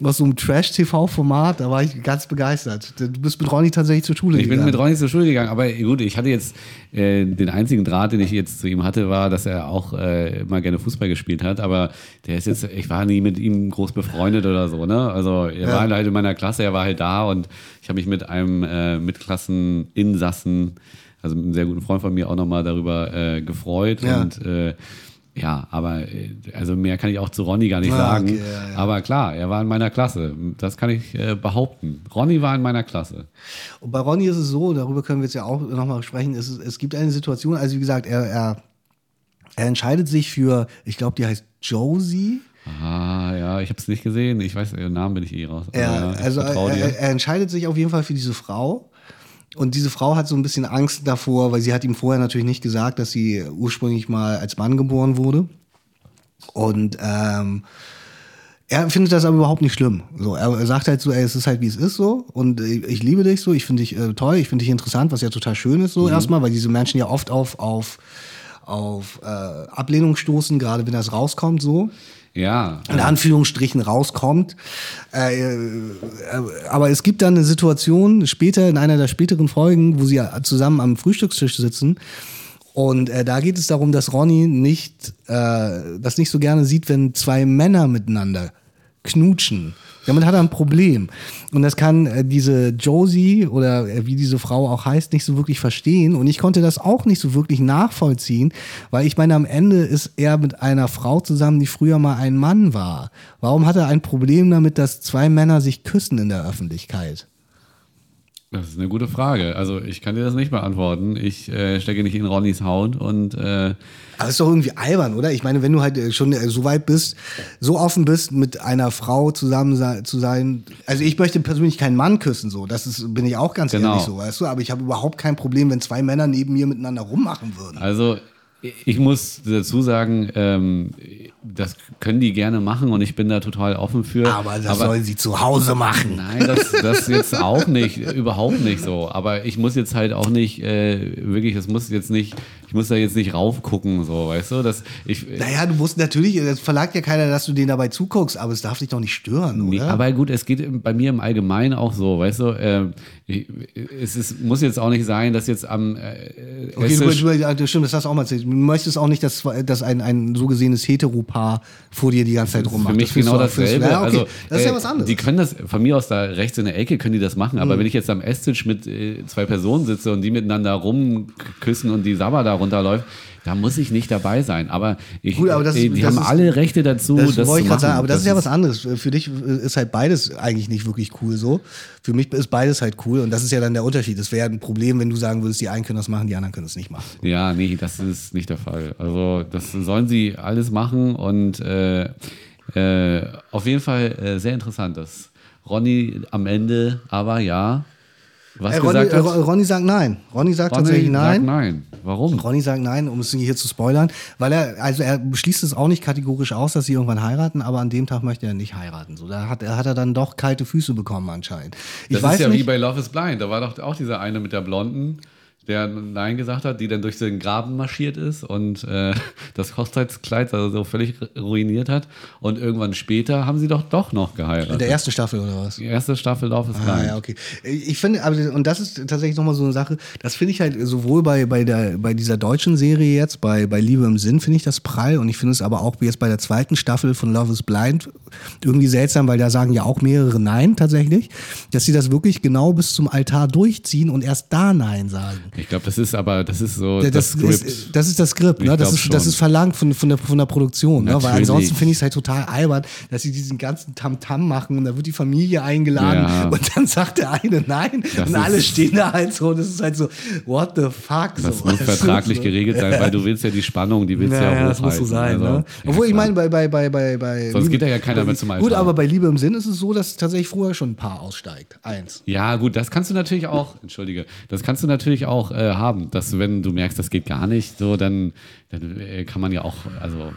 S1: aus so einem Trash-TV-Format, da war ich ganz begeistert. Du bist mit Ronny tatsächlich zur Schule
S2: Ich bin
S1: gegangen.
S2: mit Ronny zur Schule gegangen, aber gut, ich hatte jetzt äh, den einzigen Draht, den ich jetzt zu ihm hatte, war, dass er auch äh, immer gerne Fußball gespielt hat. Aber der ist jetzt, ich war nie mit ihm groß befreundet oder so, ne? Also er
S1: Ja.
S2: war halt in meiner Klasse, er war halt da und ich habe mich mit einem äh, Mitklasseninsassen, also mit einem sehr guten Freund von mir, auch nochmal darüber äh, gefreut.
S1: Ja.
S2: Und äh, ja, aber äh, also mehr kann ich auch zu Ronny gar nicht
S1: Ah,
S2: sagen.
S1: okay, ja, ja.
S2: Aber klar, er war in meiner Klasse. Das kann ich äh, behaupten. Ronny war in meiner Klasse.
S1: Und bei Ronny ist es so, darüber können wir jetzt ja auch nochmal sprechen, es, es gibt eine Situation, also wie gesagt, er, er, er entscheidet sich für, ich glaube, die heißt Josie.
S2: Ah, ja, ich habe es nicht gesehen. Ich weiß, ihren Namen bin ich eh raus.
S1: Er, also er,
S2: dir.
S1: er, er entscheidet sich auf jeden Fall für diese Frau. Und diese Frau hat so ein bisschen Angst davor, weil sie hat ihm vorher natürlich nicht gesagt, dass sie ursprünglich mal als Mann geboren wurde. Und ähm, er findet das aber überhaupt nicht schlimm. So, er, sagt halt so, ey, es ist halt wie es ist so. Und ich, ich liebe dich so, ich finde dich äh, toll, ich finde dich interessant, was ja total schön ist so erstmal, weil diese Menschen ja oft auf auf auf äh, Ablehnung stoßen, gerade wenn das rauskommt so
S2: ja,
S1: in Anführungsstrichen rauskommt. Äh, äh, aber es gibt dann eine Situation später in einer der späteren Folgen, wo sie zusammen am Frühstückstisch sitzen. Und äh, da geht es darum, dass Ronny nicht, äh, das nicht so gerne sieht, wenn zwei Männer miteinander knutschen. Damit hat er ein Problem. Und das kann äh, diese Josie oder äh, wie diese Frau auch heißt, nicht so wirklich verstehen. Und ich konnte das auch nicht so wirklich nachvollziehen, weil ich meine, am Ende ist er mit einer Frau zusammen, die früher mal ein Mann war. Warum hat er ein Problem damit, dass zwei Männer sich küssen in der Öffentlichkeit?
S2: Das ist eine gute Frage. Also ich kann dir das nicht beantworten. Ich äh, stecke nicht in Ronnys Haut und äh,
S1: Aber ist doch irgendwie albern, oder? Ich meine, wenn du halt äh, schon äh, so weit bist, so offen bist, mit einer Frau zusammen zu sein. Also ich möchte persönlich keinen Mann küssen, so. Das ist, bin ich auch ganz
S2: Genau.
S1: ehrlich so, weißt du? Aber ich habe überhaupt kein Problem, wenn zwei Männer neben mir miteinander rummachen würden.
S2: Also ich muss dazu sagen, ähm, das können die gerne machen und ich bin da total offen für.
S1: Aber das sollen sie zu Hause machen.
S2: Nein, das, das jetzt auch nicht, überhaupt nicht so. Aber ich muss jetzt halt auch nicht, äh, wirklich, das muss jetzt nicht, ich muss da jetzt nicht raufgucken, so, weißt du? Das, ich,
S1: Naja, du musst natürlich, das verlangt ja keiner, dass du denen dabei zuguckst, aber es darf dich doch nicht stören, oder?
S2: Nee, aber gut, es geht bei mir im Allgemeinen auch so, weißt du, äh, ich- es ist, muss jetzt auch nicht sein, dass jetzt am äh,
S1: Okay, du, du, stimmt, das hast du auch mal erzählt. Du möchtest auch nicht, dass, dass ein, ein so gesehenes Heteropaar vor dir die ganze Zeit rummacht.
S2: für mich
S1: Das
S2: genau dasselbe.
S1: Ja, okay.
S2: Also,
S1: das ist ja
S2: äh,
S1: was anderes. Mhm.
S2: Die können das, von mir aus da rechts in der Ecke können die das machen, aber wenn ich jetzt am Esstisch mit äh, zwei Personen sitze und die miteinander rumküssen und die Sabber da runterläuft, da muss ich nicht dabei sein. Aber, ich,
S1: Gut, aber das
S2: äh, die
S1: das
S2: haben
S1: ist-
S2: alle Rechte dazu,
S1: Das,
S2: das,
S1: wollte ich gerade sagen, aber das, ist ja was anderes. Für dich ist halt beides eigentlich nicht wirklich cool so. Für mich ist beides halt cool und das ist ja dann der Unterschied. Es wäre ein Problem, wenn du sagen würdest, die einen können das machen, die anderen können es nicht machen.
S2: Ja, nee, das ist nicht der Fall. Also das sollen sie alles machen und äh, äh, auf jeden Fall äh, sehr interessant, dass Ronny am Ende aber ja was
S1: Äh, Ronny,
S2: gesagt
S1: äh. Ronny sagt nein. Ronny sagt
S2: Ronny
S1: tatsächlich nein.
S2: sagt nein. Warum?
S1: Ronny sagt nein, um es hier zu spoilern, weil er, also er schließt es auch nicht kategorisch aus, dass sie irgendwann heiraten, aber an dem Tag möchte er nicht heiraten. So, da hat, er hat er dann doch kalte Füße bekommen anscheinend. Ich
S2: Das
S1: weiß
S2: ist ja
S1: nicht,
S2: wie bei Love is Blind. Da war doch auch dieser eine mit der Blonden, der Nein gesagt hat, die dann durch den Graben marschiert ist und äh, das Hochzeitskleid also so völlig ruiniert hat. Und irgendwann später haben sie doch doch noch geheiratet.
S1: In der ersten Staffel oder was?
S2: Die erste Staffel Lauf ist
S1: Ah, ja, okay. Ich finde, aber, und das ist tatsächlich nochmal so eine Sache, das finde ich halt sowohl bei, bei, der, bei dieser deutschen Serie jetzt, bei, bei Liebe im Sinn, finde ich das prall und ich finde es aber auch jetzt bei der zweiten Staffel von Love is Blind irgendwie seltsam, weil da sagen ja auch mehrere Nein tatsächlich, dass sie das wirklich genau bis zum Altar durchziehen und erst da Nein sagen.
S2: Ich glaube, das ist aber, das ist so
S1: Das,
S2: das, Skript.
S1: ist, das ist das Skript, ne? Das, ist, das ist verlangt von, von, der, von der Produktion. Ne? Weil ansonsten finde ich es halt total albern, dass sie diesen ganzen Tamtam machen und da wird die Familie eingeladen
S2: Ja.
S1: und dann sagt der eine Nein
S2: Das
S1: und alle stehen da halt so und es ist halt so, what the fuck?
S2: Das
S1: so.
S2: muss vertraglich
S1: so.
S2: geregelt sein, weil du willst ja die Spannung, die willst du ja,
S1: Ja, ja, das muss so sein.
S2: Also,
S1: ne? Obwohl, ich meine, bei, bei, bei, bei, bei
S2: Sonst geht ja ja keiner mehr zum
S1: Gut,
S2: Altar.
S1: aber bei Liebe im Sinn ist es so, dass tatsächlich früher schon ein Paar aussteigt. Eins.
S2: Ja, gut, das kannst du natürlich auch, entschuldige, das kannst du natürlich auch äh, haben, dass wenn du merkst, das geht gar nicht, so, dann, dann äh, kann man ja auch, also,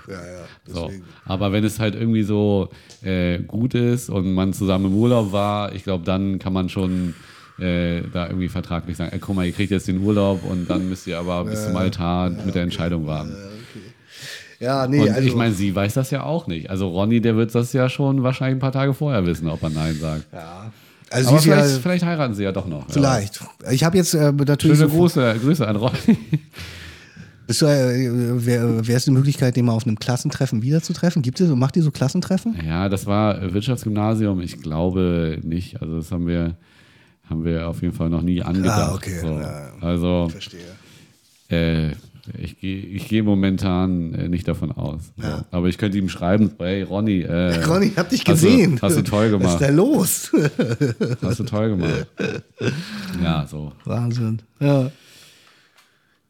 S2: so. Aber wenn es halt irgendwie so äh, gut ist und man zusammen im Urlaub war, ich glaube, dann kann man schon äh, da irgendwie vertraglich sagen, ey, guck mal, ihr kriegt jetzt den Urlaub und dann müsst ihr aber bis zum Altar mit der Entscheidung warten.
S1: Ja, nee,
S2: Und
S1: also,
S2: ich meine, sie weiß das ja auch nicht. Also Ronny, der wird das ja schon wahrscheinlich ein paar Tage vorher wissen, ob er Nein sagt.
S1: Also
S2: Aber
S1: ist ja,
S2: vielleicht, vielleicht heiraten sie ja doch noch.
S1: vielleicht. Ich habe jetzt äh, natürlich
S2: Schöne
S1: so,
S2: Grüße, Grüße an Ronny.
S1: Bist du, äh, Wäre wär es eine Möglichkeit, den mal auf einem Klassentreffen wiederzutreffen? Gibt es macht ihr so Klassentreffen?
S2: Ja, das war Wirtschaftsgymnasium. Ich glaube nicht. Also das haben wir, haben wir auf jeden Fall noch nie angedacht.
S1: Ah, okay.
S2: So.
S1: Ja, ja.
S2: Also
S1: Verstehe.
S2: äh, ich gehe ich geh momentan äh, nicht davon aus. So. Aber ich könnte ihm schreiben, hey Ronny, äh,
S1: Ronny, ich hab dich
S2: hast du-
S1: gesehen.
S2: Hast du toll
S1: Was
S2: gemacht.
S1: ist da los?
S2: Hast du toll gemacht. Ja, so.
S1: Wahnsinn. Ja.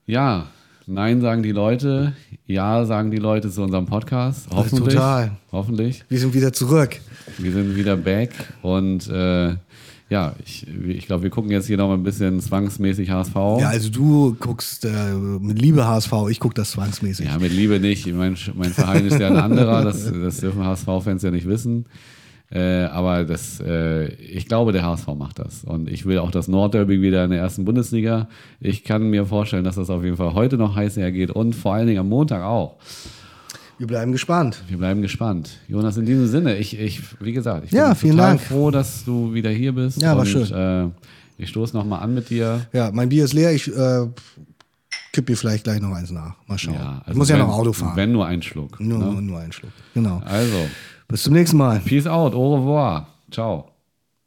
S2: Ja, nein sagen die Leute, ja sagen die Leute zu unserem Podcast. Hoffentlich.
S1: total.
S2: Hoffentlich.
S1: Wir sind wieder zurück.
S2: Wir sind wieder back und äh, ja, ich, ich glaube, wir gucken jetzt hier noch mal ein bisschen zwangsmäßig HSV.
S1: Ja, also du guckst äh, mit Liebe HSV, ich guck das zwangsmäßig.
S2: Ja, mit Liebe nicht. Mein, mein Verein ist ja ein anderer, das, das dürfen HSV-Fans ja nicht wissen. Äh, aber das, äh, ich glaube, der HSV macht das. Und ich will auch das Nordderby wieder in der ersten Bundesliga. Ich kann mir vorstellen, dass das auf jeden Fall heute noch heiß hergeht und vor allen Dingen am Montag auch.
S1: Wir bleiben gespannt.
S2: Wir bleiben gespannt. Jonas, in diesem Sinne, ich, ich wie gesagt, ich bin
S1: Ja,
S2: total
S1: Dank.
S2: froh, dass du wieder hier bist.
S1: Ja, war
S2: und,
S1: schön.
S2: Äh, ich stoße nochmal an mit dir.
S1: Ja, mein Bier ist leer, ich äh, kipp mir vielleicht gleich noch eins nach. Mal schauen.
S2: Ja,
S1: ich muss ja
S2: wenn-
S1: noch Auto fahren.
S2: Wenn nur ein Schluck.
S1: nur,
S2: ne?
S1: nur einen Schluck. Genau.
S2: Also,
S1: Bis zum nächsten Mal.
S2: peace out, au revoir. Ciao.